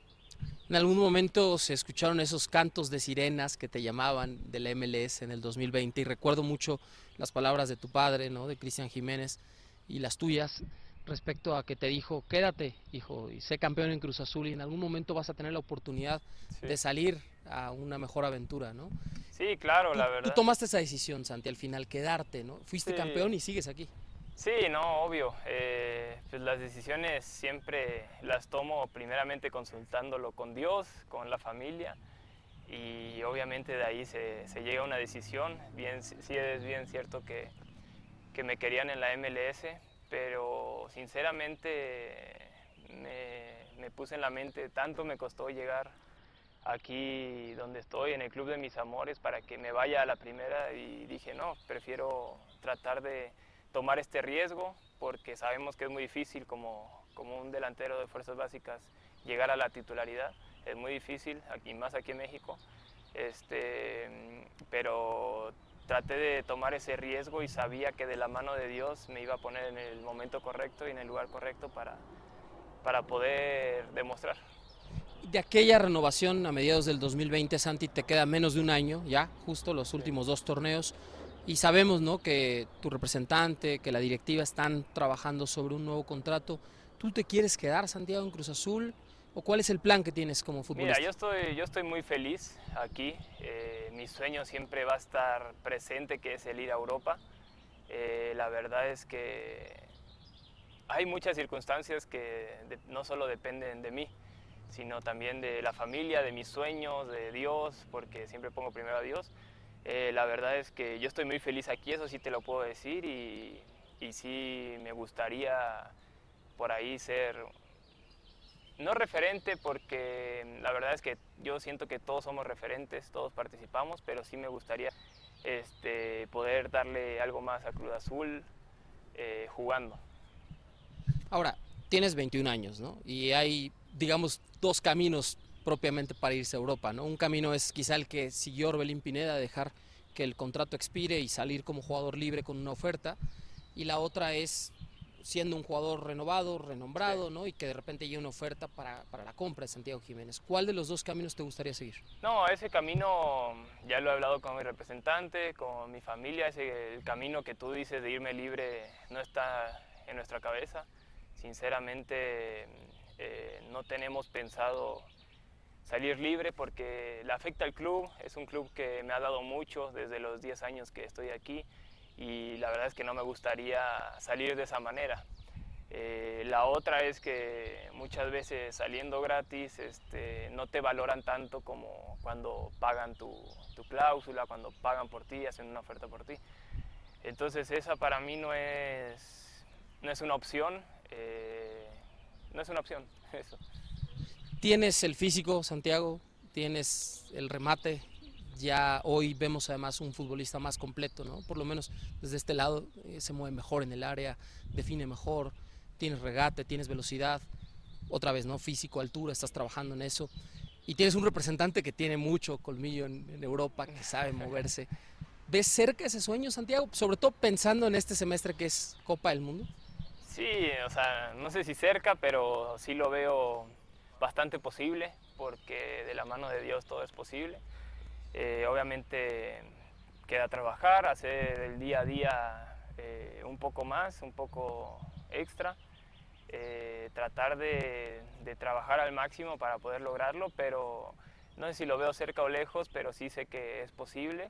En algún momento se escucharon esos cantos de sirenas que te llamaban de la MLS en el 2020 y recuerdo mucho las palabras de tu padre, ¿no? de Cristian Jiménez y las tuyas respecto a que te dijo, quédate, hijo, y sé campeón en Cruz Azul y en algún momento vas a tener la oportunidad de salir a una mejor aventura, ¿no? Sí, claro, Tú- la verdad. Tú tomaste esa decisión, Santi, al final, quedarte, ¿no? Fuiste Sí. campeón y sigues aquí. Sí, no, obvio. eh, pues las decisiones siempre las tomo primeramente consultándolo con Dios, con la familia y obviamente de ahí se, se llega a una decisión. Bien, sí es bien cierto que, que me querían en la MLS, pero sinceramente me, me puse en la mente, tanto me costó llegar aquí donde estoy, en el Club de Mis Amores, para que me vaya a la primera y dije, no, prefiero tratar de tomar este riesgo porque sabemos que es muy difícil como, como un delantero de fuerzas básicas llegar a la titularidad, es muy difícil, aquí, más aquí en México, este, pero traté de tomar ese riesgo y sabía que de la mano de Dios me iba a poner en el momento correcto y en el lugar correcto para, para poder demostrar. De aquella renovación a mediados del 2020, Santi, te queda menos de un año ya, justo los últimos dos torneos. Y sabemos ¿no? que tu representante, que la directiva están trabajando sobre un nuevo contrato. ¿Tú te quieres quedar, Santiago, en Cruz Azul? ¿O cuál es el plan que tienes como futbolista? Mira, yo estoy, yo estoy muy feliz aquí. Eh, mi sueño siempre va a estar presente, que es el ir a Europa. Eh, la verdad es que hay muchas circunstancias que de- no solo dependen de mí, sino también de la familia, de mis sueños, de Dios, porque siempre pongo primero a Dios. Eh, la verdad es que yo estoy muy feliz aquí, eso sí te lo puedo decir, y, y sí me gustaría por ahí ser no referente porque la verdad es que yo siento que todos somos referentes, todos participamos, pero sí me gustaría este, poder darle algo más a Cruz Azul eh, jugando. Ahora, tienes 21 años, ¿no? Y hay, digamos, dos caminos propiamente para irse a Europa, ¿no? Un camino es quizá el que siguió Orbelín Pineda, dejar que el contrato expire y salir como jugador libre con una oferta. Y la otra es siendo un jugador renovado, renombrado, ¿no? Y que de repente llegue una oferta para, para la compra de Santiago Jiménez. ¿Cuál de los dos caminos te gustaría seguir? No, ese camino ya lo he hablado con mi representante, con mi familia, ese el camino que tú dices de irme libre no está en nuestra cabeza. Sinceramente eh, no tenemos pensado salir libre porque le afecta al club, es un club que me ha dado mucho desde los 10 años que estoy aquí y la verdad es que no me gustaría salir de esa manera. Eh, la otra es que muchas veces saliendo gratis este, no te valoran tanto como cuando pagan tu, cláusula, cuando pagan por ti, hacen una oferta por ti. Entonces esa para mí no es, no es una opción, eh, no es una opción eso. Tienes el físico, Santiago, tienes el remate. Ya hoy vemos además un futbolista más completo, ¿no? Por lo menos desde este lado eh, se mueve mejor en el área, define mejor, tienes regate, tienes velocidad. Otra vez, ¿no? Físico, altura, estás trabajando en eso. Y tienes un representante que tiene mucho colmillo en, en Europa, que sabe moverse. ¿Ves cerca ese sueño, Santiago? Sobre todo pensando en este semestre que es Copa del Mundo. Sí, o sea, no sé si cerca, pero sí lo veo bastante posible, porque de la mano de Dios todo es posible. Eh, obviamente queda trabajar, hacer el día a día eh, un poco más, un poco extra, eh, tratar de, de trabajar al máximo para poder lograrlo, pero no sé si lo veo cerca o lejos, pero sí sé que es posible.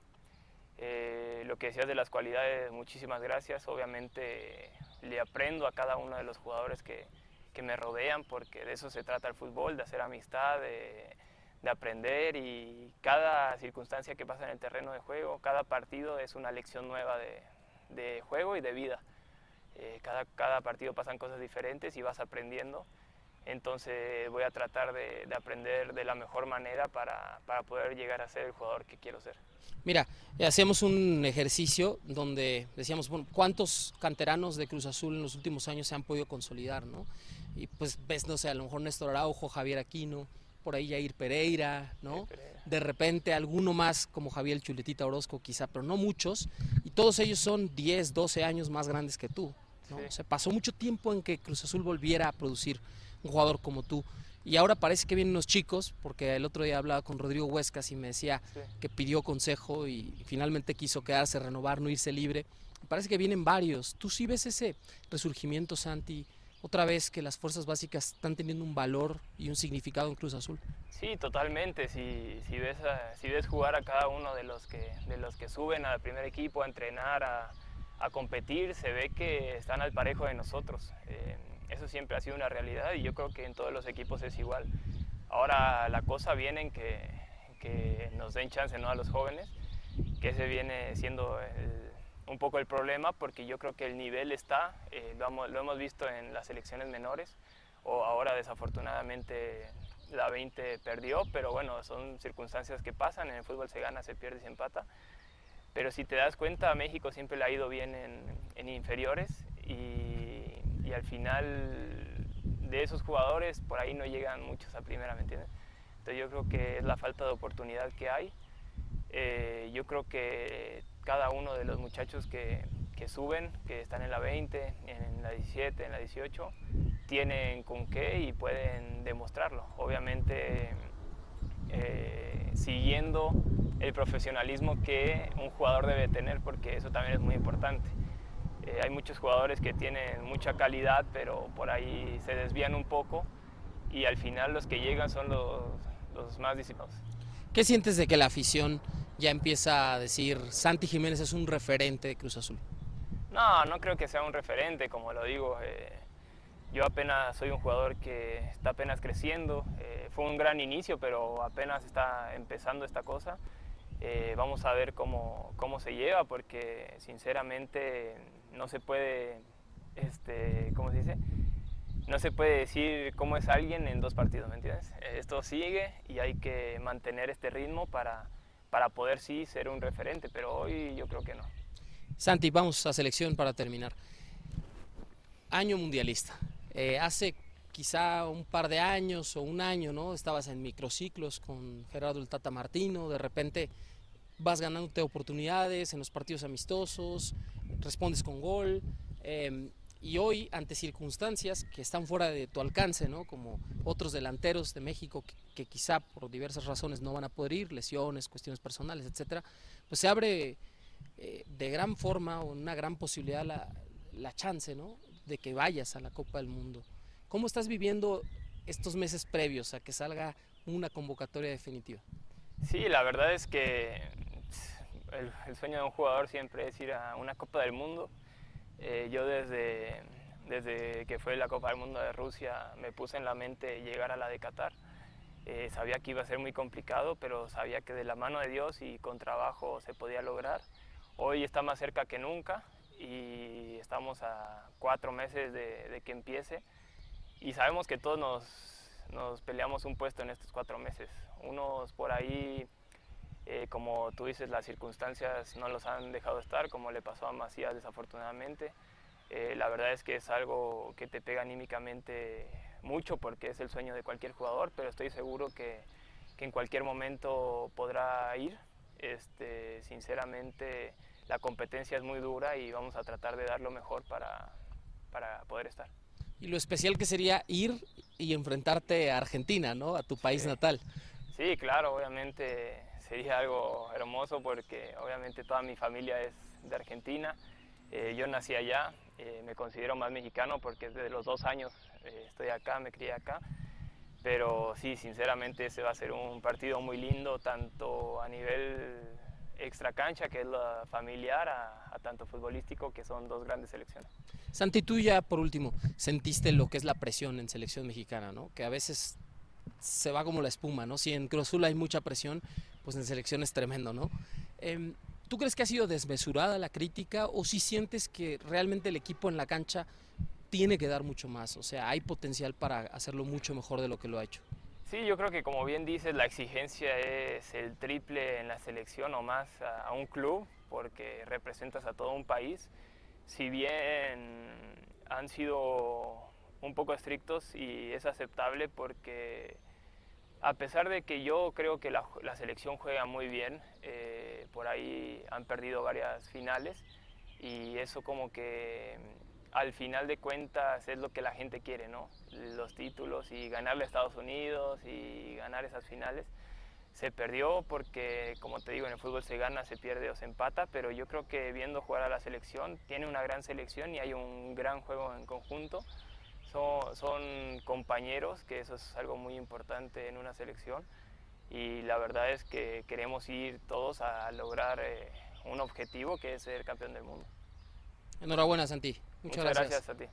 Eh, lo que decías de las cualidades, muchísimas gracias. Obviamente le aprendo a cada uno de los jugadores que, que me rodean, porque de eso se trata el fútbol, de hacer amistad, de, de aprender y cada circunstancia que pasa en el terreno de juego, cada partido es una lección nueva de, de juego y de vida. Eh, cada, cada partido pasan cosas diferentes y vas aprendiendo. Entonces voy a tratar de, de aprender de la mejor manera para, para poder llegar a ser el jugador que quiero ser. Mira, eh, hacíamos un ejercicio donde decíamos, bueno, ¿cuántos canteranos de Cruz Azul en los últimos años se han podido consolidar, no? Y pues ves, no sé, a lo mejor Néstor Araujo, Javier Aquino, por ahí Jair Pereira, ¿no? De repente alguno más como Javier Chuletita Orozco quizá, pero no muchos, y todos ellos son 10, 12 años más grandes que tú, ¿no? Sí. O sea, pasó mucho tiempo en que Cruz Azul volviera a producir. un jugador como tú. Y ahora parece que vienen unos chicos, porque el otro día hablaba con Rodrigo Huescas y me decía que pidió consejo y finalmente quiso quedarse, renovar, no irse libre. Parece que vienen varios. ¿Tú sí ves ese resurgimiento, Santi, otra vez que las fuerzas básicas están teniendo un valor y un significado en Cruz Azul? Sí, totalmente. Si, si, ves, si ves jugar a cada uno de los que, de los que suben al primer equipo a entrenar, a, a competir, se ve que están al parejo de nosotros. Eh, eso siempre ha sido una realidad y yo creo que en todos los equipos es igual. Ahora la cosa viene en que, que nos den chance ¿no? a los jóvenes, que ese viene siendo un poco el problema porque yo creo que el nivel está, eh, lo, hemos visto en las selecciones menores, o ahora desafortunadamente la 20 perdió, pero bueno, son circunstancias que pasan, en el fútbol se gana, se pierde, se empata. Pero si te das cuenta, a México siempre le ha ido bien en, inferiores y, y, al final de esos jugadores por ahí no llegan muchos a primera, ¿me entiendes? Entonces yo creo que es la falta de oportunidad que hay. Eh, yo creo que cada uno de los muchachos que, que, suben, que están en la 20, en la 17, en la 18, tienen con qué y pueden demostrarlo. Obviamente eh, siguiendo el profesionalismo que un jugador debe tener, porque eso también es muy importante. Eh, hay muchos jugadores que tienen mucha calidad, pero por ahí se desvían un poco y al final los que llegan son los, los más disipados. ¿Qué sientes de que la afición ya empieza a decir Santi Jiménez es un referente de Cruz Azul? No, no creo que sea un referente, como lo digo. Eh, yo apenas soy un jugador que está apenas creciendo. Eh, fue un gran inicio, pero apenas está empezando esta cosa. Eh, vamos a ver cómo, cómo, se lleva, porque sinceramente no se puede, este, ¿cómo se dice? No se puede decir cómo es alguien en dos partidos, ¿me entiendes? Esto sigue y hay que mantener este ritmo para, para poder sí ser un referente, pero hoy yo creo que no. Santi, vamos a selección para terminar. Año mundialista. Eh, hace quizá un par de años o un año, ¿no? Estabas en microciclos con Gerardo el Tata Martino, de repente vas ganándote oportunidades en los partidos amistosos, respondes con gol, eh, y hoy ante circunstancias que están fuera de tu alcance, ¿no? Como otros delanteros de México que, quizá por diversas razones no van a poder ir, lesiones, cuestiones personales, etcétera, pues se abre eh, de gran forma o una gran posibilidad la, la chance, ¿no? de que vayas a la Copa del Mundo. ¿Cómo estás viviendo estos meses previos a que salga una convocatoria definitiva? Sí, la verdad es que el sueño de un jugador siempre es ir a una Copa del Mundo. Eh, yo desde, desde que fue la Copa del Mundo de Rusia me puse en la mente llegar a la de Qatar. Eh, sabía que iba a ser muy complicado, pero sabía que de la mano de Dios y con trabajo se podía lograr. Hoy está más cerca que nunca y estamos a cuatro meses de, de que empiece y sabemos que todos nos, nos, peleamos un puesto en estos cuatro meses. Unos por ahí, eh, como tú dices, las circunstancias no los han dejado estar, como le pasó a Macías desafortunadamente. Eh, la verdad es que es algo que te pega anímicamente mucho porque es el sueño de cualquier jugador, pero estoy seguro que, que en cualquier momento podrá ir. Este, sinceramente, la competencia es muy dura y vamos a tratar de dar lo mejor para, para poder estar. Y lo especial que sería ir y enfrentarte a Argentina, ¿no? A tu país sí. natal. Sí, claro, obviamente sería algo hermoso porque obviamente toda mi familia es de Argentina. Eh, yo nací allá, eh, me considero más mexicano porque desde los dos años eh, estoy acá, me crié acá. Pero sí, sinceramente ese va a ser un partido muy lindo, tanto a nivel extra cancha, que es la familiar, a, a, tanto futbolístico, que son dos grandes selecciones. Santi, tú ya por último, sentiste lo que es la presión en selección mexicana, ¿no? Que a veces se va como la espuma, ¿no? Si en Cruz Azul hay mucha presión, pues en selección es tremendo, ¿no? Eh, ¿Tú crees que ha sido desmesurada la crítica o si sientes que realmente el equipo en la cancha tiene que dar mucho más? O sea, hay potencial para hacerlo mucho mejor de lo que lo ha hecho. Sí, yo creo que como bien dices, la exigencia es el triple en la selección o más a, a un club, porque representas a todo un país. Si bien han sido un poco estrictos y es aceptable porque a pesar de que yo creo que la, selección juega muy bien, eh, por ahí han perdido varias finales y eso como que al final de cuentas es lo que la gente quiere, ¿no? Los títulos y ganarle a Estados Unidos y ganar esas finales. Se perdió porque, como te digo, en el fútbol se gana, se pierde o se empata, pero yo creo que viendo jugar a la selección, tiene una gran selección y hay un gran juego en conjunto. Son, son compañeros, que eso es algo muy importante en una selección. Y la verdad es que queremos ir todos a lograr eh, un objetivo que es ser campeón del mundo. Enhorabuena, Santi. Muchas, gracias. gracias a ti.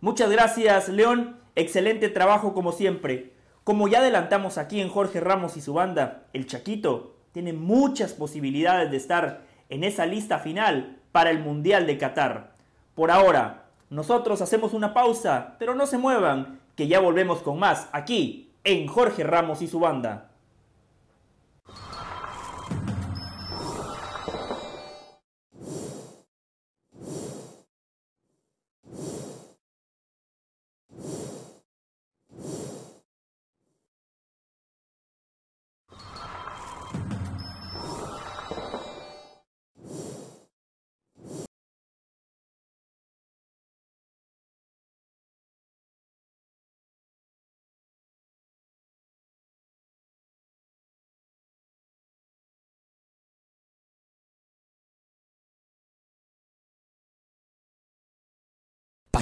Muchas gracias, León. Excelente trabajo como siempre. Como ya adelantamos aquí en Jorge Ramos y su banda, el Chaquito tiene muchas posibilidades de estar en esa lista final para el Mundial de Qatar. Por ahora, nosotros hacemos una pausa, pero no se muevan, que ya volvemos con más aquí en Jorge Ramos y su banda.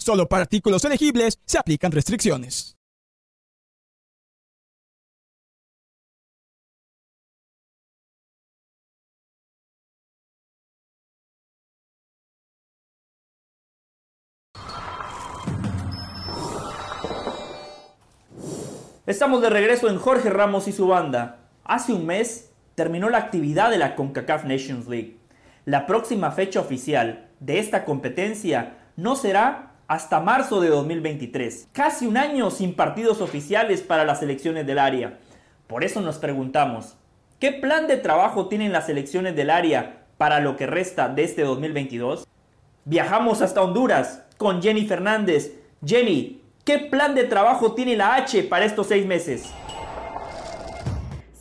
Solo para artículos elegibles se aplican restricciones. Estamos de regreso en Jorge Ramos y su banda. Hace un mes terminó la actividad de la CONCACAF Nations League. La próxima fecha oficial de esta competencia no será hasta marzo de 2023. Casi un año sin partidos oficiales para las selecciones del área. Por eso nos preguntamos, ¿qué plan de trabajo tienen las selecciones del área para lo que resta de este 2022? Viajamos hasta Honduras con Jenny Fernández. Jenny, ¿qué plan de trabajo tiene la H para estos seis meses?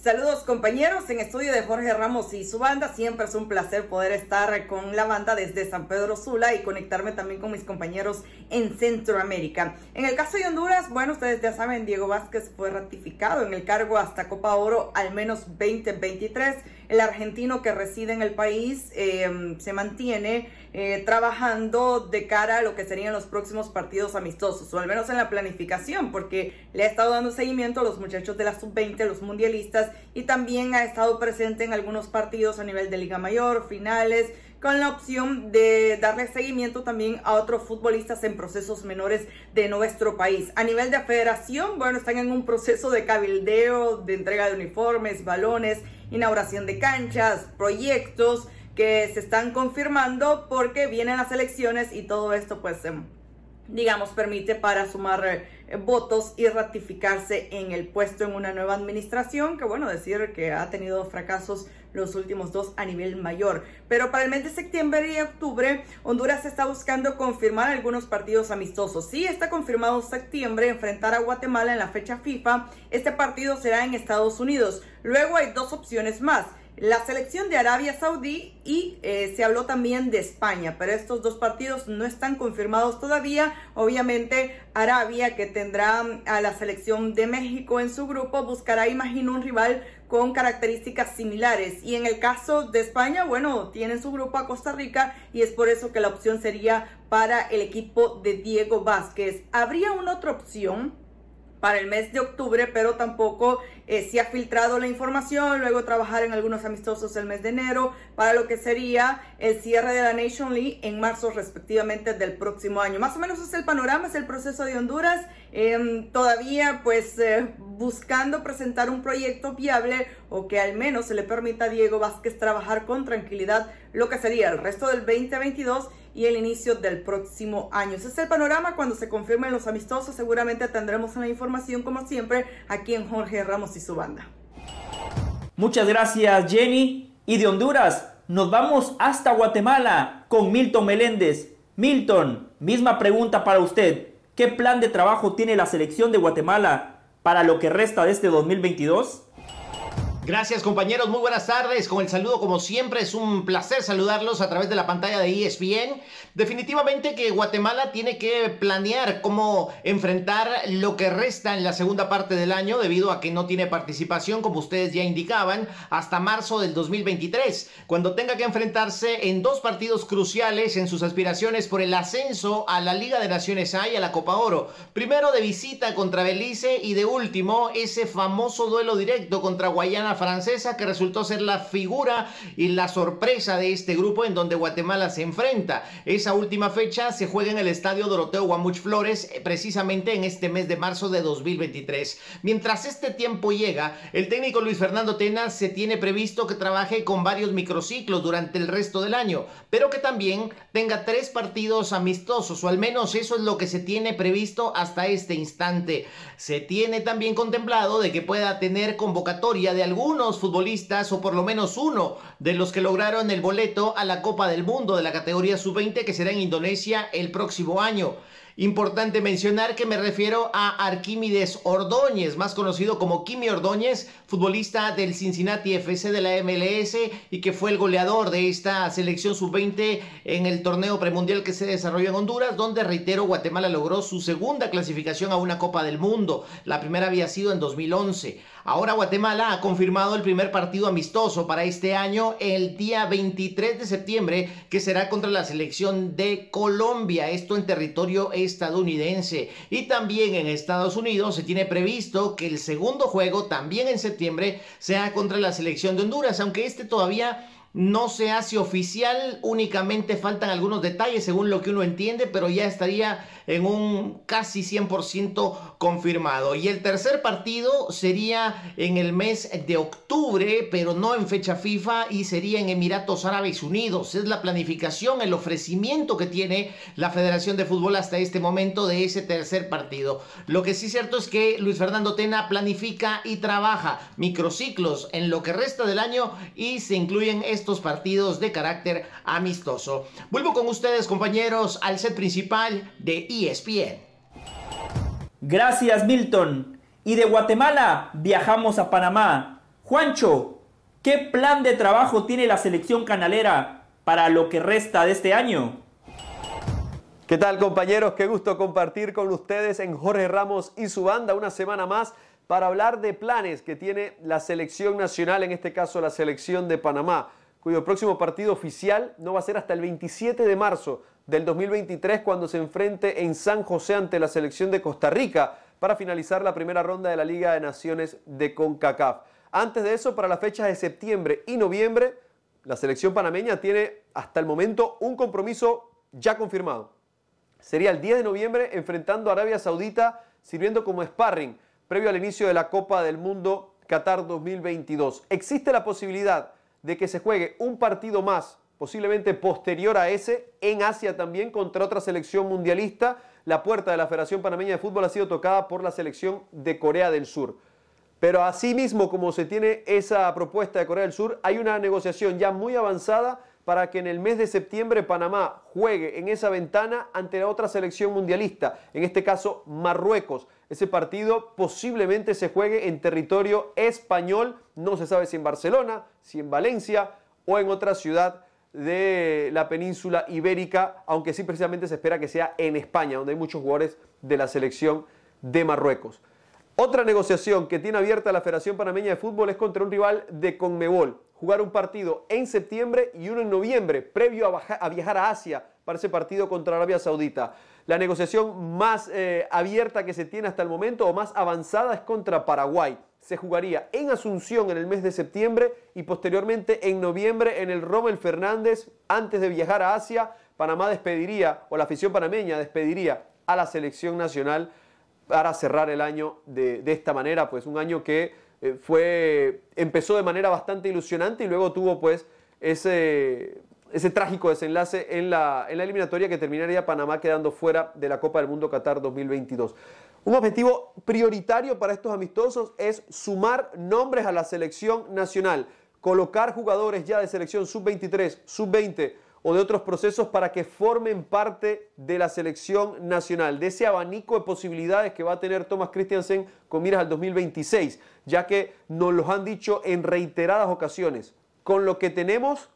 Saludos compañeros en estudio de Jorge Ramos y su banda. Siempre es un placer poder estar con la banda desde San Pedro Sula y conectarme también con mis compañeros en Centroamérica. En el caso de Honduras, bueno, ustedes ya saben, Diego Vázquez fue ratificado en el cargo hasta Copa Oro al menos 2023. El argentino que reside en el país eh, se mantiene eh, trabajando de cara a lo que serían los próximos partidos amistosos, o al menos en la planificación, porque le ha estado dando seguimiento a los muchachos de la sub-20, los mundialistas, y también ha estado presente en algunos partidos a nivel de Liga Mayor, finales, con la opción de darle seguimiento también a otros futbolistas en procesos menores de nuestro país. A nivel de federación, bueno, están en un proceso de cabildeo, de entrega de uniformes, balones, inauguración de canchas, proyectos que se están confirmando porque vienen las elecciones y todo esto pues em, digamos permite para sumar eh, votos y ratificarse en el puesto en una nueva administración que bueno decir que ha tenido fracasos los últimos dos a nivel mayor. Pero para el mes de septiembre y octubre, Honduras está buscando confirmar algunos partidos amistosos. Sí, está confirmado septiembre enfrentar a Guatemala en la fecha FIFA. Este partido será en Estados Unidos. Luego hay dos opciones más la selección de Arabia Saudí y eh, se habló también de España, pero estos dos partidos no están confirmados todavía. Obviamente Arabia, que tendrá a la selección de México en su grupo, buscará, imagino, un rival con características similares. Y en el caso de España, bueno, tienen su grupo a Costa Rica y es por eso que la opción sería para el equipo de Diego Vázquez. ¿Habría una otra opción? para el mes de octubre, pero tampoco eh, se ha filtrado la información, luego trabajar en algunos amistosos el mes de enero para lo que sería el cierre de la Nation League en marzo respectivamente del próximo año. Más o menos es el panorama, es el proceso de Honduras, em, todavía pues eh, buscando presentar un proyecto viable o que al menos se le permita a Diego Vázquez trabajar con tranquilidad lo que sería el resto del 2022 y el inicio del próximo año. Ese es el panorama. Cuando se confirmen los amistosos, seguramente tendremos la información, como siempre, aquí en Jorge Ramos y su banda. Muchas gracias, Jenny. Y de Honduras, nos vamos hasta Guatemala con Milton Meléndez. Milton, misma pregunta para usted. ¿Qué plan de trabajo tiene la selección de Guatemala para lo que resta de este 2022? Gracias compañeros, muy buenas tardes. Con el saludo como siempre es un placer saludarlos a través de la pantalla de ESPN. Definitivamente que Guatemala tiene que planear cómo enfrentar lo que resta en la segunda parte del año debido a que no tiene participación, como ustedes ya indicaban, hasta marzo del 2023, cuando tenga que enfrentarse en dos partidos cruciales en sus aspiraciones por el ascenso a la Liga de Naciones A y a la Copa Oro. Primero de visita contra Belice y de último ese famoso duelo directo contra Guayana francesa que resultó ser la figura y la sorpresa de este grupo en donde Guatemala se enfrenta. Esa última fecha se juega en el estadio Doroteo Guamuch Flores eh, precisamente en este mes de marzo de 2023. Mientras este tiempo llega, el técnico Luis Fernando Tena se tiene previsto que trabaje con varios microciclos durante el resto del año, pero que también tenga tres partidos amistosos, o al menos eso es lo que se tiene previsto hasta este instante. Se tiene también contemplado de que pueda tener convocatoria de algún algunos futbolistas, o por lo menos uno de los que lograron el boleto a la Copa del Mundo de la categoría sub-20 que será en Indonesia el próximo año. Importante mencionar que me refiero a Arquímedes Ordóñez, más conocido como Kimi Ordóñez, futbolista del Cincinnati FC de la MLS y que fue el goleador de esta selección sub-20 en el torneo premundial que se desarrolló en Honduras, donde reitero Guatemala logró su segunda clasificación a una Copa del Mundo. La primera había sido en 2011. Ahora Guatemala ha confirmado el primer partido amistoso para este año el día 23 de septiembre, que será contra la selección de Colombia, esto en territorio estadounidense. Y también en Estados Unidos se tiene previsto que el segundo juego, también en septiembre, sea contra la selección de Honduras, aunque este todavía no se hace oficial, únicamente faltan algunos detalles según lo que uno entiende, pero ya estaría en un casi 100% confirmado. Y el tercer partido sería en el mes de octubre, pero no en fecha FIFA, y sería en Emiratos Árabes Unidos. Es la planificación, el ofrecimiento que tiene la Federación de Fútbol hasta este momento de ese tercer partido. Lo que sí es cierto es que Luis Fernando Tena planifica y trabaja microciclos en lo que resta del año y se incluyen estos partidos de carácter amistoso. Vuelvo con ustedes, compañeros, al set principal de ESPN. Gracias, Milton. Y de Guatemala viajamos a Panamá. Juancho, ¿qué plan de trabajo tiene la selección canalera para lo que resta de este año? ¿Qué tal compañeros? Qué gusto compartir con ustedes en Jorge Ramos y su banda una semana más para hablar de planes que tiene la selección nacional, en este caso la selección de Panamá, cuyo próximo partido oficial no va a ser hasta el 27 de marzo del 2023 cuando se enfrente en San José ante la selección de Costa Rica para finalizar la primera ronda de la Liga de Naciones de CONCACAF. Antes de eso, para las fechas de septiembre y noviembre, la selección panameña tiene hasta el momento un compromiso ya confirmado. Sería el 10 de noviembre enfrentando a Arabia Saudita sirviendo como sparring previo al inicio de la Copa del Mundo Qatar 2022. Existe la posibilidad de que se juegue un partido más posiblemente posterior a ese, en Asia también contra otra selección mundialista. La puerta de la Federación Panameña de Fútbol ha sido tocada por la selección de Corea del Sur. Pero asimismo, como se tiene esa propuesta de Corea del Sur, hay una negociación ya muy avanzada para que en el mes de septiembre Panamá juegue en esa ventana ante la otra selección mundialista, en este caso Marruecos. Ese partido posiblemente se juegue en territorio español, no se sabe si en Barcelona, si en Valencia o en otra ciudad de la península ibérica, aunque sí precisamente se espera que sea en España, donde hay muchos jugadores de la selección de Marruecos. Otra negociación que tiene abierta la Federación Panameña de Fútbol es contra un rival de Conmebol, jugar un partido en septiembre y uno en noviembre, previo a, viajar a Asia para ese partido contra Arabia Saudita. La negociación más eh, abierta que se tiene hasta el momento o más avanzada es contra Paraguay. Se jugaría en Asunción en el mes de septiembre y posteriormente en noviembre en el Rommel Fernández. Antes de viajar a Asia, Panamá despediría, o la afición panameña despediría a la selección nacional para cerrar el año de, de esta manera, pues un año que eh, fue, empezó de manera bastante ilusionante y luego tuvo pues ese, ese trágico desenlace en la, en la eliminatoria que terminaría Panamá quedando fuera de la Copa del Mundo Qatar 2022. Un objetivo prioritario para estos amistosos es sumar nombres a la selección nacional, colocar jugadores ya de selección sub-23, sub-20 o de otros procesos para que formen parte de la selección nacional, de ese abanico de posibilidades que va a tener Thomas Christiansen con miras al 2026, ya que nos lo han dicho en reiteradas ocasiones. Con lo que tenemos,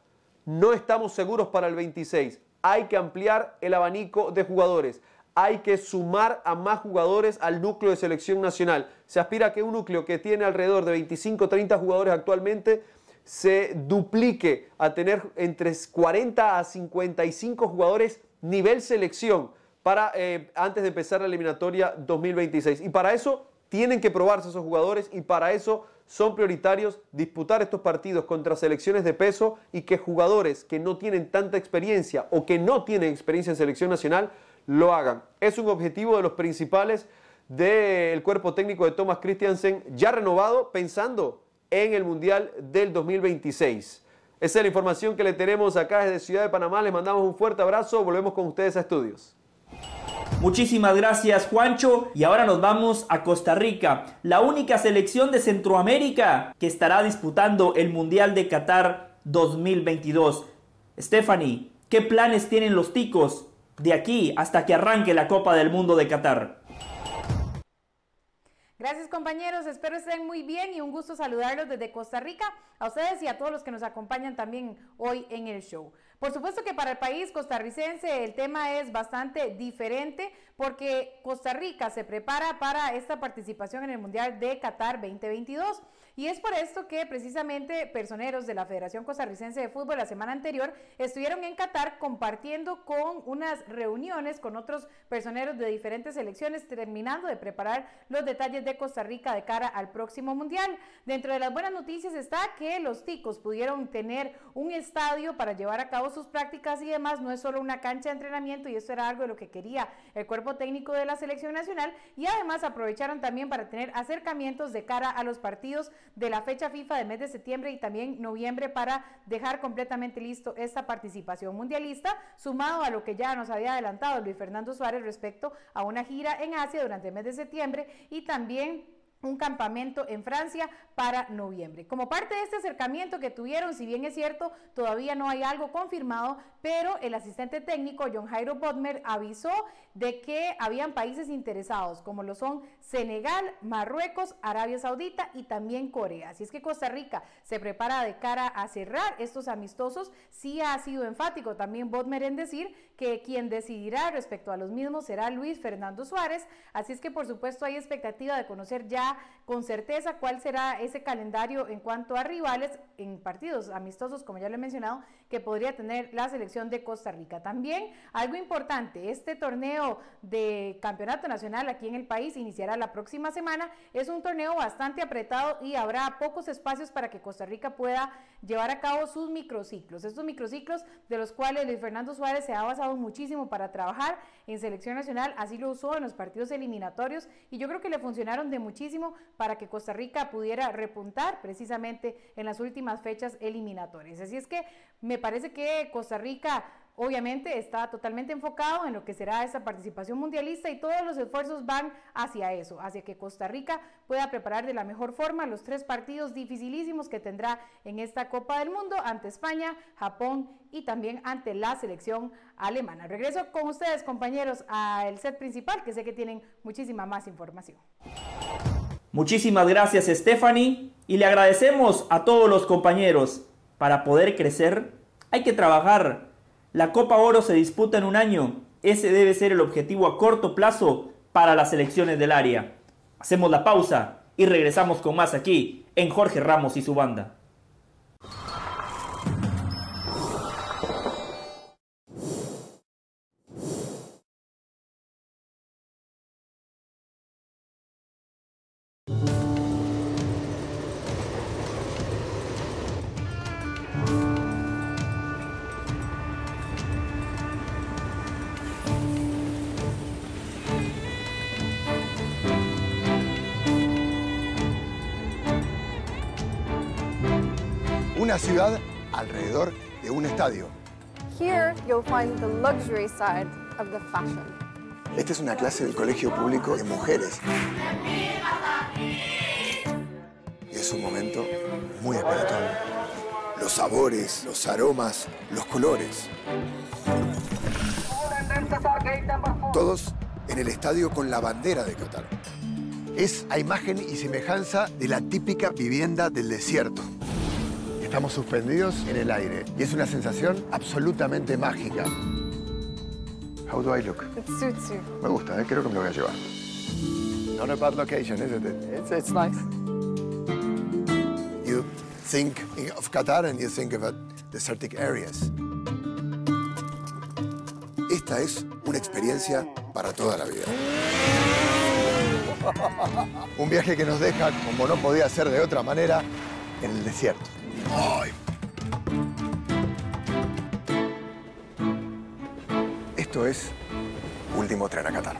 no estamos seguros para el 26. Hay que ampliar el abanico de jugadores. Hay que sumar a más jugadores al núcleo de selección nacional. Se aspira a que un núcleo que tiene alrededor de 25-30 jugadores actualmente se duplique a tener entre 40 a 55 jugadores nivel selección para eh, antes de empezar la eliminatoria 2026. Y para eso tienen que probarse esos jugadores y para eso son prioritarios disputar estos partidos contra selecciones de peso y que jugadores que no tienen tanta experiencia o que no tienen experiencia en selección nacional lo hagan. Es un objetivo de los principales del cuerpo técnico de Thomas Christiansen ya renovado pensando en el Mundial del 2026. Esa es la información que le tenemos acá desde Ciudad de Panamá. Les mandamos un fuerte abrazo. Volvemos con ustedes a estudios. Muchísimas gracias Juancho y ahora nos vamos a Costa Rica, la única selección de Centroamérica que estará disputando el Mundial de Qatar 2022. Stephanie, ¿qué planes tienen los ticos de aquí hasta que arranque la Copa del Mundo de Qatar? Gracias compañeros, espero estén muy bien y un gusto saludarlos desde Costa Rica, a ustedes y a todos los que nos acompañan también hoy en el show. Por supuesto que para el país costarricense el tema es bastante diferente porque Costa Rica se prepara para esta participación en el Mundial de Qatar 2022. Y es por esto que precisamente personeros de la Federación Costarricense de Fútbol la semana anterior estuvieron en Qatar compartiendo con unas reuniones con otros personeros de diferentes selecciones, terminando de preparar los detalles de Costa Rica de cara al próximo Mundial. Dentro de las buenas noticias está que los ticos pudieron tener un estadio para llevar a cabo sus prácticas y demás. No es solo una cancha de entrenamiento y eso era algo de lo que quería el cuerpo técnico de la selección nacional. Y además aprovecharon también para tener acercamientos de cara a los partidos de la fecha FIFA de mes de septiembre y también noviembre para dejar completamente listo esta participación mundialista, sumado a lo que ya nos había adelantado Luis Fernando Suárez respecto a una gira en Asia durante el mes de septiembre y también un campamento en Francia para noviembre. Como parte de este acercamiento que tuvieron, si bien es cierto, todavía no hay algo confirmado, pero el asistente técnico John Jairo Bodmer avisó de que habían países interesados, como lo son Senegal, Marruecos, Arabia Saudita y también Corea. Así es que Costa Rica se prepara de cara a cerrar estos amistosos. Sí ha sido enfático también Bodmer en decir que quien decidirá respecto a los mismos será Luis Fernando Suárez. Así es que por supuesto hay expectativa de conocer ya con certeza cuál será ese calendario en cuanto a rivales en partidos amistosos, como ya lo he mencionado, que podría tener la selección de Costa Rica. También algo importante, este torneo de campeonato nacional aquí en el país iniciará la próxima semana. Es un torneo bastante apretado y habrá pocos espacios para que Costa Rica pueda llevar a cabo sus microciclos. Estos microciclos de los cuales Luis Fernando Suárez se ha basado muchísimo para trabajar en selección nacional, así lo usó en los partidos eliminatorios y yo creo que le funcionaron de muchísimo para que Costa Rica pudiera repuntar precisamente en las últimas fechas eliminatorias. Así es que me parece que Costa Rica obviamente está totalmente enfocado en lo que será esa participación mundialista y todos los esfuerzos van hacia eso, hacia que Costa Rica pueda preparar de la mejor forma los tres partidos dificilísimos que tendrá en esta Copa del Mundo ante España, Japón y también ante la selección alemana. Regreso con ustedes compañeros al set principal que sé que tienen muchísima más información. Muchísimas gracias Stephanie y le agradecemos a todos los compañeros. Para poder crecer hay que trabajar. La Copa Oro se disputa en un año. Ese debe ser el objetivo a corto plazo para las selecciones del área. Hacemos la pausa y regresamos con más aquí en Jorge Ramos y su banda. Una ciudad alrededor de un estadio. Here you'll find the luxury side of the fashion. Esta es una clase del colegio público de mujeres. Y es un momento muy espiritual. Los sabores, los aromas, los colores. Todos en el estadio con la bandera de Qatar. Es a imagen y semejanza de la típica vivienda del desierto. Estamos suspendidos en el aire y es una sensación absolutamente mágica. How do I look? It suits you. Me gusta, ¿eh? creo que me lo voy a llevar. Not a bad location, isn't it? It's, it's nice. You think of Qatar and you think about desertic areas. Esta es una experiencia para toda la vida. Un viaje que nos deja, como no podía ser de otra manera, en el desierto. Esto es Último Tren a Qatar.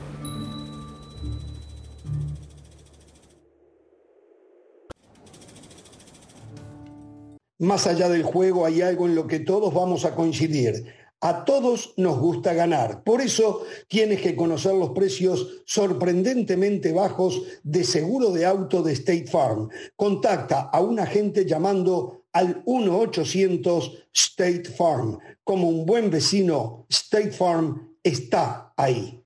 Más allá del juego hay algo en lo que todos vamos a coincidir. A todos nos gusta ganar. Por eso tienes que conocer los precios sorprendentemente bajos de seguro de auto de State Farm. Contacta a un agente llamando al 1-800 State Farm. Como un buen vecino, State Farm está ahí.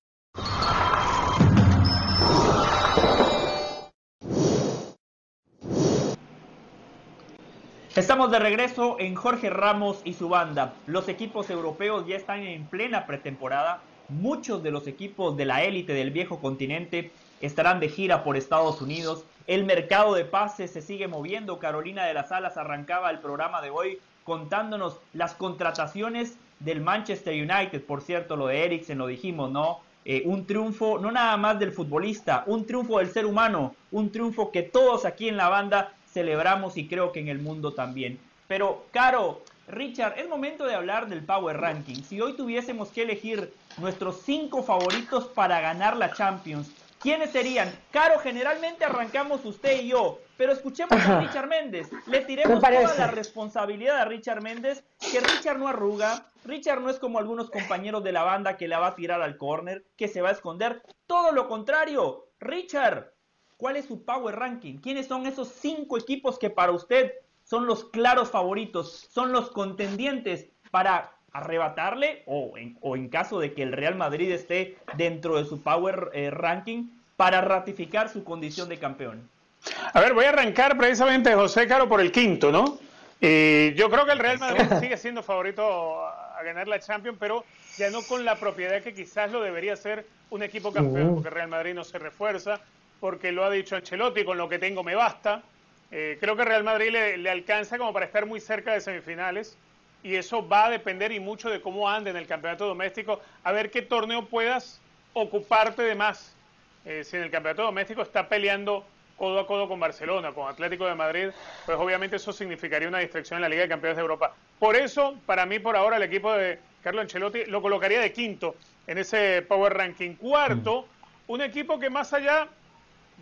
Estamos de regreso en Jorge Ramos y su banda. Los equipos europeos ya están en plena pretemporada. Muchos de los equipos de la élite del viejo continente estarán de gira por Estados Unidos. El mercado de pases se sigue moviendo. Carolina de las Alas arrancaba el programa de hoy contándonos las contrataciones del Manchester United. Por cierto, lo de Eriksen lo dijimos, ¿no? Eh, un triunfo no nada más del futbolista, un triunfo del ser humano, un triunfo que todos aquí en la banda celebramos y creo que en el mundo también. Pero, Caro, Richard, es momento de hablar del Power Ranking. Si hoy tuviésemos que elegir nuestros cinco favoritos para ganar la Champions, ¿quiénes serían? Caro, generalmente arrancamos usted y yo, pero escuchemos a Richard Méndez. Le tiremos toda la responsabilidad a Richard Méndez, que Richard no arruga, Richard no es como algunos compañeros de la banda que la va a tirar al córner, que se va a esconder. Todo lo contrario, Richard, ¿Cuál es su power ranking? ¿Quiénes son esos cinco equipos que para usted son los claros favoritos, son los contendientes para arrebatarle o en, o en caso de que el Real Madrid esté dentro de su power eh, ranking para ratificar su condición de campeón? A ver, voy a arrancar precisamente, José Caro, por el quinto, ¿no? Eh, yo creo que el Real Madrid sigue siendo favorito a ganar la Champions, pero ya no con la propiedad que quizás lo debería ser un equipo campeón, porque el Real Madrid no se refuerza, porque lo ha dicho Ancelotti, con lo que tengo me basta. Eh, creo que Real Madrid le, le, alcanza como para estar muy cerca de semifinales y eso va a depender y mucho de cómo ande en el campeonato doméstico, a ver qué torneo puedas ocuparte de más. Eh, si en el campeonato doméstico está peleando codo a codo con Barcelona, con Atlético de Madrid, pues obviamente eso significaría una distracción en la Liga de Campeones de Europa. Por eso, para mí, por ahora, el equipo de Carlo Ancelotti lo colocaría de quinto en ese Power Ranking. Cuarto, un equipo que más allá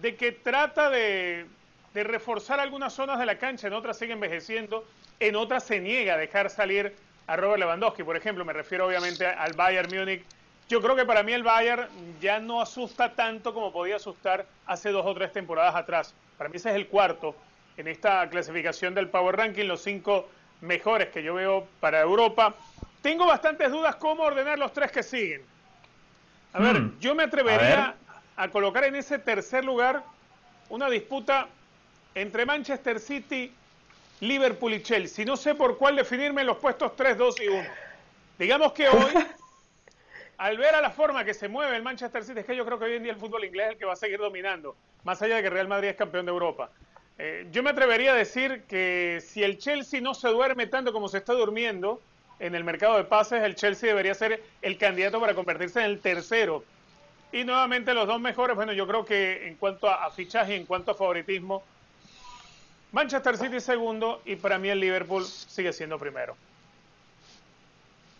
de que trata de, de, reforzar algunas zonas de la cancha, en otras sigue envejeciendo, en otras se niega a dejar salir a Robert Lewandowski, por ejemplo, me refiero obviamente al Bayern Múnich. Yo creo que para mí el Bayern ya no asusta tanto como podía asustar hace dos o tres temporadas atrás. Para mí ese es el cuarto en esta clasificación del Power Ranking, los cinco mejores que yo veo para Europa. Tengo bastantes dudas cómo ordenar los tres que siguen. A ver, Mm. yo me A atrevería a colocar en ese tercer lugar una disputa entre Manchester City, Liverpool y Chelsea. No sé por cuál definirme en los puestos 3, 2 y 1. Digamos que hoy, al ver a la forma que se mueve el Manchester City, es que yo creo que hoy en día el fútbol inglés es el que va a seguir dominando, más allá de que Real Madrid es campeón de Europa. Eh, yo me atrevería a decir que si el Chelsea no se duerme tanto como se está durmiendo en el mercado de pases, el Chelsea debería ser el candidato para convertirse en el tercero y nuevamente los dos mejores, bueno, yo creo que en cuanto a, a fichaje y en cuanto a favoritismo, Manchester City segundo y para mí el Liverpool sigue siendo primero.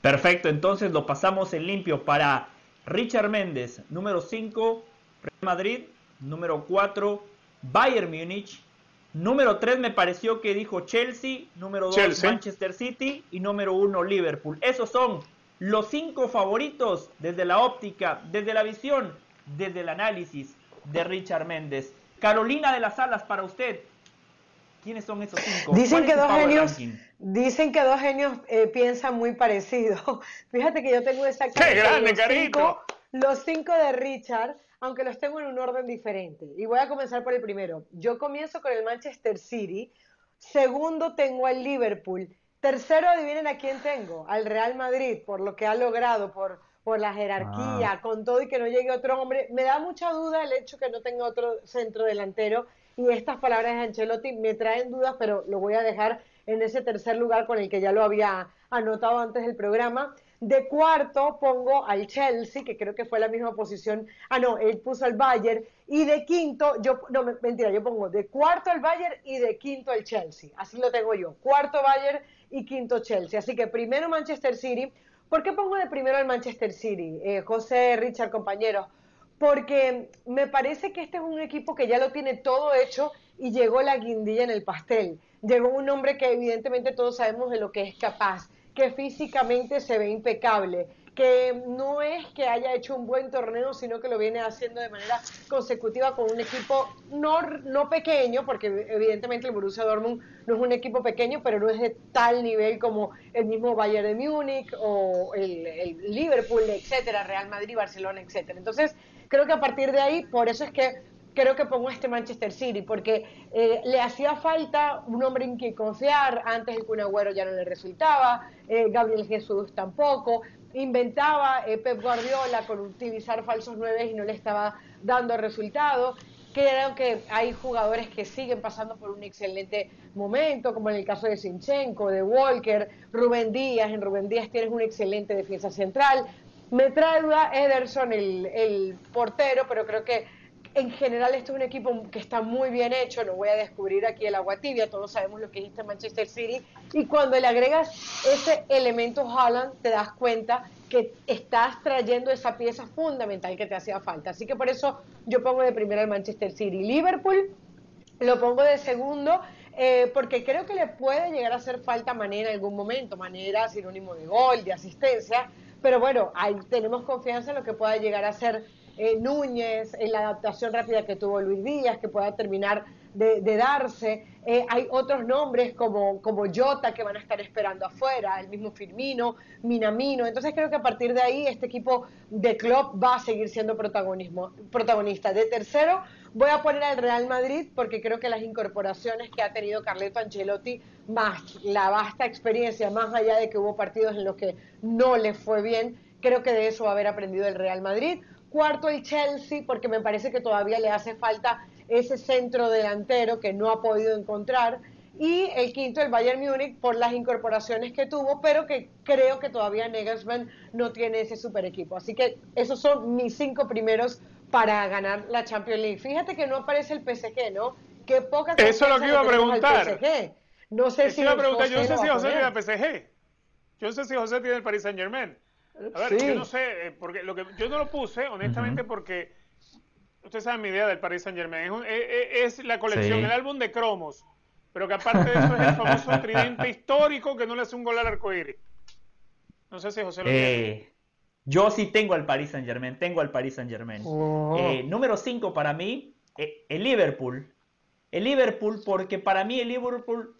Perfecto, entonces lo pasamos en limpio para Richard Méndez, número 5, Real Madrid, número 4, Bayern Múnich, Número 3 me pareció que dijo Chelsea, número 2 Manchester City y número 1 Liverpool. Esos son los cinco favoritos desde la óptica, desde la visión, desde el análisis de Richard Méndez. Carolina de las Alas para usted. ¿Quiénes son esos cinco? Dicen que dos genios, dicen que dos genios eh, piensan muy parecido. Fíjate que yo tengo esa ¡Qué grande, carito! los cinco de Richard aunque los tengo en un orden diferente. Y voy a comenzar por el primero. Yo comienzo con el Manchester City. Segundo tengo al Liverpool. Tercero, adivinen a quién tengo. Al Real Madrid, por lo que ha logrado, por, por la jerarquía, ah. con todo y que no llegue otro hombre. Me da mucha duda el hecho que no tenga otro centro delantero. Y estas palabras de Ancelotti me traen dudas, pero lo voy a dejar en ese tercer lugar con el que ya lo había anotado antes del programa. De cuarto pongo al Chelsea, que creo que fue la misma posición. Ah, no, él puso al Bayern. Y de quinto, yo, no, mentira, yo pongo de cuarto al Bayern y de quinto al Chelsea. Así lo tengo yo. Cuarto Bayern y quinto Chelsea. Así que primero Manchester City. ¿Por qué pongo de primero al Manchester City? Eh, José, Richard, compañeros. Porque me parece que este es un equipo que ya lo tiene todo hecho y llegó la guindilla en el pastel. Llegó un hombre que evidentemente todos sabemos de lo que es capaz que físicamente se ve impecable, que no es que haya hecho un buen torneo, sino que lo viene haciendo de manera consecutiva con un equipo no, no pequeño, porque evidentemente el Borussia Dortmund no es un equipo pequeño, pero no es de tal nivel como el mismo Bayern de Múnich o el, Liverpool, etcétera, Real Madrid, Barcelona, etcétera. Entonces, creo que a partir de ahí, por eso es que creo que pongo este Manchester City, porque eh, le hacía falta un hombre en quien confiar, antes el Kun Agüero ya no le resultaba, eh, Gabriel Jesús tampoco, inventaba eh, Pep Guardiola con utilizar falsos nueve y no le estaba dando resultados. Creo que hay jugadores que siguen pasando por un excelente momento, como en el caso de Sinchenko, de Walker, Rubén Díaz. En Rubén Díaz tienes una excelente defensa central. Me trae duda Ederson, el, el portero, pero creo que en general esto es un equipo que está muy bien hecho, no voy a descubrir aquí el agua tibia, todos sabemos lo que es este Manchester City, y cuando le agregas ese elemento Haaland, te das cuenta que estás trayendo esa pieza fundamental que te hacía falta. Así que por eso yo pongo de primero al Manchester City. Liverpool lo pongo de segundo, eh, porque creo que le puede llegar a hacer falta manera en algún momento, manera sinónimo de gol, de asistencia, pero bueno, ahí tenemos confianza en lo que pueda llegar a ser eh, Núñez, en la adaptación rápida que tuvo Luis Díaz, que pueda terminar de, darse. Eh, hay otros nombres como, como Jota que van a estar esperando afuera, el mismo Firmino, Minamino. Entonces creo que a partir de ahí este equipo de club va a seguir siendo protagonismo, protagonista. De tercero voy a poner al Real Madrid porque creo que las incorporaciones que ha tenido Carleto Ancelotti, más la vasta experiencia, más allá de que hubo partidos en los que no le fue bien, creo que de eso va a haber aprendido el Real Madrid cuarto el Chelsea, porque me parece que todavía le hace falta ese centro delantero que no ha podido encontrar. Y el quinto, el Bayern Múnich, por las incorporaciones que tuvo, pero que creo que todavía Nagelsmann no tiene ese super equipo. Así que esos son mis cinco primeros para ganar la Champions League. Fíjate que no aparece el PSG, ¿no? Qué poca Eso es lo que iba a preguntar. No sé si. Iba a preguntar, yo no sé si José tiene el PSG. Yo no sé si José tiene el Paris Saint Germain. A ver, yo no sé, eh, porque lo que yo no lo puse, honestamente, porque ustedes saben mi idea del Paris Saint Germain. Es, eh, eh, es, la colección, el álbum de cromos, pero que aparte de eso es el famoso tridente histórico que no le hace un gol al arcoíris. No sé si José lo tiene. Yo sí tengo al Paris Saint Germain, tengo al Paris Saint Germain. Oh. número 5 para mí, el Liverpool. El Liverpool, porque para mí el Liverpool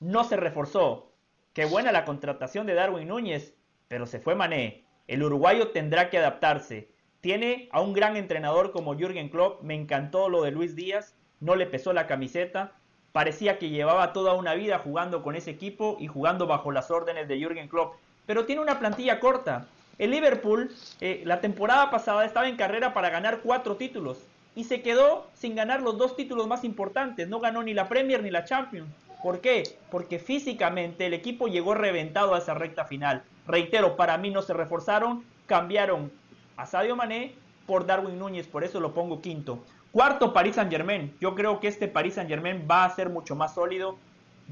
no se reforzó. Qué buena la contratación de Darwin Núñez, pero se fue Mané. El uruguayo tendrá que adaptarse. Tiene a un gran entrenador como Jürgen Klopp. Me encantó lo de Luis Díaz. No le pesó la camiseta. Parecía que llevaba toda una vida jugando con ese equipo y jugando bajo las órdenes de Jürgen Klopp. Pero tiene una plantilla corta. El Liverpool eh, la temporada pasada estaba en carrera para ganar cuatro títulos y se quedó sin ganar los dos títulos más importantes. No ganó ni la Premier ni la Champions. ¿Por qué? Porque físicamente el equipo llegó reventado a esa recta final. Reitero, para mí no se reforzaron, cambiaron a Sadio Mané por Darwin Núñez, por eso lo pongo quinto. Cuarto, Paris Saint Germain. Yo creo que este Paris Saint Germain va a ser mucho más sólido.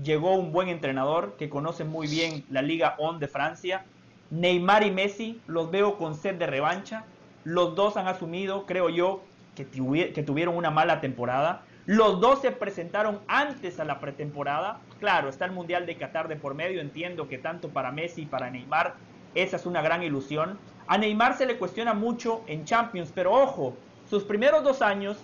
Llegó un buen entrenador que conoce muy bien la Liga On de Francia. Neymar y Messi los veo con sed de revancha. Los dos han asumido, creo yo, que, que tuvieron una mala temporada Los dos se presentaron antes a la pretemporada. Claro, está el Mundial de Qatar de por medio. Entiendo que tanto para Messi y para Neymar esa es una gran ilusión. A Neymar se le cuestiona mucho en Champions, pero ojo, sus primeros dos años,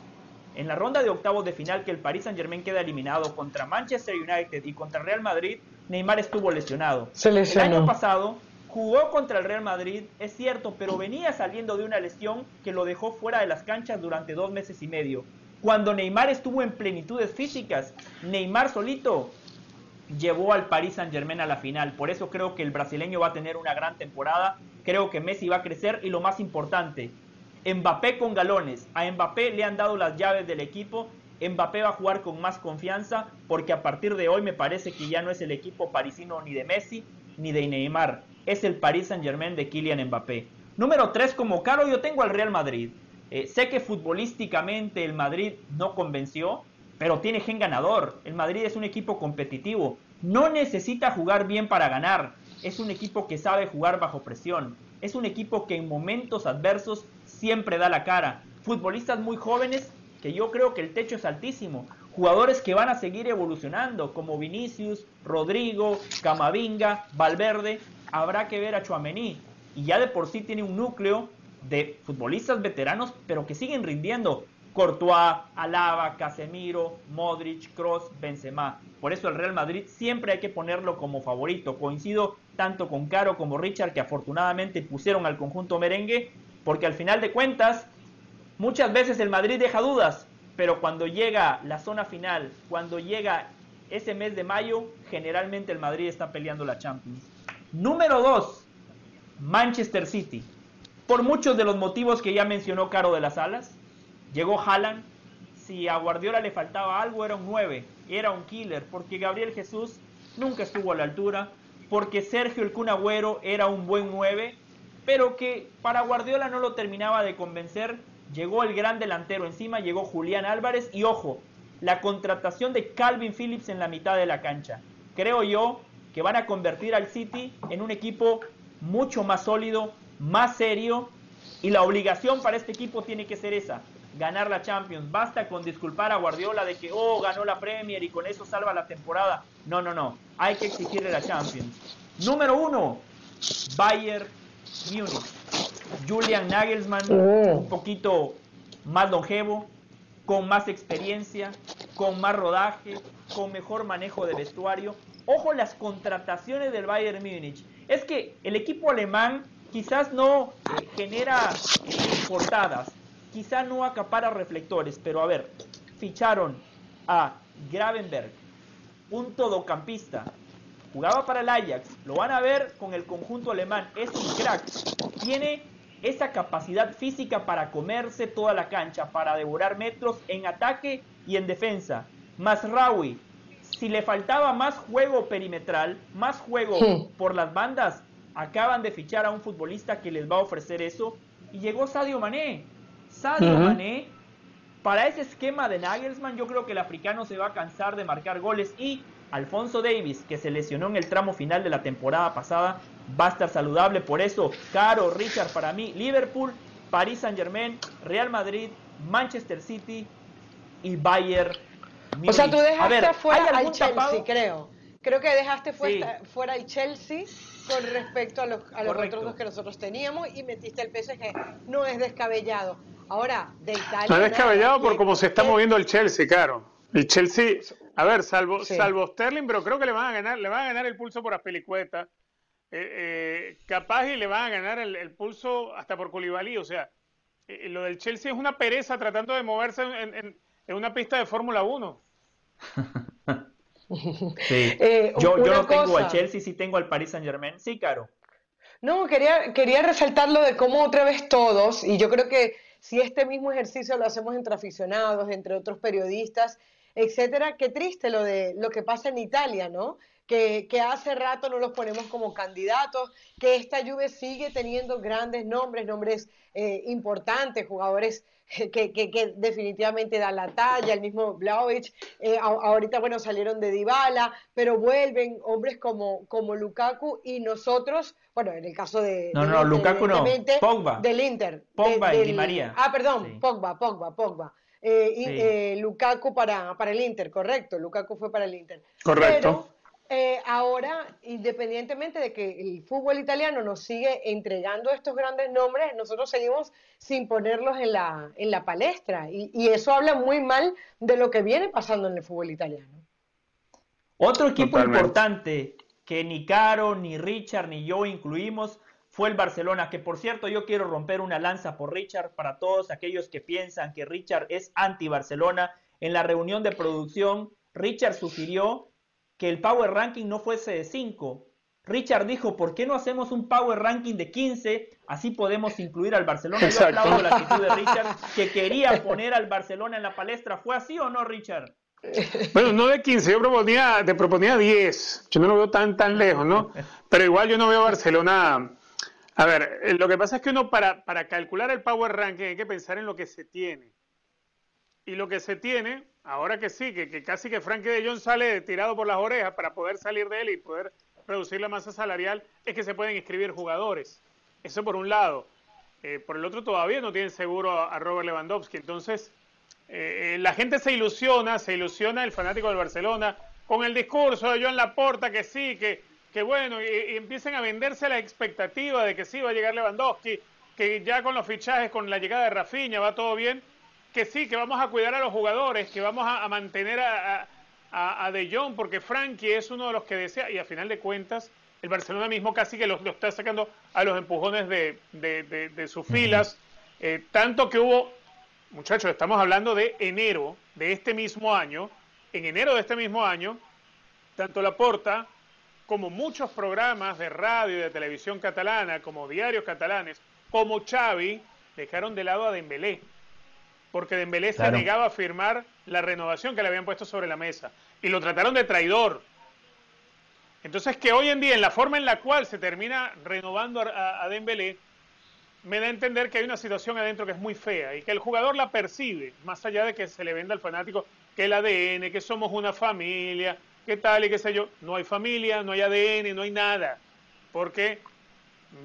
en la ronda de octavos de final que el Paris Saint Germain queda eliminado contra Manchester United y contra Real Madrid, Neymar estuvo lesionado. Se El lesionó. año pasado jugó contra el Real Madrid, es cierto, pero venía saliendo de una lesión que lo dejó fuera de las canchas durante dos meses y medio. Cuando Neymar estuvo en plenitudes físicas, Neymar solito llevó al Paris Saint Germain a la final. Por eso creo que el brasileño va a tener una gran temporada. Creo que Messi va a crecer y lo más importante, Mbappé con galones. A Mbappé le han dado las llaves del equipo. Mbappé va a jugar con más confianza porque a partir de hoy me parece que ya no es el equipo parisino ni de Messi ni de Neymar. Es el Paris Saint Germain de Kylian Mbappé. Número 3 como caro yo tengo al Real Madrid. Eh, sé que futbolísticamente el Madrid no convenció, pero tiene gen ganador. El Madrid es un equipo competitivo. No necesita jugar bien para ganar. Es un equipo que sabe jugar bajo presión. Es un equipo que en momentos adversos siempre da la cara. Futbolistas muy jóvenes que yo creo que el techo es altísimo. Jugadores que van a seguir evolucionando, como Vinicius, Rodrigo, Camavinga, Valverde. Habrá que ver a Chuamení. Y ya de por sí tiene un núcleo de futbolistas veteranos, pero que siguen rindiendo. Courtois, Alaba, Casemiro, Modric, Cross, Benzema. Por eso el Real Madrid siempre hay que ponerlo como favorito. Coincido tanto con Caro como Richard que afortunadamente pusieron al conjunto merengue, porque al final de cuentas muchas veces el Madrid deja dudas, pero cuando llega la zona final, cuando llega ese mes de mayo, generalmente el Madrid está peleando la Champions. Número 2, Manchester City. Por muchos de los motivos que ya mencionó Caro de las Alas, llegó Haaland. Si a Guardiola le faltaba algo, era un 9, era un killer, porque Gabriel Jesús nunca estuvo a la altura, porque Sergio el Kun Agüero era un buen 9, pero que para Guardiola no lo terminaba de convencer. Llegó el gran delantero encima, llegó Julián Álvarez y ojo, la contratación de Calvin Phillips en la mitad de la cancha. Creo yo que van a convertir al City en un equipo mucho más sólido, más serio y la obligación para este equipo tiene que ser esa, ganar la Champions. Basta con disculpar a Guardiola de que, oh, ganó la Premier y con eso salva la temporada. No, no, no, hay que exigirle la Champions. Número uno, Bayern Múnich. Julian Nagelsmann, un poquito más longevo, con más experiencia, con más rodaje, con mejor manejo de vestuario. Ojo las contrataciones del Bayern Múnich. Es que el equipo alemán quizás no eh, genera eh, portadas, quizás no acapara reflectores, pero a ver, ficharon a Gravenberg, un todocampista, jugaba para el Ajax, lo van a ver con el conjunto alemán, es un crack, tiene esa capacidad física para comerse toda la cancha, para devorar metros en ataque y en defensa. Masraoui, si le faltaba más juego perimetral, más juego Sí. por las bandas, acaban de fichar a un futbolista que les va a ofrecer eso y llegó Sadio Mané. Sadio. Mané para ese esquema de Nagelsmann, yo creo que el africano se va a cansar de marcar goles y Alfonso Davis, que se lesionó en el tramo final de la temporada pasada, va a estar saludable. Por eso, Caro, Richard, para mí, Liverpool, Paris Saint Germain, Real Madrid, Manchester City y Bayern. O sea, tú dejaste A ver, afuera ¿hay al Chelsea, tapado? creo. Creo que dejaste fuera, Sí. fuera al Chelsea con respecto a los, a los otros dos que nosotros teníamos y metiste el PSG. No es descabellado. Ahora, de Italia. No es descabellado nada. por cómo se está moviendo el Chelsea, claro. El Chelsea, a ver, salvo, Sí. salvo Sterling, pero creo que le van a ganar, le van a ganar el pulso por Aspilicueta. Eh, eh, capaz y le van a ganar el, el pulso hasta por Koulibaly. O sea, eh, lo del Chelsea es una pereza tratando de moverse en, en- en una pista de Fórmula 1. Sí. Eh, yo yo no tengo cosa. al Chelsea, sí tengo al Paris Saint Germain. Sí, Caro. No, quería, quería resaltar lo de cómo otra vez todos, y yo creo que si este mismo ejercicio lo hacemos entre aficionados, entre otros periodistas, etcétera, qué triste lo de lo que pasa en Italia, ¿no? Que, que hace rato no los ponemos como candidatos, que esta Juve sigue teniendo grandes nombres, nombres eh, importantes, jugadores que, que, que definitivamente dan la talla, el mismo Vlahovic, eh, ahorita, bueno, salieron de Dybala, pero vuelven hombres como, como Lukaku y nosotros, bueno, en el caso de... No, no, Lukaku no, Pogba. Del Inter. Pogba y Di María. Ah, perdón, Sí. Pogba, Pogba, Pogba. Eh, eh, Lukaku para, para el Inter, correcto, Lukaku fue para el Inter. Correcto. Eh, ahora, independientemente de que el fútbol italiano nos sigue entregando estos grandes nombres, nosotros seguimos sin ponerlos en la, en la palestra. Y, y eso habla muy mal de lo que viene pasando en el fútbol italiano. Otro equipo importante que ni Caro, ni Richard, ni yo incluimos fue el Barcelona, que por cierto yo quiero romper una lanza por Richard para todos aquellos que piensan que Richard es anti-Barcelona. En la reunión de producción, Richard sugirió que el Power Ranking no fuese de 5. Richard dijo, ¿por qué no hacemos un Power Ranking de 15? Así podemos incluir al Barcelona. Yo aplaudo la actitud de Richard, que quería poner al Barcelona en la palestra. ¿Fue así o no, Richard? Bueno, no de 15, yo proponía, te proponía 10. Yo no lo veo tan, tan lejos, ¿no? Pero igual yo no veo a Barcelona... A ver, eh, lo que pasa es que uno para, para calcular el Power Ranking hay que pensar en lo que se tiene. Y lo que se tiene, ahora que sí, que, que casi que Frankie de Jong sale tirado por las orejas para poder salir de él y poder reducir la masa salarial, es que se pueden inscribir jugadores. Eso por un lado. Eh, por el otro todavía no tienen seguro a, Robert Lewandowski. Entonces, eh, eh, la gente se ilusiona, se ilusiona el fanático del Barcelona con el discurso de Joan Laporta, que sí, que, que bueno, y, y empiecen a venderse la expectativa de que sí va a llegar Lewandowski, que ya con los fichajes, con la llegada de Rafinha va todo bien que sí, que vamos a cuidar a los jugadores, que vamos a, mantener a, a, De Jong, porque Frankie es uno de los que desea, y a final de cuentas, el Barcelona mismo casi que lo, está sacando a los empujones de, de, sus filas. Eh, tanto que hubo, muchachos, estamos hablando de enero de este mismo año. En enero de este mismo año, tanto la Porta como muchos programas de radio y de televisión catalana, como diarios catalanes, como Xavi, dejaron de lado a Dembélé. Porque Dembélé se negaba a firmar la renovación que le habían puesto sobre la mesa. Y lo trataron de traidor. Entonces que hoy en día en la forma en la cual se termina renovando a, a Dembélé me da a entender que hay una situación adentro que es muy fea y que el jugador la percibe, más allá de que se le venda al fanático que el ADN, que somos una familia, que tal y qué sé yo. No hay familia, no hay ADN, no hay nada. Porque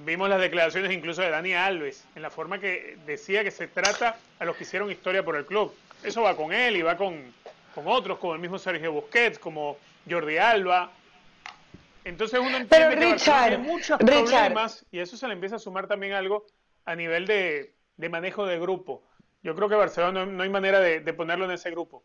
Vimos las declaraciones incluso de Dani Alves, en la forma que decía que se trata a los que hicieron historia por el club. Eso va con él y va con, con otros, como el mismo Sergio Busquets, como Jordi Alba. Entonces uno entiende que tiene muchos problemas y eso se le empieza a sumar también algo a nivel de, de manejo de grupo. Yo creo que Barcelona no, hay manera de, de ponerlo en ese grupo.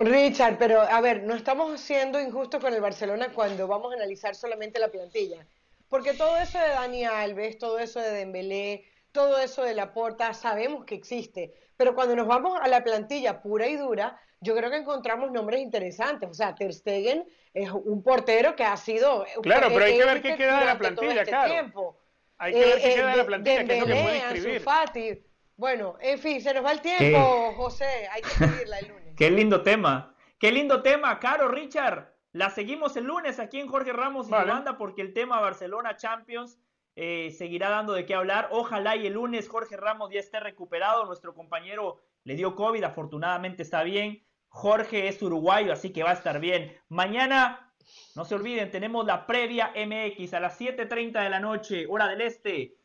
Richard, pero a ver, no estamos siendo injustos con el Barcelona cuando vamos a analizar solamente la plantilla. Porque todo eso de Dani Alves, todo eso de Dembélé, todo eso de Laporta, sabemos que existe. Pero cuando nos vamos a la plantilla pura y dura, yo creo que encontramos nombres interesantes. O sea, Ter Stegen es un portero que ha sido... Claro, pero hay que ver qué queda de la plantilla, este claro. Hay que ver qué queda de la plantilla, qué es lo que puede inscribir. Fati. Bueno, en fin, se nos va el tiempo, José. Hay que seguirla el lunes. Qué lindo tema. Qué lindo tema, Caro, Richard. La seguimos el lunes aquí en Jorge Ramos y su banda porque el tema Barcelona Champions eh, seguirá dando de qué hablar. Ojalá y el lunes Jorge Ramos ya esté recuperado. Nuestro compañero le dio COVID, afortunadamente está bien. Jorge es uruguayo, así que va a estar bien. Mañana, no se olviden, tenemos la previa MX a las 7.30 de la noche, hora del este.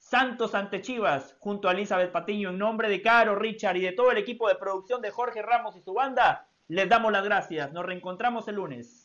Santos ante Chivas, junto a Elizabeth Patiño, en nombre de Caro, Richard y de todo el equipo de producción de Jorge Ramos y su banda. Les damos las gracias. Nos reencontramos el lunes.